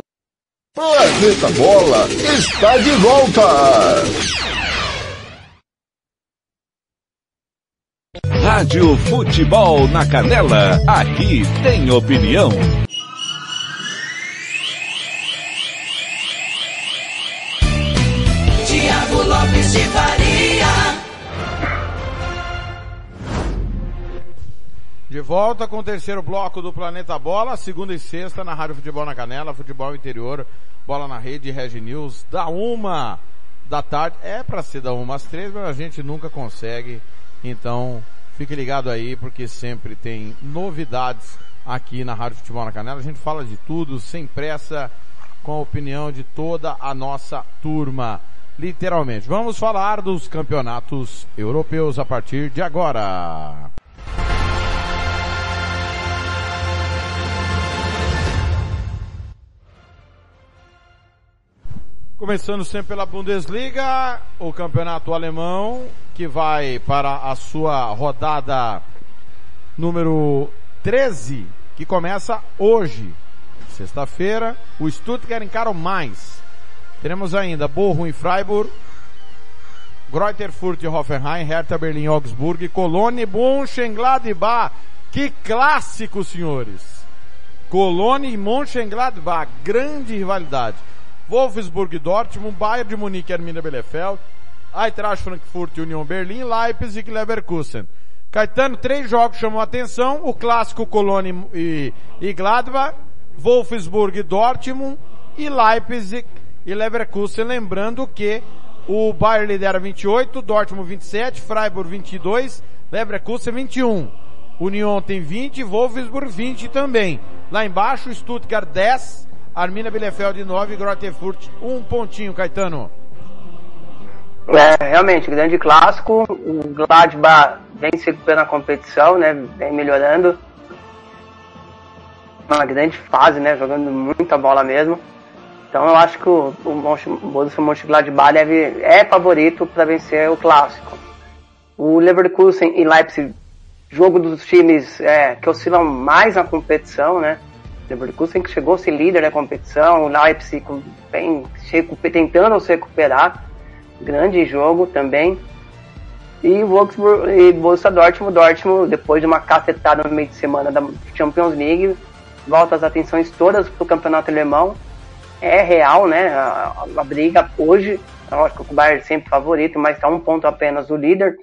Planeta Bola está de volta! Rádio Futebol na Canela, aqui tem opinião. Tiago Lopes de Faria. De volta com o terceiro bloco do Planeta Bola, segunda e sexta na Rádio Futebol na Canela, Futebol Interior, Bola na Rede, Regi News, da uma da tarde. É para ser da uma às três, mas a gente nunca consegue. Então, fique ligado aí, porque sempre tem novidades aqui na Rádio Futebol na Canela. A gente fala de tudo, sem pressa, com a opinião de toda a nossa turma. Literalmente. Vamos falar dos campeonatos europeus a partir de agora. Começando sempre pela Bundesliga, o campeonato alemão, que vai para a sua rodada número 13, que começa hoje, sexta-feira. O Stuttgart encara o Mainz. Teremos ainda Bochum e Freiburg, Greuther Fürth e Hoffenheim, Hertha Berlim e Augsburg, Colônia e Mönchengladbach. Que clássico, senhores! Colônia e Mönchengladbach, grande rivalidade. Wolfsburg Dortmund, Bayern de Munique Arminia Bielefeld, Eintracht Frankfurt Union Berlim, Leipzig e Leverkusen. Caetano, três jogos chamam a atenção, o clássico Colônia e, e Gladbach, Wolfsburg Dortmund e Leipzig e Leverkusen, lembrando que o Bayern lidera 28, Dortmund 27, Freiburg 22, Leverkusen 21. Union tem 20, Wolfsburg 20 também. Lá embaixo, Stuttgart 10, Armina Bielefeld 9, Grotefurt um pontinho, Caetano. É, realmente, grande clássico. O Gladbach vem se recuperando na competição, né? Vem melhorando. Uma grande fase, né? Jogando muita bola mesmo. Então eu acho que o, o Borussia Mönchengladbach deve, é favorito para vencer o clássico. O Leverkusen e Leipzig, jogo dos times é, que oscilam mais na competição, né? Leverkusen que chegou a ser líder da competição, o Leipzig bem, tentando se recuperar, grande jogo também. E o Wolfsburg e Borussia Dortmund, Dortmund depois de uma cacetada no meio de semana da Champions League, volta as atenções todas para o campeonato alemão é real, né? A, a briga hoje, lógico que o Bayern é sempre favorito, mas está um ponto apenas do líder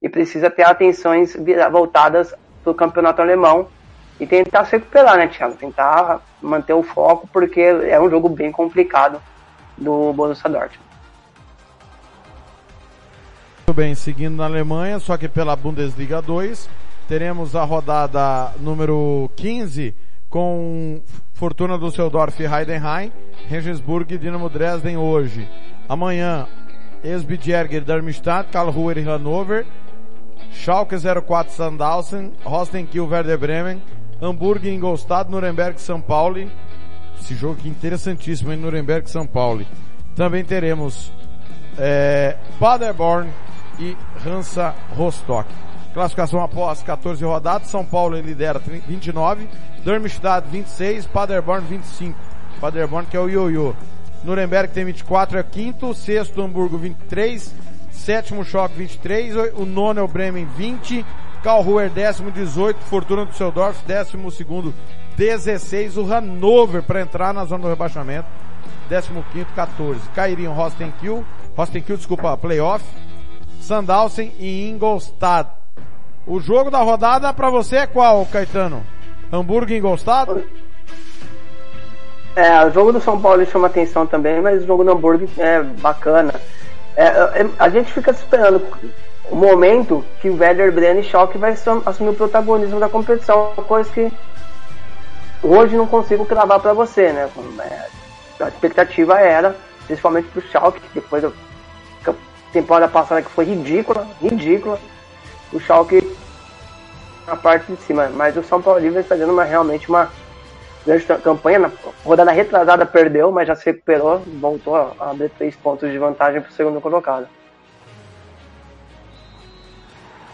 e precisa ter atenções voltadas para o campeonato alemão e tentar se recuperar, né, Thiago? Tentar manter o foco, porque é um jogo bem complicado do Borussia Dortmund. Muito bem, seguindo na Alemanha, só que pela Bundesliga 2, teremos a rodada número 15 com Fortuna Düsseldorf e Heidenheim, Regensburg e Dinamo Dresden hoje. Amanhã, Esbjerger Darmstadt, Karlsruhe e Hannover, Schalke 04 Sandhausen, Rostenkiel Werder Bremen, Hamburgo Ingolstadt, Nuremberg São Paulo. Esse jogo aqui interessantíssimo em Nuremberg São Paulo. Também teremos é, Paderborn e Hansa Rostock. Classificação após 14 rodadas, São Paulo lidera 29, Darmstadt 26, Paderborn 25. Paderborn que é o ioiô. Nuremberg tem 24, é quinto, sexto Hamburgo 23, sétimo Choque 23, o nono é o Bremen 20, Karlsruher décimo 18, Fortuna Düsseldorf décimo segundo 16, o Hannover para entrar na zona do rebaixamento, décimo quinto 14. Cairiam Rostenkiel, Rostenkiel, desculpa, playoff, Sandhausen e Ingolstadt. O jogo da rodada para você é qual, Caetano? Hamburgo e Ingolstadt? É, o jogo do São Paulo chama atenção também, mas o jogo do Hamburgo é bacana. É, é, a gente fica esperando o momento que o Werder Bremen e Schalke vai assumir o protagonismo da competição, coisa que hoje não consigo cravar para você, né? É, a expectativa era, principalmente pro Schalke, depois da temporada passada que foi ridícula, ridícula, o Schalke na parte de cima. Mas o São Paulo está fazendo uma, realmente uma grande campanha. Na rodada retrasada perdeu, mas já se recuperou, voltou a abrir três pontos de vantagem para o segundo colocado.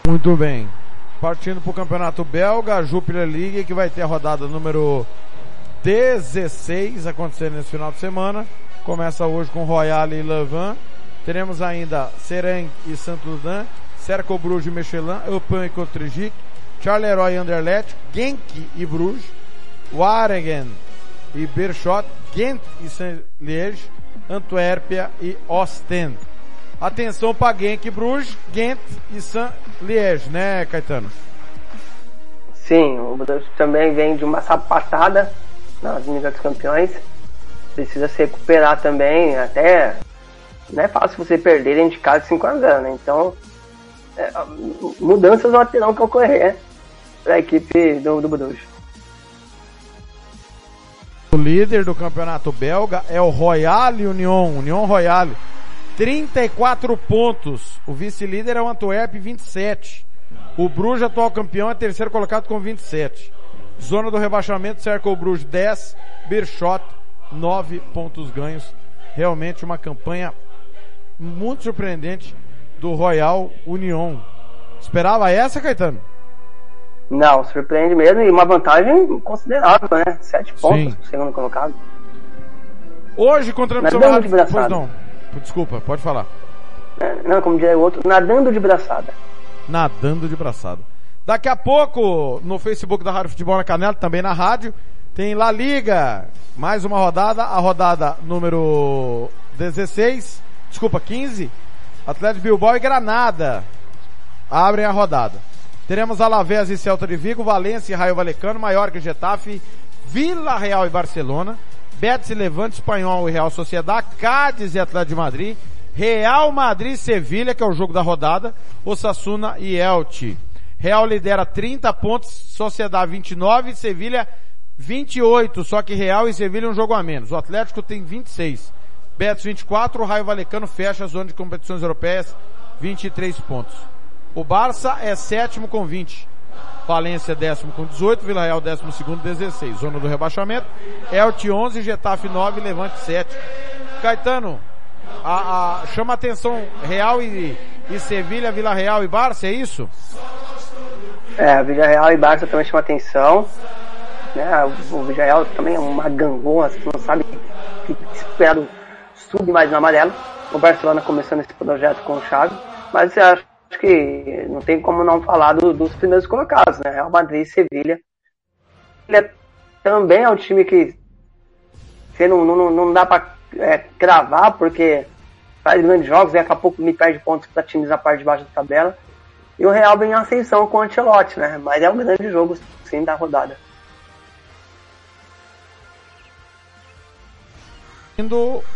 Muito bem. Partindo para o campeonato belga, a Jupiler League, que vai ter a rodada número 16 acontecendo nesse final de semana. Começa hoje com Royal e Levan. Teremos ainda Sereng e Saint-Oudin Cerco Bruges e Michelin, Eupen e Cotrigic, Charleroi e Anderlecht, Genk e Bruges, Waregem e Berchot, Ghent e Saint-Liège, Antuérpia e Ostend. Atenção para Genk Bruges, Ghent e Saint-Liège, né, Caetano? Sim, o Bordeaux também vem de uma sapatada nas Ligas dos Campeões. Precisa se recuperar também, até não é fácil você perder dentro de casa 5 a 0, né? Então, é, mudanças vão terão que ocorrer para a equipe do, do Bordeaux. O líder do campeonato belga é o Royal Union, Union Royal. 34 pontos. O vice-líder é o Antwerp, 27. O Bruges, atual campeão, é terceiro colocado com 27. Zona do rebaixamento, cerca o Bruges 10, Birchot 9 pontos ganhos. Realmente uma campanha muito surpreendente do Royal Union. Esperava essa, Caetano? Não, surpreende mesmo e uma vantagem considerável, né? Sete pontos pro segundo colocado. Hoje contra o não. Desculpa, pode falar. É, Não, como diria o outro, nadando de braçada. Nadando de braçada. Daqui a pouco, no Facebook da Rádio Futebol na Canela, também na rádio, tem La Liga. Mais uma rodada, a rodada número 16, desculpa, 15. Atlético Bilbao e Granada abrem a rodada. Teremos Alavés e Celta de Vigo, Valência e Raio Valecano, Maiorca e Getafe, Vila Real e Barcelona, Betis e Levante, Espanhol e Real Sociedade, Cádiz e Atlético de Madrid, Real Madrid e Sevilha, que é o jogo da rodada, Osasuna e Elche. Real lidera 30 pontos, Sociedade 29 e Sevilha 28, só que Real e Sevilha um jogo a menos. O Atlético tem 26. Betis 24, o Raio Valecano fecha a zona de competições europeias, 23 pontos. O Barça é sétimo com 20. Valência décimo com 18, Vila Real décimo segundo 16. Zona do rebaixamento. Elche 11, Getafe 9, Levante 7. Caetano, a, a, chama atenção Real e, e Sevilha, Vila Real e Barça, é isso? É, Vila Real e Barça também chama atenção. Né? O Vila Real também é uma gangorra, você não sabe que esperar do sub mais no amarelo. O Barcelona começando esse projeto com o Xavi, mas acho que não tem como não falar do, dos primeiros colocados, né? Real Madrid e Sevilha. Ele é, também é um time que você não, não, não dá pra é, cravar, porque faz grandes jogos e daqui a pouco me perde pontos para times da parte de baixo da tabela. E o Real vem em ascensão com o Ancelotti, né? Mas é um grande jogo, sim, da rodada.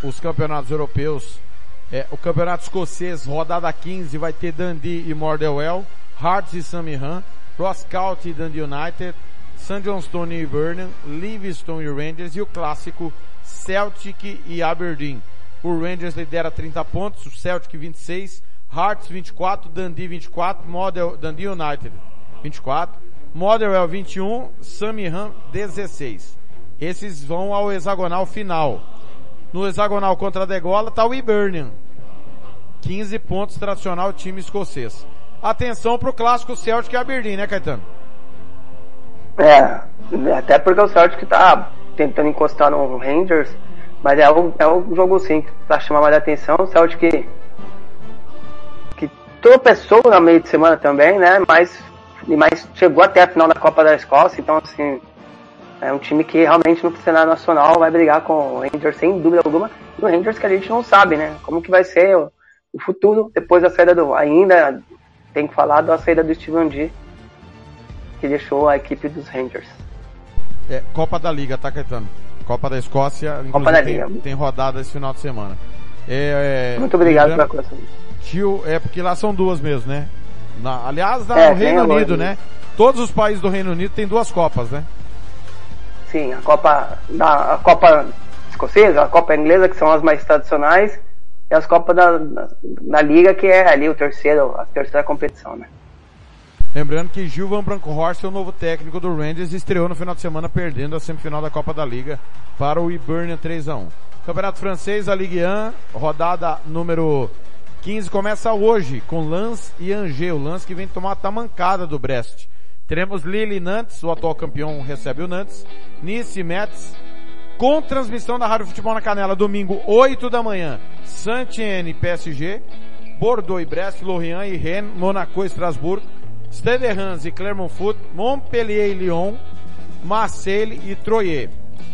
Os campeonatos europeus, é, o campeonato escocês, rodada 15, vai ter Dundee e Motherwell, Hearts e Samirhan, Rosscout e Dundee United, St. Johnstone e Vernon, Livingston e Rangers e o clássico Celtic e Aberdeen. O Rangers lidera 30 pontos, o Celtic 26, Hearts 24, Dundee 24, Model, Dundee United 24, Motherwell 21, Samirhan 16. Esses vão ao hexagonal final. No hexagonal contra a Degola está o Hibernian. 15 pontos, tradicional time escocês. Atenção para o clássico Celtic e Aberdeen, né, Caetano? É, até porque o Celtic está tentando encostar no Rangers, mas é um, é um jogo sim que tá chamando mais atenção. O Celtic que, que tropeçou na meio de semana também, né? Mas, mas chegou até a final da Copa da Escócia, então assim, é um time que realmente no cenário nacional vai brigar com o Rangers sem dúvida alguma. E o Rangers que a gente não sabe, né? Como que vai ser o, o futuro depois da saída do. Ainda tem que falar da saída do Steven D, que deixou a equipe dos Rangers. É, Copa da Liga, tá, Caetano? Copa da Escócia, Copa da tem, Liga. tem rodada esse final de semana. É, é, Muito obrigado pela coisa. Tio, é porque lá são duas mesmo, né? Na- aliás, É, no Reino Unido, Londres. né? Todos os países do Reino Unido têm duas Copas, né? Sim, a Copa da a Copa escocesa, a Copa inglesa, que são as mais tradicionais, e as Copas da, da, da Liga, que é ali o terceiro, a terceira competição, né? Lembrando que Gil Van Bronckhorst é o novo técnico do Rangers estreou no final de semana perdendo a semifinal da Copa da Liga para o Hibernian 3x1. Campeonato francês, a Ligue 1, rodada número 15 começa hoje com Lens e Angers. O Lens que vem tomar a tamancada do Brest. Teremos Lille e Nantes, o atual campeão recebe o Nantes. Nice Metz, com transmissão da Rádio Futebol na Canela, domingo 8 da manhã. Saint-Étienne e PSG, Bordeaux e Brest, Lorient e Rennes, Monaco e Estrasburgo, Stade e Clermont Foot, Montpellier e Lyon, Marseille e Troyes.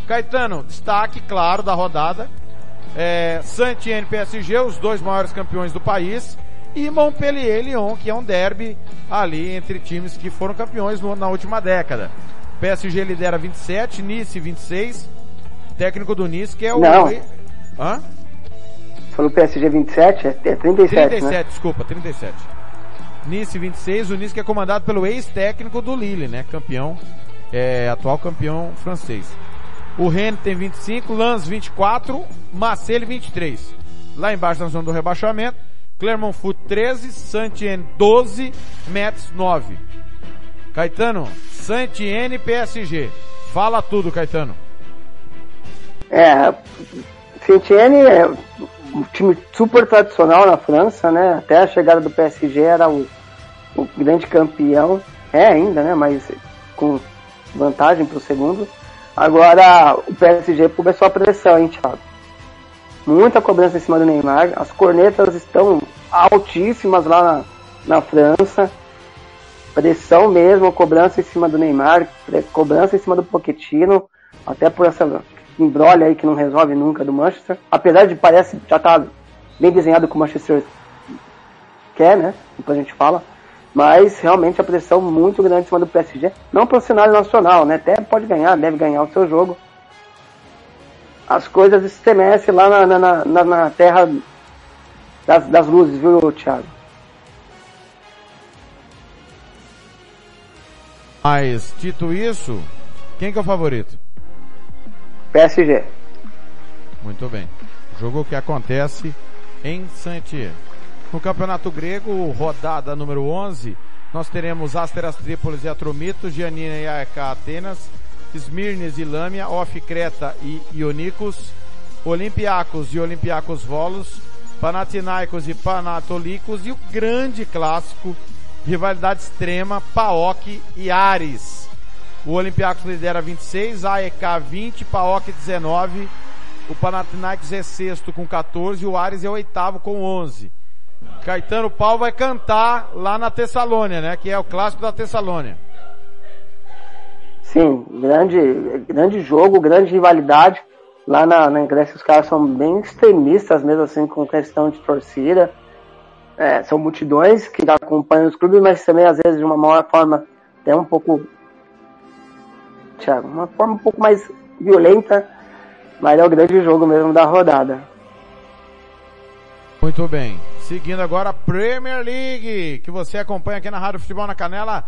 Caetano, destaque claro da rodada. É, Saint-Étienne e PSG, os dois maiores campeões do país. E Montpellier e Lyon, que é um derby ali entre times que foram campeões no, na última década. PSG lidera 27, Nice 26, técnico do Nice que é o... Não. Hã? Falou PSG 27? É 37, 37, né? desculpa, 37. Nice 26, o Nice que é comandado pelo ex-técnico do Lille, né? Campeão, é, atual campeão francês. O Rennes tem 25, Lens 24, Marseille 23. Lá embaixo na zona do rebaixamento, Clermont Foot 13, Saint-Étienne 12, Metz 9. Caetano, Saint-Étienne PSG. Fala tudo, Caetano. É, Saint-Étienne é um time super tradicional na França, né? Até a chegada do PSG era o, o grande campeão. É ainda, né? Mas com vantagem para o segundo. Agora o PSG começou a pressão, hein, Thiago? Muita cobrança em cima do Neymar. As cornetas estão altíssimas lá na, na França. Pressão mesmo, cobrança em cima do Neymar, cobrança em cima do Pochettino, até por essa embrolha aí que não resolve nunca do Manchester. Apesar de parece já tá bem desenhado com o Manchester quer, né? Depois a gente fala. Mas realmente a pressão muito grande em cima do PSG. Não para o cenário nacional, né? Até pode ganhar, deve ganhar o seu jogo. As coisas estremecem lá na, na, na, na terra das, das luzes, viu, Thiago? Mas, dito isso, quem que é o favorito? PSG. Muito bem. Jogo que acontece em Santiago. No Campeonato Grego, rodada número 11, nós teremos Asteras Trípolis e Atromitos, Giannina e AEK Atenas, Smirnes e Lâmia, Off Creta e Ionicos, Olympiacos e Olympiacos Volos, Panathinaikos e Panatolicos e o grande clássico, rivalidade extrema, PAOK e Ares. O Olympiacos lidera 26, AEK 20, PAOK 19, o Panathinaikos é sexto com 14 e o Ares é oitavo com 11. Caetano Paulo vai cantar lá na Tessalônia, né? Que é o clássico da Tessalônia. Sim, grande, grande jogo, grande rivalidade. Lá na, na Grécia os caras são bem extremistas mesmo assim com questão de torcida. É, são multidões que acompanham os clubes, mas também às vezes de uma maior forma até um pouco Thiago, uma forma um pouco mais violenta, mas é o grande jogo mesmo da rodada. Muito bem. Seguindo agora a Premier League, que você acompanha aqui na Rádio Futebol na Canela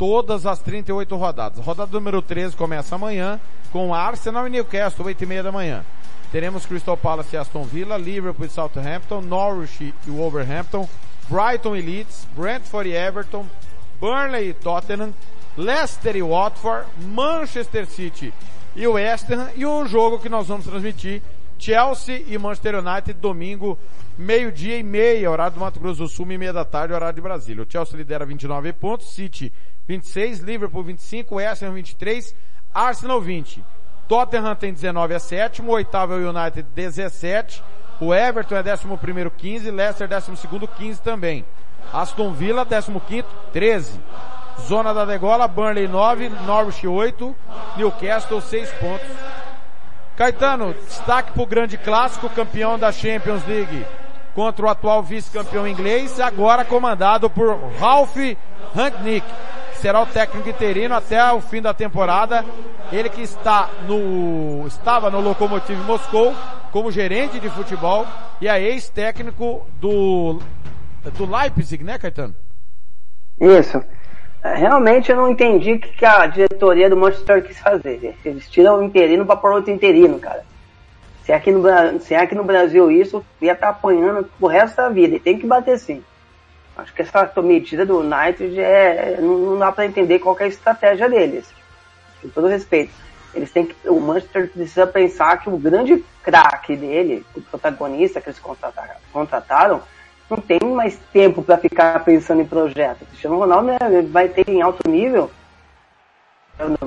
todas as 38 rodadas. Rodada número 13 começa amanhã com Arsenal e Newcastle, 8 e meia da manhã. Teremos Crystal Palace e Aston Villa, Liverpool e Southampton, Norwich e Wolverhampton, Brighton e Leeds, Brentford e Everton, Burnley e Tottenham, Leicester e Watford, Manchester City e West Ham e o jogo que nós vamos transmitir Chelsea e Manchester United domingo meio-dia e meia, horário do Mato Grosso do Sul, e meia da tarde, horário de Brasília. O Chelsea lidera 29 pontos, City 26, Liverpool 25, West Ham 23, Arsenal 20. Tottenham tem 19 a sétimo, oitavo é o United 17, o Everton é 11 primeiro 15, Leicester 12 segundo 15 também. Aston Villa 15 quinto 13. Zona da degola, Burnley 9, Norwich 8, Newcastle 6 pontos. Caetano, destaque para o grande clássico, campeão da Champions League contra o atual vice-campeão inglês, agora comandado por Ralph Rangnick, que será o técnico interino até o fim da temporada. Ele que está no, estava no Lokomotiv Moscou como gerente de futebol e é ex-técnico do, do Leipzig, né, Caetano? Isso. Realmente eu não entendi o que a diretoria do Manchester quis fazer. Eles tiram o interino para pôr outro interino, cara. Se é, aqui no, se é aqui no Brasil isso, ia estar tá apanhando pro resto da vida. E tem que bater sim. Acho que essa medida do United é, não, não dá para entender qual é a estratégia deles. Com todo respeito. Eles têm que, o Manchester precisa pensar que o grande craque dele, o protagonista que eles contrataram não tem mais tempo para ficar pensando em projeto. Cristiano Ronaldo né, vai ter em alto nível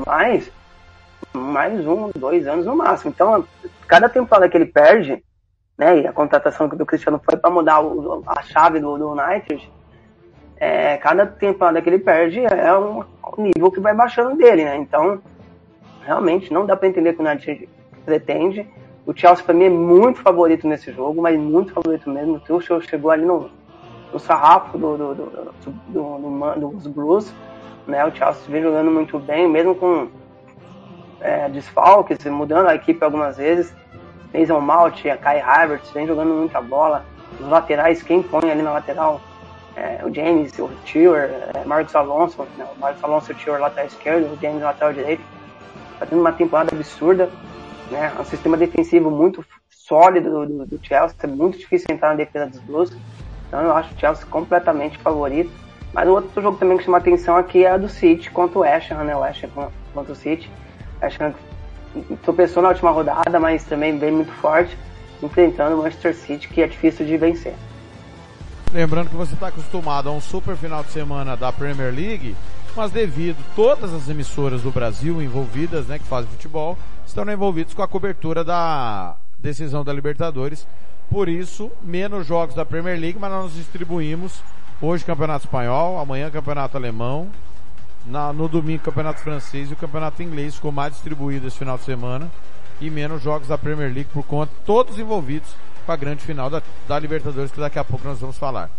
mais, mais um, dois anos no máximo. Então, cada temporada que ele perde, né, e a contratação do Cristiano foi para mudar o, a chave do, do United, é, cada temporada que ele perde é um, um, nível que vai baixando dele, né? Então, realmente não dá para entender o que o United pretende. O Chelsea para mim é muito favorito nesse jogo, mas muito favorito mesmo. O Tuchel chegou ali no, do sarrafo do, do, do, do, dos Blues. Né? O Chelsea vem jogando muito bem, mesmo com é, desfalques, mudando a equipe algumas vezes. Mason Malt, a Kai Havertz, vem jogando muita bola. Os laterais, quem põe ali na lateral? É, o James, o Tier, é, Marcos Alonso, né? o Marcos Alonso o Tier lateral esquerdo, o James lateral direito. Tá tendo uma temporada absurda, né? Um sistema defensivo muito sólido do, do, Chelsea, é muito difícil entrar na defesa dos Blues. Então eu acho o Chelsea completamente favorito. Mas o outro jogo também que chama atenção aqui é do City contra o West Ham, né? O West Ham contra o City. Acho que tropeçou na última rodada, mas também bem muito forte, enfrentando o Manchester City, que é difícil de vencer. Lembrando que você está acostumado a um super final de semana da Premier League, mas devido todas as emissoras do Brasil envolvidas, né, que fazem futebol, estão envolvidos com a cobertura da decisão da Libertadores. Por isso, menos jogos da Premier League, mas nós distribuímos hoje Campeonato Espanhol, amanhã Campeonato Alemão, na, no domingo Campeonato Francês e o Campeonato Inglês ficou mais distribuído esse final de semana e menos jogos da Premier League por conta, todos envolvidos com a grande final da, da Libertadores que daqui a pouco nós vamos falar.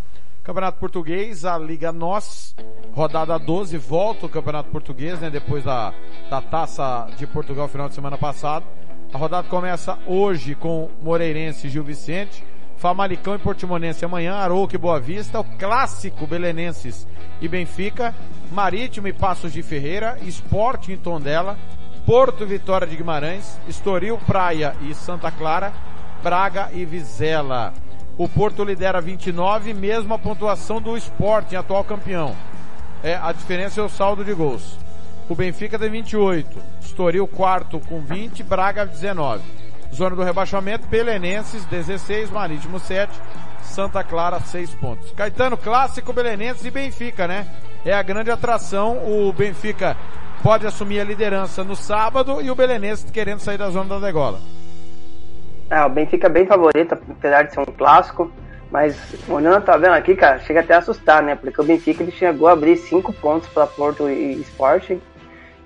Campeonato Português, a Liga Nós, rodada 12, volta o Campeonato Português, né, depois da, da Taça de Portugal final de semana passado. A rodada começa hoje com Moreirense e Gil Vicente, Famalicão e Portimonense amanhã, Arouca e Boa Vista, o clássico Belenenses e Benfica, Marítimo e Passos de Ferreira, Esporte em Tondela, Porto Vitória de Guimarães, Estoril, Praia e Santa Clara, Braga e Vizela. O Porto lidera 29, mesma pontuação do Esporte, atual campeão. É, a diferença é o saldo de gols. O Benfica tem 28, Estoril quarto com 20, Braga 19. Zona do rebaixamento, Belenenses 16, Marítimo 7, Santa Clara 6 pontos. Caetano, clássico Belenenses e Benfica, né? É a grande atração. O Benfica pode assumir a liderança no sábado e o Belenenses querendo sair da zona da degola. É, o Benfica é bem favorito, apesar de ser um clássico. Mas olhando, tá vendo aqui, cara, chega até a assustar, né? Porque o Benfica ele chegou a abrir 5 pontos para Porto e Sporting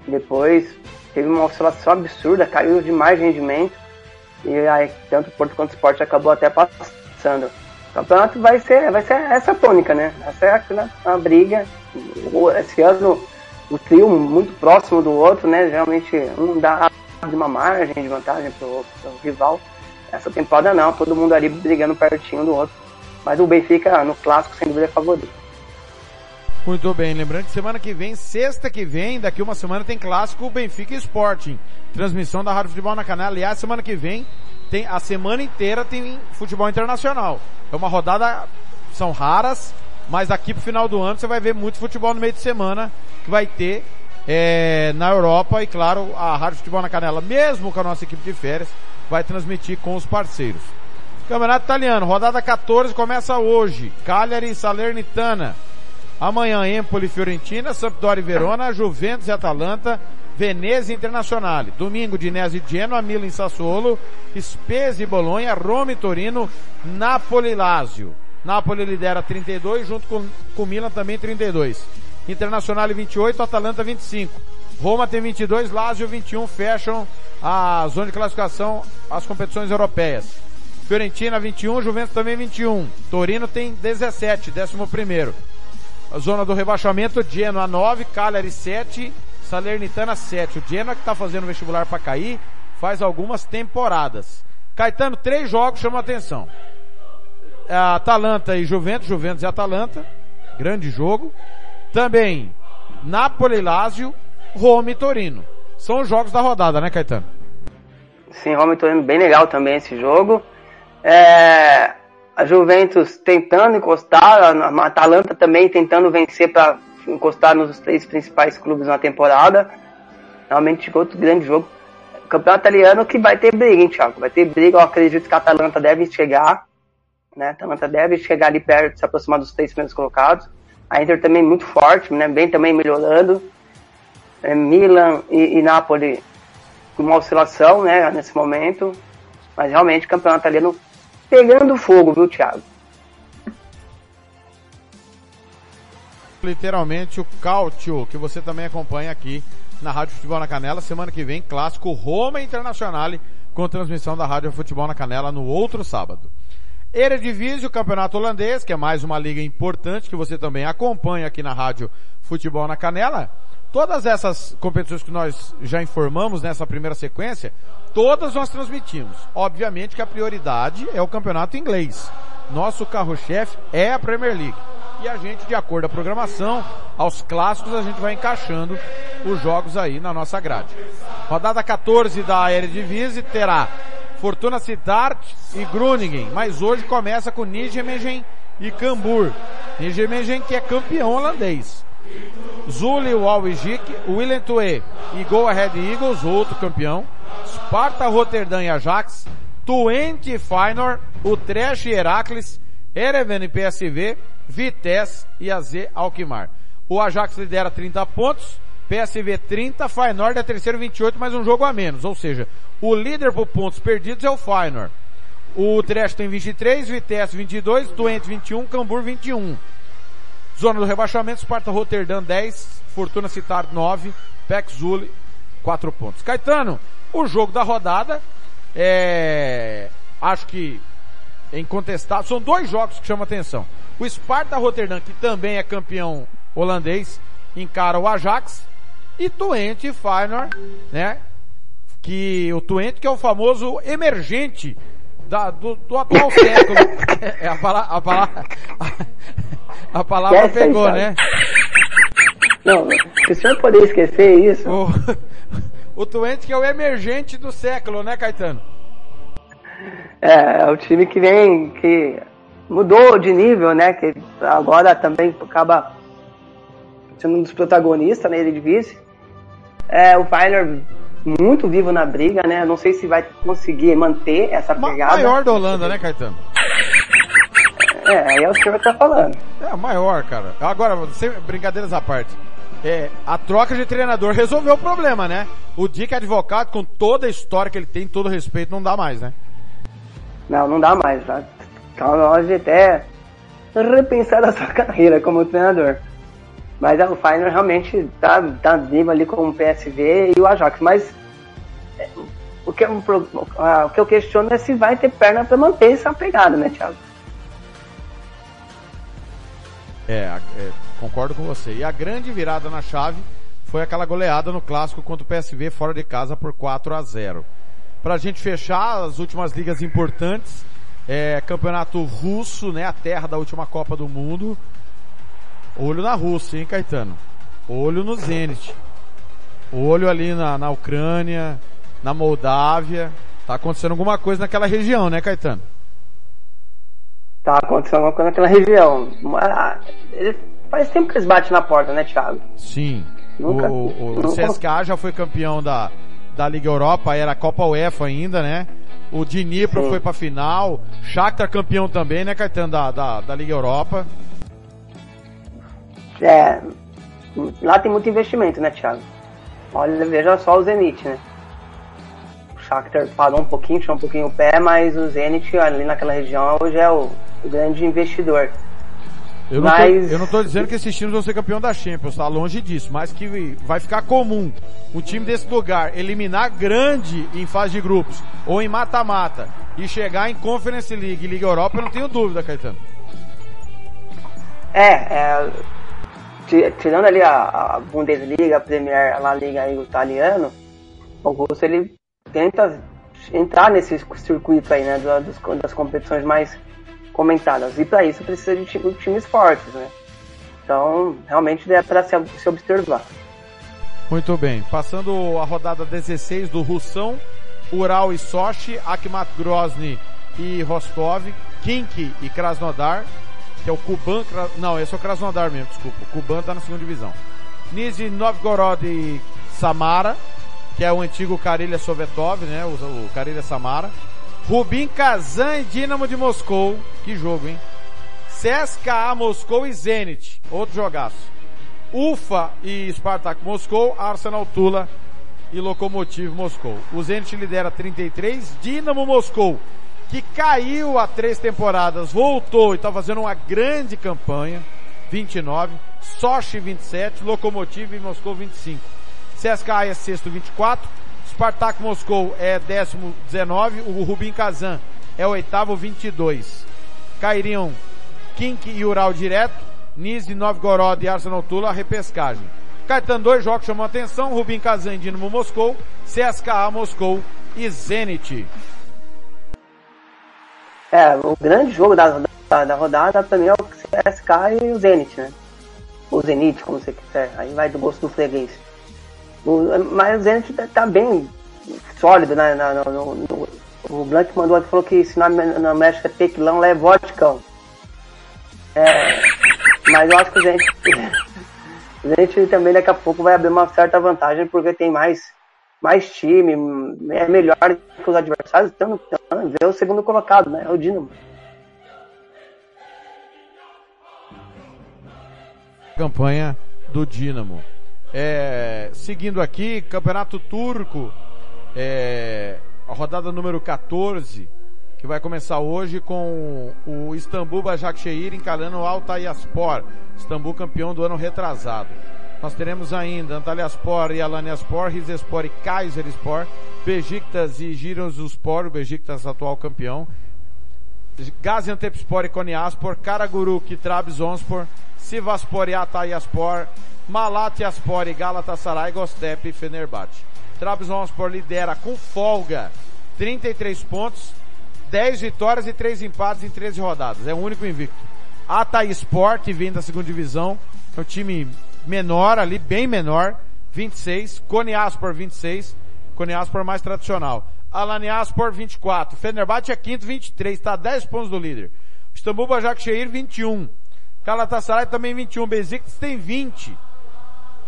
depois teve uma oscilação absurda, caiu demais rendimento. E aí, tanto o Porto quanto o Sport acabou até passando. O campeonato vai ser, vai ser essa tônica, né? Essa é a, a briga. Esse ano, o trio muito próximo do outro, né? Realmente um dá de uma margem de vantagem pro, pro rival. Essa temporada não, todo mundo ali brigando pertinho do outro. Mas o Benfica, no clássico, sem dúvida é favorito. Muito bem, lembrando que semana que vem, sexta que vem, daqui uma semana tem clássico Benfica Sporting. Transmissão da Rádio Futebol na Canela. Aliás, semana que vem tem a semana inteira tem futebol internacional. É uma rodada, são raras, mas daqui pro final do ano você vai ver muito futebol no meio de semana que vai ter é, na Europa e claro, a Rádio Futebol na Canela, mesmo com a nossa equipe de férias, vai transmitir com os parceiros. Campeonato Italiano, rodada 14 começa hoje. Cagliari e Salernitana. Amanhã, Empoli Fiorentina, Sampdoria e Verona, Juventus e Atalanta, Venezia Internazionale. Domingo, Dinese e Genoa, Milan e Sassuolo, Spezia e Bolonha, Roma e Torino, Napoli e Lazio. Napoli lidera 32, junto com, com Milan também 32. Internacional 28, Atalanta 25. Roma tem 22, Lazio 21, fecham a zona de classificação as competições europeias. Fiorentina 21, Juventus também 21. Torino tem 17, 11 primeiro zona do rebaixamento, Genoa 9, Cagliari 7, Salernitana 7. O Genoa que está fazendo vestibular para cair faz algumas temporadas. Caetano, três jogos chamam a atenção. Atalanta e Juventus, Juventus e Atalanta, grande jogo. Também Napoli e Lazio, Roma e Torino. São os jogos da rodada, né, Caetano? Sim, Roma Torino, bem legal também esse jogo. É, a Juventus tentando encostar, a Atalanta também tentando vencer para encostar nos três principais clubes na temporada. Realmente ficou outro grande jogo. O campeonato italiano que vai ter briga, hein, Thiago? Vai ter briga, eu acredito que a Atalanta deve chegar. Né? A Atalanta deve chegar ali perto, se aproximar dos três primeiros colocados. A Inter também muito forte, né? bem também melhorando. É, Milan e, e Napoli uma oscilação né, nesse momento. Mas realmente o campeonato italiano pegando fogo, viu, Thiago? Literalmente o Cautio, que você também acompanha aqui na Rádio Futebol na Canela. Semana que vem, clássico Roma Internacional com transmissão da Rádio Futebol na Canela no outro sábado. Eredivisie, o campeonato holandês, que é mais uma liga importante que você também acompanha aqui na rádio Futebol na Canela. Todas essas competições que nós já informamos nessa primeira sequência, todas nós transmitimos. Obviamente que a prioridade é o campeonato inglês. Nosso carro-chefe é a Premier League. E a gente, de acordo a programação, aos clássicos, a gente vai encaixando os jogos aí na nossa grade. Rodada 14 da Eredivisie terá Fortuna Sittard e Groningen, mas hoje começa com Nijmegen e Cambur. Nijmegen que é campeão holandês. Zuli Walwijik, Willem Tue e Go Ahead Eagles, outro campeão. Sparta Rotterdam e Ajax. Twente Feyenoord, Utrecht e Heracles, Ereven e PSV, Vitesse e AZ Alkmaar. O Ajax lidera 30 pontos, PSV 30, Feyenoord é terceiro 28, mais um jogo a menos. Ou seja, o líder por pontos perdidos é o Feyenoord. O Utrecht tem 23, Vitesse 22, Twente 21, Cambur 21. Zona do rebaixamento, Sparta Rotterdam 10, Fortuna Citar 9, Pex Zuli 4 pontos. Caetano, o jogo da rodada é, acho que incontestável. São dois jogos que chamam atenção. O Sparta Rotterdam, que também é campeão holandês, encara o Ajax. E Twente Feyenoord, né? Que o Twente que é o famoso emergente da, do, do atual século. É a palavra, a palavra, a palavra pegou, né? Não, se o senhor poder esquecer isso. O, o Twente que é o emergente do século, né, Caetano? É, é o time que vem, que mudou de nível, né? Que agora também acaba sendo um dos protagonistas, né? Ele de vice. É, o Feyenoord muito vivo na briga, né? Não sei se vai conseguir manter essa pegada. Maior da Holanda, né, Caetano? É, aí é o que tá falando. É, maior, cara. Agora, sem brincadeiras à parte. É, a troca de treinador resolveu o problema, né? O Dick advogado, com toda a história que ele tem, todo respeito, não dá mais, né? Não, não dá mais. Tá? Então nós até repensar a sua carreira como treinador. Mas o Feyenoord realmente tá, tá vivo ali com o PSV e o Ajax. Mas é, o que, eu, o que eu questiono é se vai ter perna para manter essa pegada, né, Thiago? É, é, concordo com você. E a grande virada na chave foi aquela goleada no clássico contra o PSV fora de casa por 4 a 0. Pra gente fechar as últimas ligas importantes, é, campeonato russo, né, a terra da última Copa do Mundo. Olho na Rússia, hein, Caetano? Olho no Zenit. Olho ali na, na Ucrânia, na Moldávia. Tá acontecendo alguma coisa naquela região, né, Caetano? Tá acontecendo alguma coisa naquela região. faz tempo que eles batem na porta, né, Thiago? Sim. Nunca, o, o, o CSKA já foi campeão da, da Liga Europa, era a Copa UEFA ainda, né? O Dnipro Sim. foi pra final. Shakhtar campeão também, né, Caetano, da, da, da Liga Europa. É, lá tem muito investimento, né, Thiago? Olha, veja só o Zenit, né? O Shakhtar parou um pouquinho, tirou um pouquinho o pé, mas o Zenit ali naquela região hoje é o, o grande investidor. Eu não, mas... tô, eu não tô dizendo que esses times vão ser campeão da Champions, tá longe disso, mas que vai ficar comum um time desse lugar eliminar grande em fase de grupos ou em mata-mata e chegar em Conference League e Liga Europa, eu não tenho dúvida, Caetano. É, é tirando ali a, a, Bundesliga, a Premier, a La Liga e o italiano, o Russo ele tenta entrar nesse circuito aí, né, das, das competições mais comentadas. E para isso precisa de times fortes, né? Então, realmente é para se, se observar. Muito bem. Passando a rodada 16 do Russão, Ural e Sochi, Akhmat Grozny e Rostov, Kink e Krasnodar, que é o Kuban, não, é o Krasnodar mesmo, desculpa. O Kuban tá na segunda divisão. Nizhny Novgorod e Samara, que é o antigo Karelia Sovetov, né, o, o Karelia Samara. Rubin Kazan e Dinamo de Moscou, que jogo, hein? CSKA Moscou e Zenit, outro jogaço. Ufa e Spartak Moscou, Arsenal Tula e Lokomotiv Moscou. O Zenit lidera 33, Dinamo Moscou que caiu há três temporadas, voltou e está fazendo uma grande campanha, 29, Sochi 27, Lokomotiv e Moscou 25. CSKA é sexto 24, Spartak Moscou é décimo 19, o Rubin Kazan é o oitavo 22. cairiam Kink e Ural direto, Nizhny Novgorod e Arsenal Tula, repescagem. Caetano, dois jogos chamam atenção, Rubin Kazan e Dinamo Moscou, CSKA Moscou e Zenit. É, o grande jogo da, da, da rodada também é o CSK e o Zenit, né? O Zenit, como você quiser. Aí vai do gosto do freguês. O, mas o Zenit tá, tá bem sólido, né? Na, no, no, o Blank mandou falou que se na, na é tequilão, lá é vodkão. É, mas eu acho que o Zenit, o Zenit também daqui a pouco vai abrir uma certa vantagem porque tem mais, mais time, é melhor que os adversários, então, então vê o segundo colocado, né? É o Dinamo. Campanha do Dinamo. É, seguindo aqui, Campeonato Turco, é, a rodada número 14, que vai começar hoje com o Istambul Başakşehir encarando o Altayaspor, Istambul campeão do ano retrasado. Nós teremos ainda Antalyaspor e Alanyaspor, Rizespor e Kayserispor, Besiktas e Giresunspor, o Besiktas atual campeão, Gaziantepspor e Konyaspor, Karaguruk e Trabzonspor, Sivaspor e Atayaspor, Malatyaspor e Galatasaray, Gostep e Fenerbahçe. Trabzonspor lidera com folga 33 pontos, 10 vitórias e 3 empates em 13 rodadas. É o único invicto. Atayaspor, que vem da segunda divisão, é um time menor ali, bem menor, 26. Konyaspor 26. Konyaspor mais tradicional. Alaniaspor 24. Fenerbahçe é quinto, 23. Está a 10 pontos do líder. Istambul Başakşehir 21. Galatasaray também 21. Besiktas tem 20.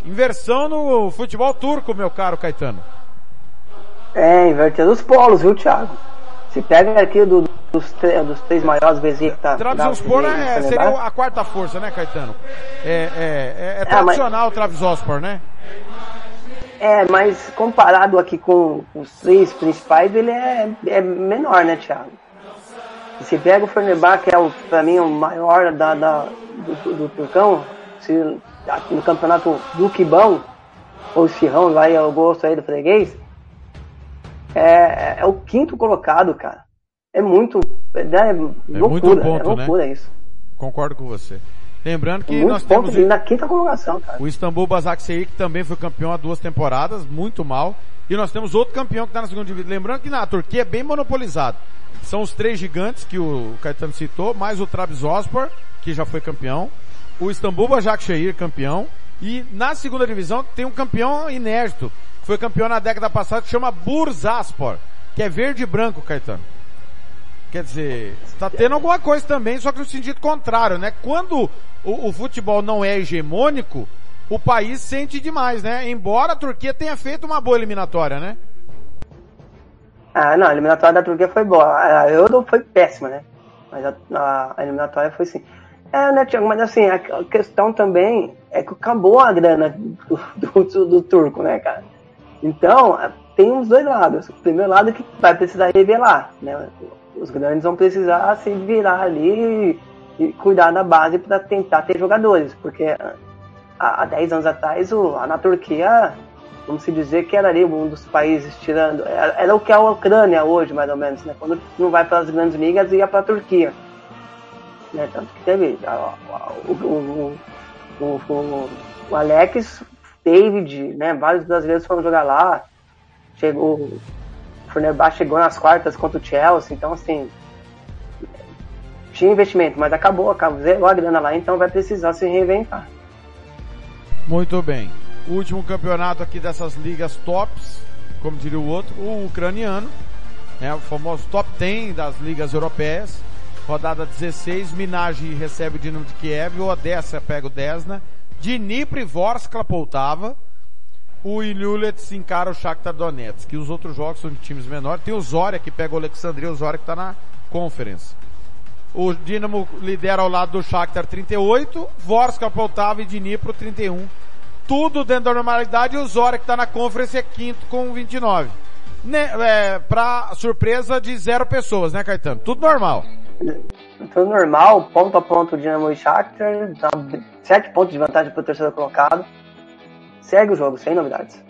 Inversão no futebol turco, meu caro Caetano. É, invertendo os polos, viu, Thiago? Se pega aqui do, dos, dos, três maiores Besiktas... Trabzonspor é, seria a quarta força, né, Caetano? É, é, é, é tradicional o Trabzonspor, né? É, mas comparado aqui com os três principais, ele é, é menor, né, Thiago? Se pega o Fenerbahçe, que é o, pra mim o maior da, da do, do, do Turcão, se, no campeonato do Quibão, ou Cirrão, vai ao gosto aí do freguês, é, é o quinto colocado, cara. É muito. É, é loucura, muito ponto, é loucura né? isso. Concordo com você. Lembrando que muito nós temos na quinta colocação, cara. o Istambul Basaksehir, que também foi campeão há duas temporadas, muito mal. E nós temos outro campeão que está na segunda divisão. Lembrando que na Turquia é bem monopolizado. São os três gigantes que o Caetano citou, mais o Trabzonspor, que já foi campeão, o Istambul Başakşehir campeão, e na segunda divisão tem um campeão inédito, que foi campeão na década passada, que chama Bursaspor, que é verde e branco, Caetano. Quer dizer, está tendo alguma coisa também, só que no sentido contrário, né? Quando o, o, futebol não é hegemônico, o país sente demais, né? Embora a Turquia tenha feito uma boa eliminatória, né? Ah, não, a eliminatória da Turquia foi boa. A Euro foi péssima, né? Mas a, a, a eliminatória foi sim. É, né, Tiago? Mas assim, a, a, questão também é que acabou a grana do, do, do, do turco, né, cara? Então, tem os dois lados. O primeiro lado é que vai precisar revelar, né? Os grandes vão precisar se virar ali e, cuidar da base para tentar ter jogadores, porque há, há 10 anos atrás, na Turquia, vamos se dizer que era ali um dos países tirando. Era, era o que é a Ucrânia hoje, mais ou menos, né? Quando não vai para as grandes ligas, ia para a Turquia. Né? Tanto que teve o, o, o, o, Alex, David, né? Vários brasileiros foram jogar lá. Chegou. O chegou nas quartas contra o Chelsea, então assim. Tinha investimento, mas acabou, acabou, zerou a grana lá, então vai precisar se reinventar. Muito bem. Último campeonato aqui dessas ligas tops, como diria o outro, o ucraniano, né, o famoso top 10 das ligas europeias. Rodada 16, Minaj recebe o Dinamo de Kiev, o Odessa pega o Desna, Dnipro e Vorskla Poltava. O Ilulets encara o Shakhtar Donetsk. E os outros jogos são de times menores. Tem o Zória que pega o Alexandria, o Zória que está na Conference. O Dinamo lidera ao lado do Shakhtar 38, Vorskla Poltava e Dnipro 31. Tudo dentro da normalidade e o Zória que está na Conference é quinto com 29. Né, é, pra surpresa de zero pessoas, né Caetano? Tudo normal. Tudo normal, ponto a ponto Dinamo e Shakhtar, tá 7 pontos de vantagem para o terceiro colocado. Segue o jogo, sem novidades.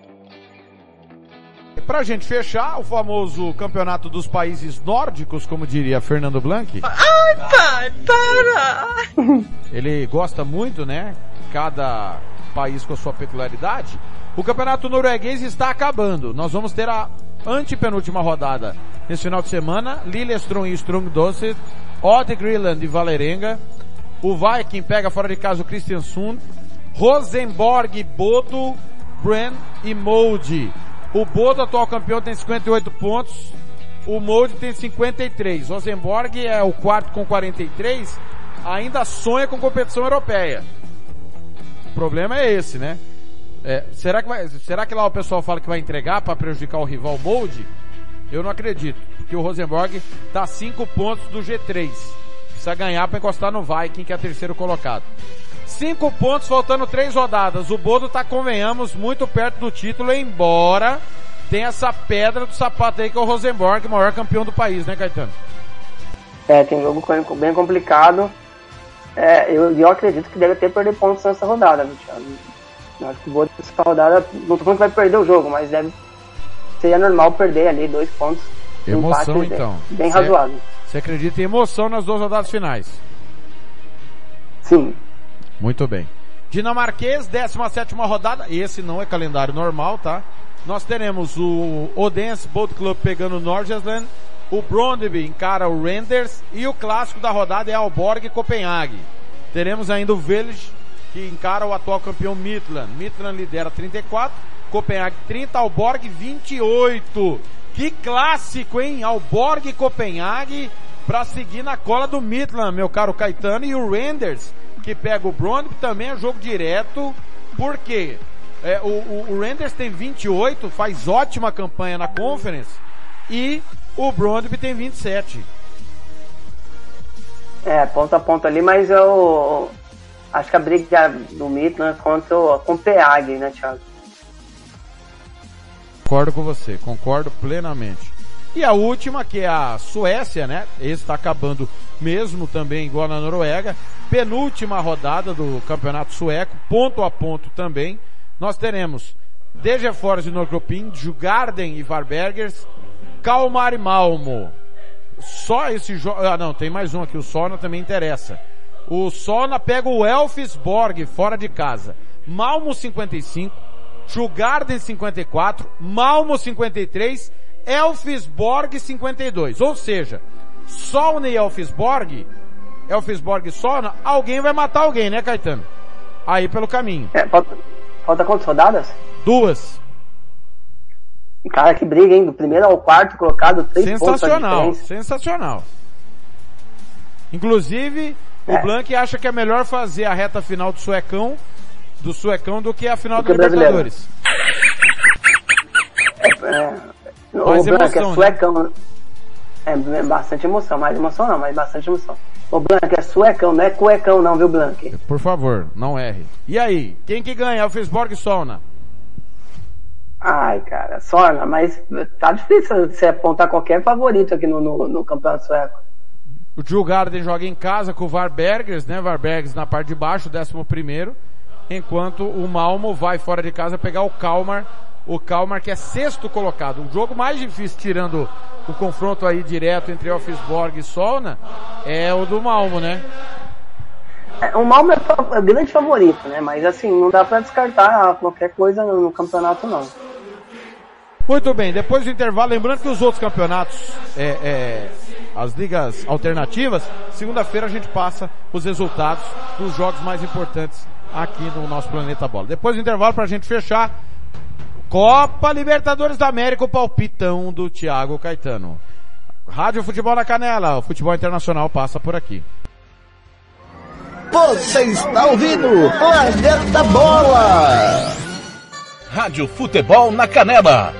Para a gente fechar, o famoso campeonato dos países nórdicos, como diria Fernando Blanc. Ai, pai, para! Ele gosta muito, né? Cada país com a sua peculiaridade. O campeonato norueguês está acabando. Nós vamos ter a antepenúltima rodada nesse final de semana. Lillestrøm e Strøm Doce, Odd Greenland e Valerenga, o Viking pega fora de casa o Kristiansund. Rosenborg, Bodo, Bren e Molde. O Bodo, atual campeão, tem 58 pontos. O Molde tem 53. Rosenborg é o quarto com 43. Ainda sonha com competição europeia. O problema é esse, né? É, será, que vai, será que lá o pessoal fala que vai entregar para prejudicar o rival Molde? Eu não acredito, porque o Rosenborg tá 5 pontos do G3. Precisa ganhar para encostar no Viking, que é terceiro colocado. Cinco pontos, faltando três rodadas. O Bodo tá, convenhamos, muito perto do título, embora tenha essa pedra do sapato aí que é o Rosenborg, maior campeão do país, né, Caetano? É, tem um jogo bem complicado. É, eu, eu acredito que deve ter perder pontos nessa rodada, Thiago? Eu acho que o Bodo nessa rodada, não tô falando que vai perder o jogo, mas deve seria normal perder ali dois pontos. Emoção, então. Bem, bem razoável. Você acredita em emoção nas duas rodadas finais? Sim. Muito bem. Dinamarquês, 17 rodada. Esse não é calendário normal, tá? Nós teremos o Odense Boat Club pegando o Norgesland. O Brondby encara o Renders. E o clássico da rodada é Alborg e Copenhague. Teremos ainda o Village, que encara o atual campeão Midland. Midland lidera 34. Copenhague 30. Alborg 28. Que clássico, hein? Alborg e Copenhague para seguir na cola do Midland, meu caro Caetano. E o Renders que pega o Brondby também é jogo direto, porque é, o, o, o, Renders tem 28, faz ótima campanha na Conference, e o Brondby tem 27. É, ponto a ponto ali, mas eu acho que a briga do Midland contra o Copenhague, né, Thiago? Concordo com você, concordo plenamente. E a última, que é a Suécia, né? Esse está acabando mesmo também igual na Noruega. Penúltima rodada do campeonato sueco, ponto a ponto também. Nós teremos Degerfors e Norrköping, Jugarden e Varbergers, Kalmar e Malmo. Só esse jogo, ah não, tem mais um aqui, o Sona também interessa. O Sona pega o Elfsborg fora de casa. Malmo 55, Jugarden 54, Malmo 53 Elfsborg 52. Ou seja, Solna e Elfsborg, Elfsborg e Solna, alguém vai matar alguém, né, Caetano? Aí pelo caminho. É, falta, falta quantas rodadas? Duas. Cara, que briga, hein? Do primeiro ao quarto colocado, três Sensacional, pontos sensacional. Inclusive, é. o Blank acha que é melhor fazer a reta final do Suecão, do Suecão, do que a final do, do Libertadores. É, é, mais o Branco é né? suecão. Né? É, bastante emoção, mais emoção não, mas bastante emoção. O Blanco é suecão, não é cuecão não, viu, Blanco? Por favor, não erre. E aí, quem que ganha? Elfsborg e Solna? Ai, cara, Solna, mas tá difícil você apontar qualquer favorito aqui no, no, no campeonato sueco. O Djurgården joga em casa com o Varbergers, né? Varbergers na parte de baixo, décimo primeiro. Enquanto o Malmo vai fora de casa pegar o Kalmar o Kalmar, que é sexto colocado. O jogo mais difícil, tirando o confronto aí direto entre Elfsborg e Solna, é o do Malmo, né? É, o Malmo é o é grande favorito, né? Mas assim, não dá para descartar qualquer coisa no, no, campeonato, não. Muito bem, depois do intervalo, lembrando que os outros campeonatos, é, é, as ligas alternativas, segunda-feira a gente passa os resultados dos jogos mais importantes aqui no nosso Planeta Bola. Depois do intervalo, para a gente fechar, Copa Libertadores da América, o palpitão do Thiago Caetano. Rádio Futebol na Canela, o futebol internacional passa por aqui. Você está ouvindo Planeta Bola! Rádio Futebol na Canela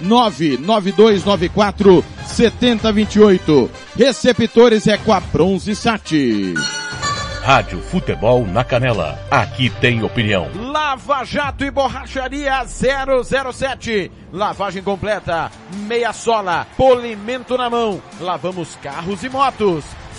99294 7028. Receptores é com a Bronze Sat. Rádio Futebol na Canela. Aqui tem opinião. Lava Jato e Borracharia 007. Lavagem completa, meia sola, polimento na mão. Lavamos carros e motos.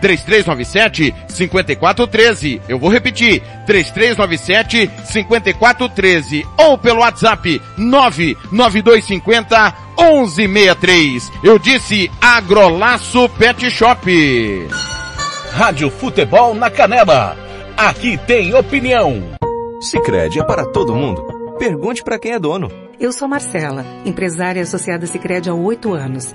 3397 5413. Eu vou repetir, 3397 5413 ou pelo WhatsApp 99250 1163. Eu disse Agrolaço Pet Shop. Rádio Futebol na Canela. Aqui tem opinião. Sicredi é para todo mundo. Pergunte para quem é dono. Eu sou Marcela, empresária associada Sicredi há oito anos.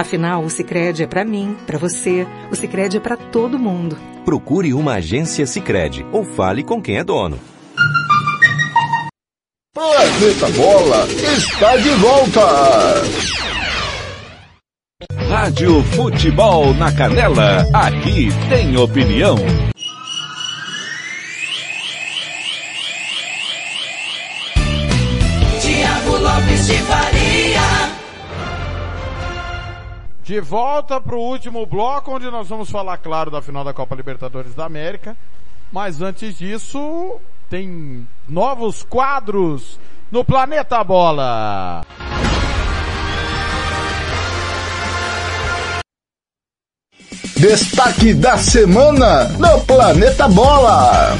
Afinal, o Sicredi é para mim, para você. O Sicredi é para todo mundo. Procure uma agência Sicredi ou fale com quem é dono. Planeta Bola está de volta. Rádio Futebol na Canela. Aqui tem opinião. De volta para o último bloco, onde nós vamos falar, claro, da final da Copa Libertadores da América. Mas antes disso, tem novos quadros no Planeta Bola. Destaque da semana no Planeta Bola.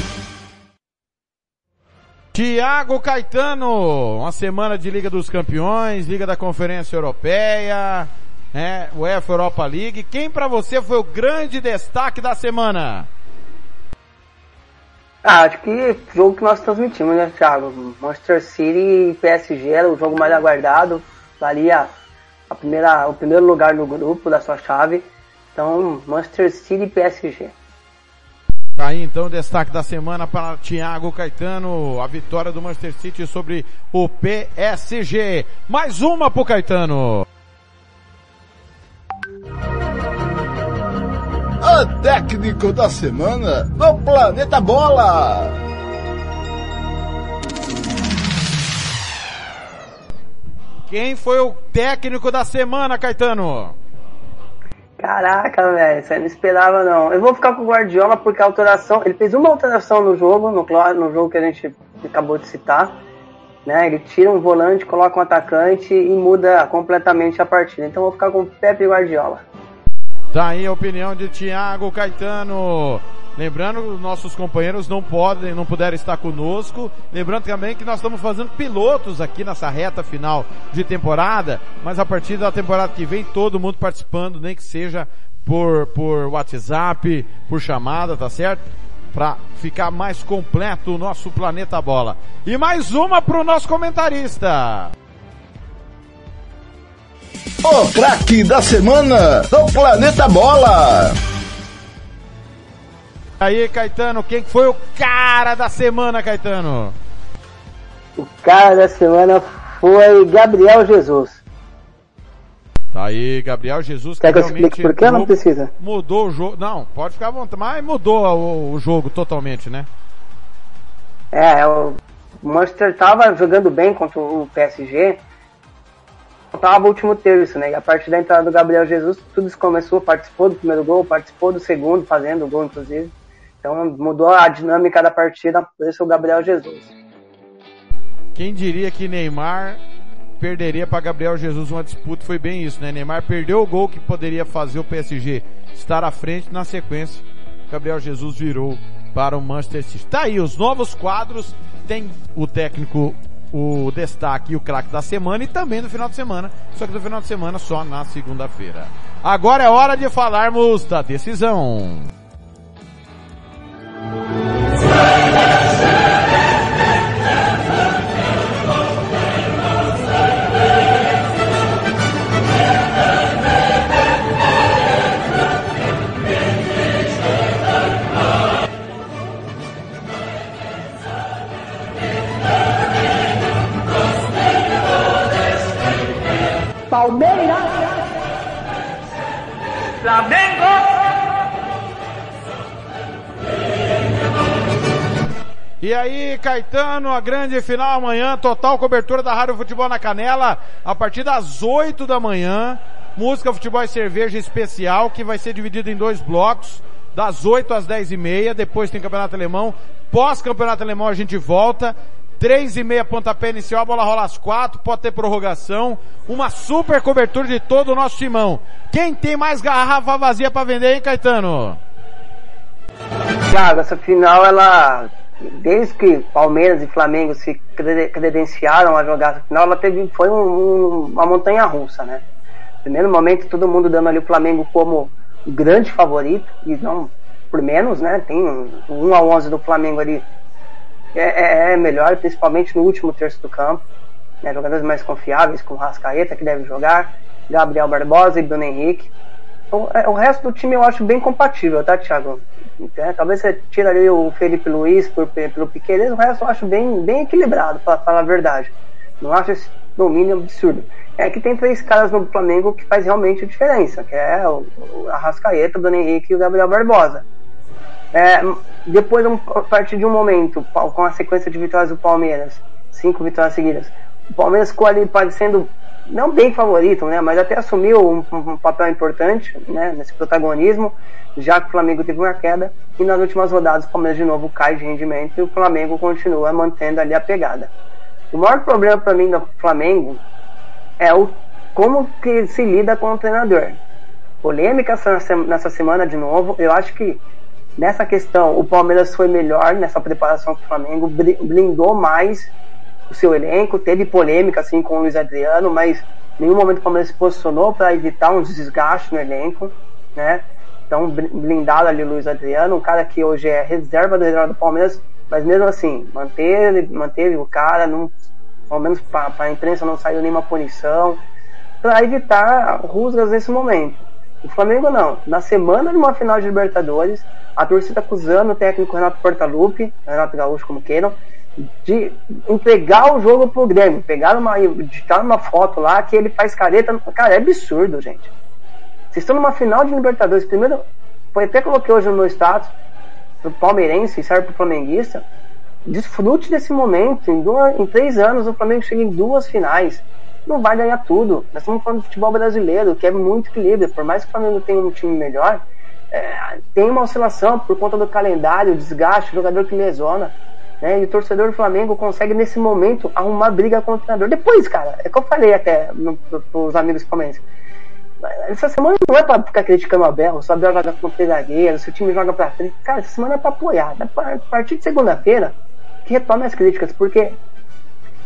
Tiago Caetano, uma semana de Liga dos Campeões, Liga da Conferência Europeia, é, UEFA Europa League. Quem para você foi o grande destaque da semana? Ah, acho que o jogo que nós transmitimos, né, Thiago? Manchester City e PSG era o jogo mais aguardado. Valia a primeira, o primeiro lugar no grupo da sua chave. Então, Manchester City e PSG. Tá aí então o destaque da semana para Thiago Caetano, a vitória do Manchester City sobre o PSG. Mais uma pro Caetano. A técnico da semana no Planeta Bola. Quem foi o técnico da semana, Caetano? Caraca, velho, você não esperava não. Eu vou ficar com o Guardiola porque a alteração, ele fez uma alteração no jogo, no, no jogo que a gente acabou de citar, né? Ele tira um volante, coloca um atacante e muda completamente a partida. Então eu vou ficar com o Pepe Guardiola. Tá aí a opinião de Thiago Caetano. Lembrando, nossos companheiros não podem, não puderam estar conosco. Lembrando também que nós estamos fazendo pilotos aqui nessa reta final de temporada, mas a partir da temporada que vem todo mundo participando, nem que seja por, por WhatsApp, por chamada, tá certo? Para ficar mais completo o nosso planeta bola. E mais uma para o nosso comentarista. O craque da semana do Planeta Bola. Aí, Caetano, quem foi o cara da semana, Caetano? O cara da semana foi Gabriel Jesus. Tá aí, Gabriel Jesus. Quer que, que eu explique por que não precisa? Mudou o jogo. Não, pode ficar à vontade, mas mudou o, o jogo totalmente, né? É, o Manchester tava jogando bem contra o PSG. Faltava o último terço, né? E a partir da entrada do Gabriel Jesus, tudo isso começou, participou do primeiro gol, participou do segundo, fazendo o gol, inclusive. Então mudou a dinâmica da partida, isso o Gabriel Jesus. Quem diria que Neymar perderia para Gabriel Jesus uma disputa? Foi bem isso, né? Neymar perdeu o gol que poderia fazer o PSG estar à frente na sequência. Gabriel Jesus virou para o Manchester City. Tá aí os novos quadros, tem o técnico o destaque e o craque da semana e também do final de semana, só que do final de semana só na segunda-feira. Agora é hora de falarmos da decisão. Caetano, a grande final amanhã, total cobertura da Rádio Futebol na Canela, a partir das 8 da manhã. Música, futebol e cerveja especial, que vai ser dividido em dois blocos, das 8 às 10 e meia, depois tem Campeonato Alemão. Pós-Campeonato Alemão a gente volta. Três e meia pontapé inicial, a bola rola às quatro, pode ter prorrogação. Uma super cobertura de todo o nosso timão. Quem tem mais garrafa vazia para vender, hein, Caetano? Thiago, essa final ela desde que Palmeiras e Flamengo se credenciaram a jogar a final, ela teve, foi um, um, uma montanha russa, né? Primeiro momento, todo mundo dando ali o Flamengo como grande favorito, e não por menos, né? Tem um, 1 a 11 do Flamengo ali é, é, é, melhor, principalmente no último terço do campo. Né? Jogadores mais confiáveis, como Rascaeta, que deve jogar, Gabriel Barbosa e Bruno Henrique. O, é, o resto do time eu acho bem compatível, tá, Thiago? É, talvez você tire ali o Felipe Luiz por, pelo Piqueires, o resto eu acho bem, bem equilibrado, para falar a verdade. Não acho esse domínio absurdo. É que tem três caras no Flamengo que faz realmente a diferença, que é o, o Arrascaeta, o Dona Henrique e o Gabriel Barbosa. É, depois, a partir de um momento, com a sequência de vitórias do Palmeiras, cinco vitórias seguidas, o Palmeiras ficou ali parecendo não bem favorito, né, mas até assumiu um, um, papel importante né, nesse protagonismo, já que o Flamengo teve uma queda e nas últimas rodadas o Palmeiras de novo cai de rendimento e o Flamengo continua mantendo ali a pegada. O maior problema para mim do Flamengo é o como que se lida com o treinador. Polêmica nessa semana de novo, eu acho que nessa questão o Palmeiras foi melhor nessa preparação do Flamengo, blindou mais o seu elenco, teve polêmica assim com o Luiz Adriano, mas em nenhum momento o Palmeiras se posicionou para evitar um desgaste no elenco, né? Então, blindado ali o Luiz Adriano, um cara que hoje é reserva do reserva do Palmeiras, mas mesmo assim, manteve, manteve o cara, não, pelo menos para a imprensa não saiu nenhuma punição, para evitar rusgas nesse momento. O Flamengo não. Na semana de uma final de Libertadores, a torcida acusando o técnico Renato Portaluppi, Renato Gaúcho como queiram, de entregar o jogo pro Grêmio. Pegaram uma, editaram uma foto lá que ele faz careta. Cara, é absurdo, gente. Vocês estão numa final de Libertadores. Primeiro, foi até coloquei hoje no meu status, pro palmeirense e serve pro flamenguista. Desfrute desse momento. Em, duas, em três anos, o Flamengo chega em duas finais. não vai ganhar tudo. Nós estamos falando de futebol brasileiro, que é muito equilíbrio. Por mais que o Flamengo tenha um time melhor, é, tem uma oscilação por conta do calendário, desgaste, jogador que lesiona. Né? E o torcedor do Flamengo consegue, nesse momento, arrumar briga com o treinador. Depois, cara, é que eu falei até para os amigos palmeirenses. Essa semana não é pra ficar criticando o Abel, se o Abel joga com três zagueiros, se o time joga pra frente. Cara, essa semana é pra apoiar. A partir de segunda-feira, que retome as críticas, porque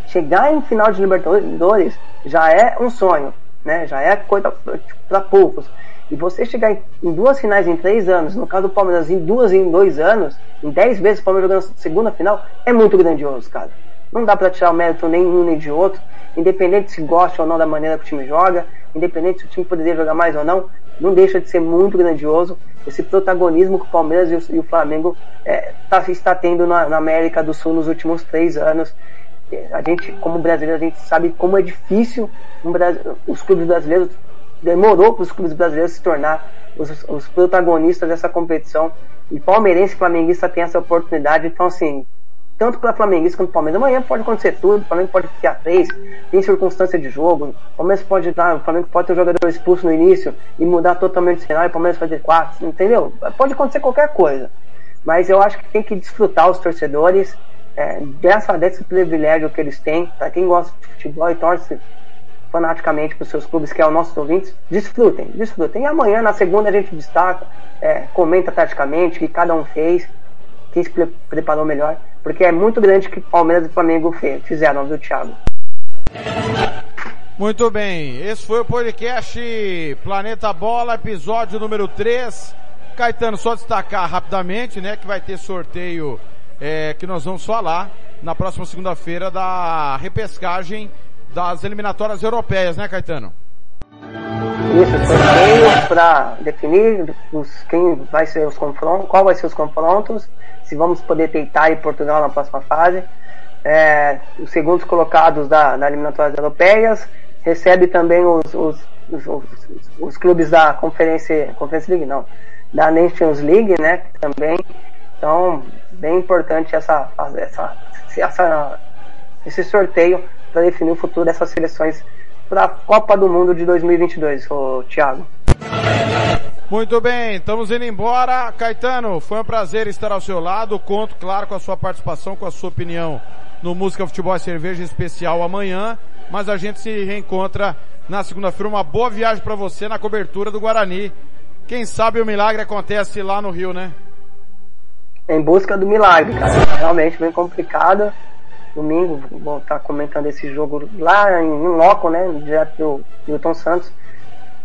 chegar em final de Libertadores já é um sonho, né? Já é coisa para poucos. E você chegar em, em, duas finais em três anos, no caso do Palmeiras, em duas em dois anos, em dez vezes o Palmeiras jogando segunda final, é muito grandioso, cara. Não dá para tirar o mérito nem um nem de outro, independente se gosta ou não da maneira que o time joga, independente se o time poderia jogar mais ou não, não deixa de ser muito grandioso esse protagonismo que o Palmeiras e o, e o Flamengo é, tá, está tendo na, na, América do Sul nos últimos três anos. A gente, como brasileiro, a gente sabe como é difícil um, os clubes brasileiros demorou para os clubes brasileiros se tornar os, os, protagonistas dessa competição. E palmeirense e flamenguista tem essa oportunidade. Então, assim, tanto para flamenguista quanto Palmeiras, amanhã pode acontecer tudo. O Flamengo pode ficar três, tem circunstância de jogo. O Palmeiras pode dar, o Flamengo pode ter um jogador expulso no início e mudar totalmente o cenário. O Palmeiras fazer quatro, entendeu? Pode acontecer qualquer coisa. Mas eu acho que tem que desfrutar os torcedores é, dessa, desse privilégio que eles têm. Para quem gosta de futebol e torce fanaticamente para os seus clubes, que é o nossos ouvintes, desfrutem, desfrutem. E amanhã, na segunda, a gente destaca, é, comenta taticamente o que cada um fez, quem se preparou melhor, porque é muito grande que Palmeiras e Flamengo fizeram, viu, Thiago? Muito bem, esse foi o podcast Planeta Bola, episódio número 3. Caetano, só destacar rapidamente, né, que vai ter sorteio é, que nós vamos falar na próxima segunda-feira da repescagem das eliminatórias europeias, né, Caetano? Isso, sorteio para definir os, quem vai ser os confrontos, qual vai ser os confrontos, se vamos poder ter Itália e Portugal na próxima fase. É, os segundos colocados da, da eliminatórias europeias, recebe também os, os, os, os, clubes da Conferência, Conferência League, não, da Nations League, né, também. Então, bem importante essa, essa, essa, esse sorteio para definir o futuro dessas seleções para a Copa do Mundo de 2022, ô Thiago. Muito bem, estamos indo embora. Caetano, foi um prazer estar ao seu lado. Conto, claro, com a sua participação, com a sua opinião no Música Futebol e Cerveja especial amanhã. Mas a gente se reencontra na segunda-feira. Uma boa viagem para você na cobertura do Guarani. Quem sabe o milagre acontece lá no Rio, né? Em busca do milagre, cara. Realmente bem complicado domingo, vou estar comentando esse jogo lá em, em loco, né? Direto do Milton Santos,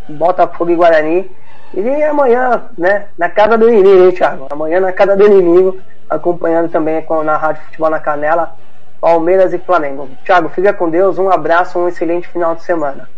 Botafogo e Guarani. E amanhã, né, na casa do inimigo, hein, Thiago? Amanhã na casa do inimigo, acompanhando também na Rádio Futebol na Canela, Palmeiras e Flamengo. Thiago, fica com Deus, um abraço, um excelente final de semana.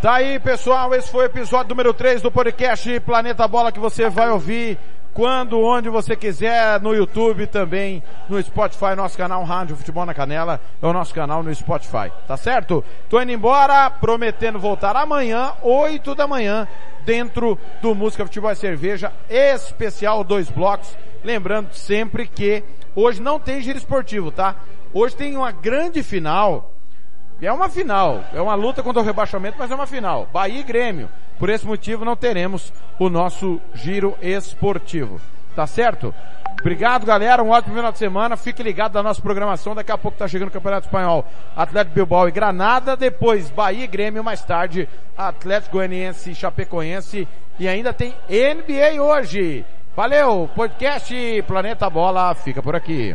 Tá aí, pessoal, esse foi o episódio número 3 do podcast Planeta Bola que você vai ouvir quando, onde você quiser, no YouTube também, no Spotify, nosso canal Rádio Futebol na Canela, é o nosso canal no Spotify, tá certo? Tô indo embora, prometendo voltar amanhã, 8 da manhã, dentro do Música Futebol e Cerveja, especial dois blocos, lembrando sempre que hoje não tem giro esportivo, tá? Hoje tem uma grande final, é uma final, é uma luta contra o rebaixamento, mas é uma final, Bahia e Grêmio. Por esse motivo não teremos o nosso giro esportivo. Tá certo? Obrigado, galera. Um ótimo final de semana. Fique ligado na nossa programação. Daqui a pouco tá chegando o Campeonato Espanhol. Atlético Bilbao e Granada. Depois Bahia e Grêmio. Mais tarde Atlético Goianiense e Chapecoense. E ainda tem NBA hoje. Valeu. Podcast Planeta Bola fica por aqui.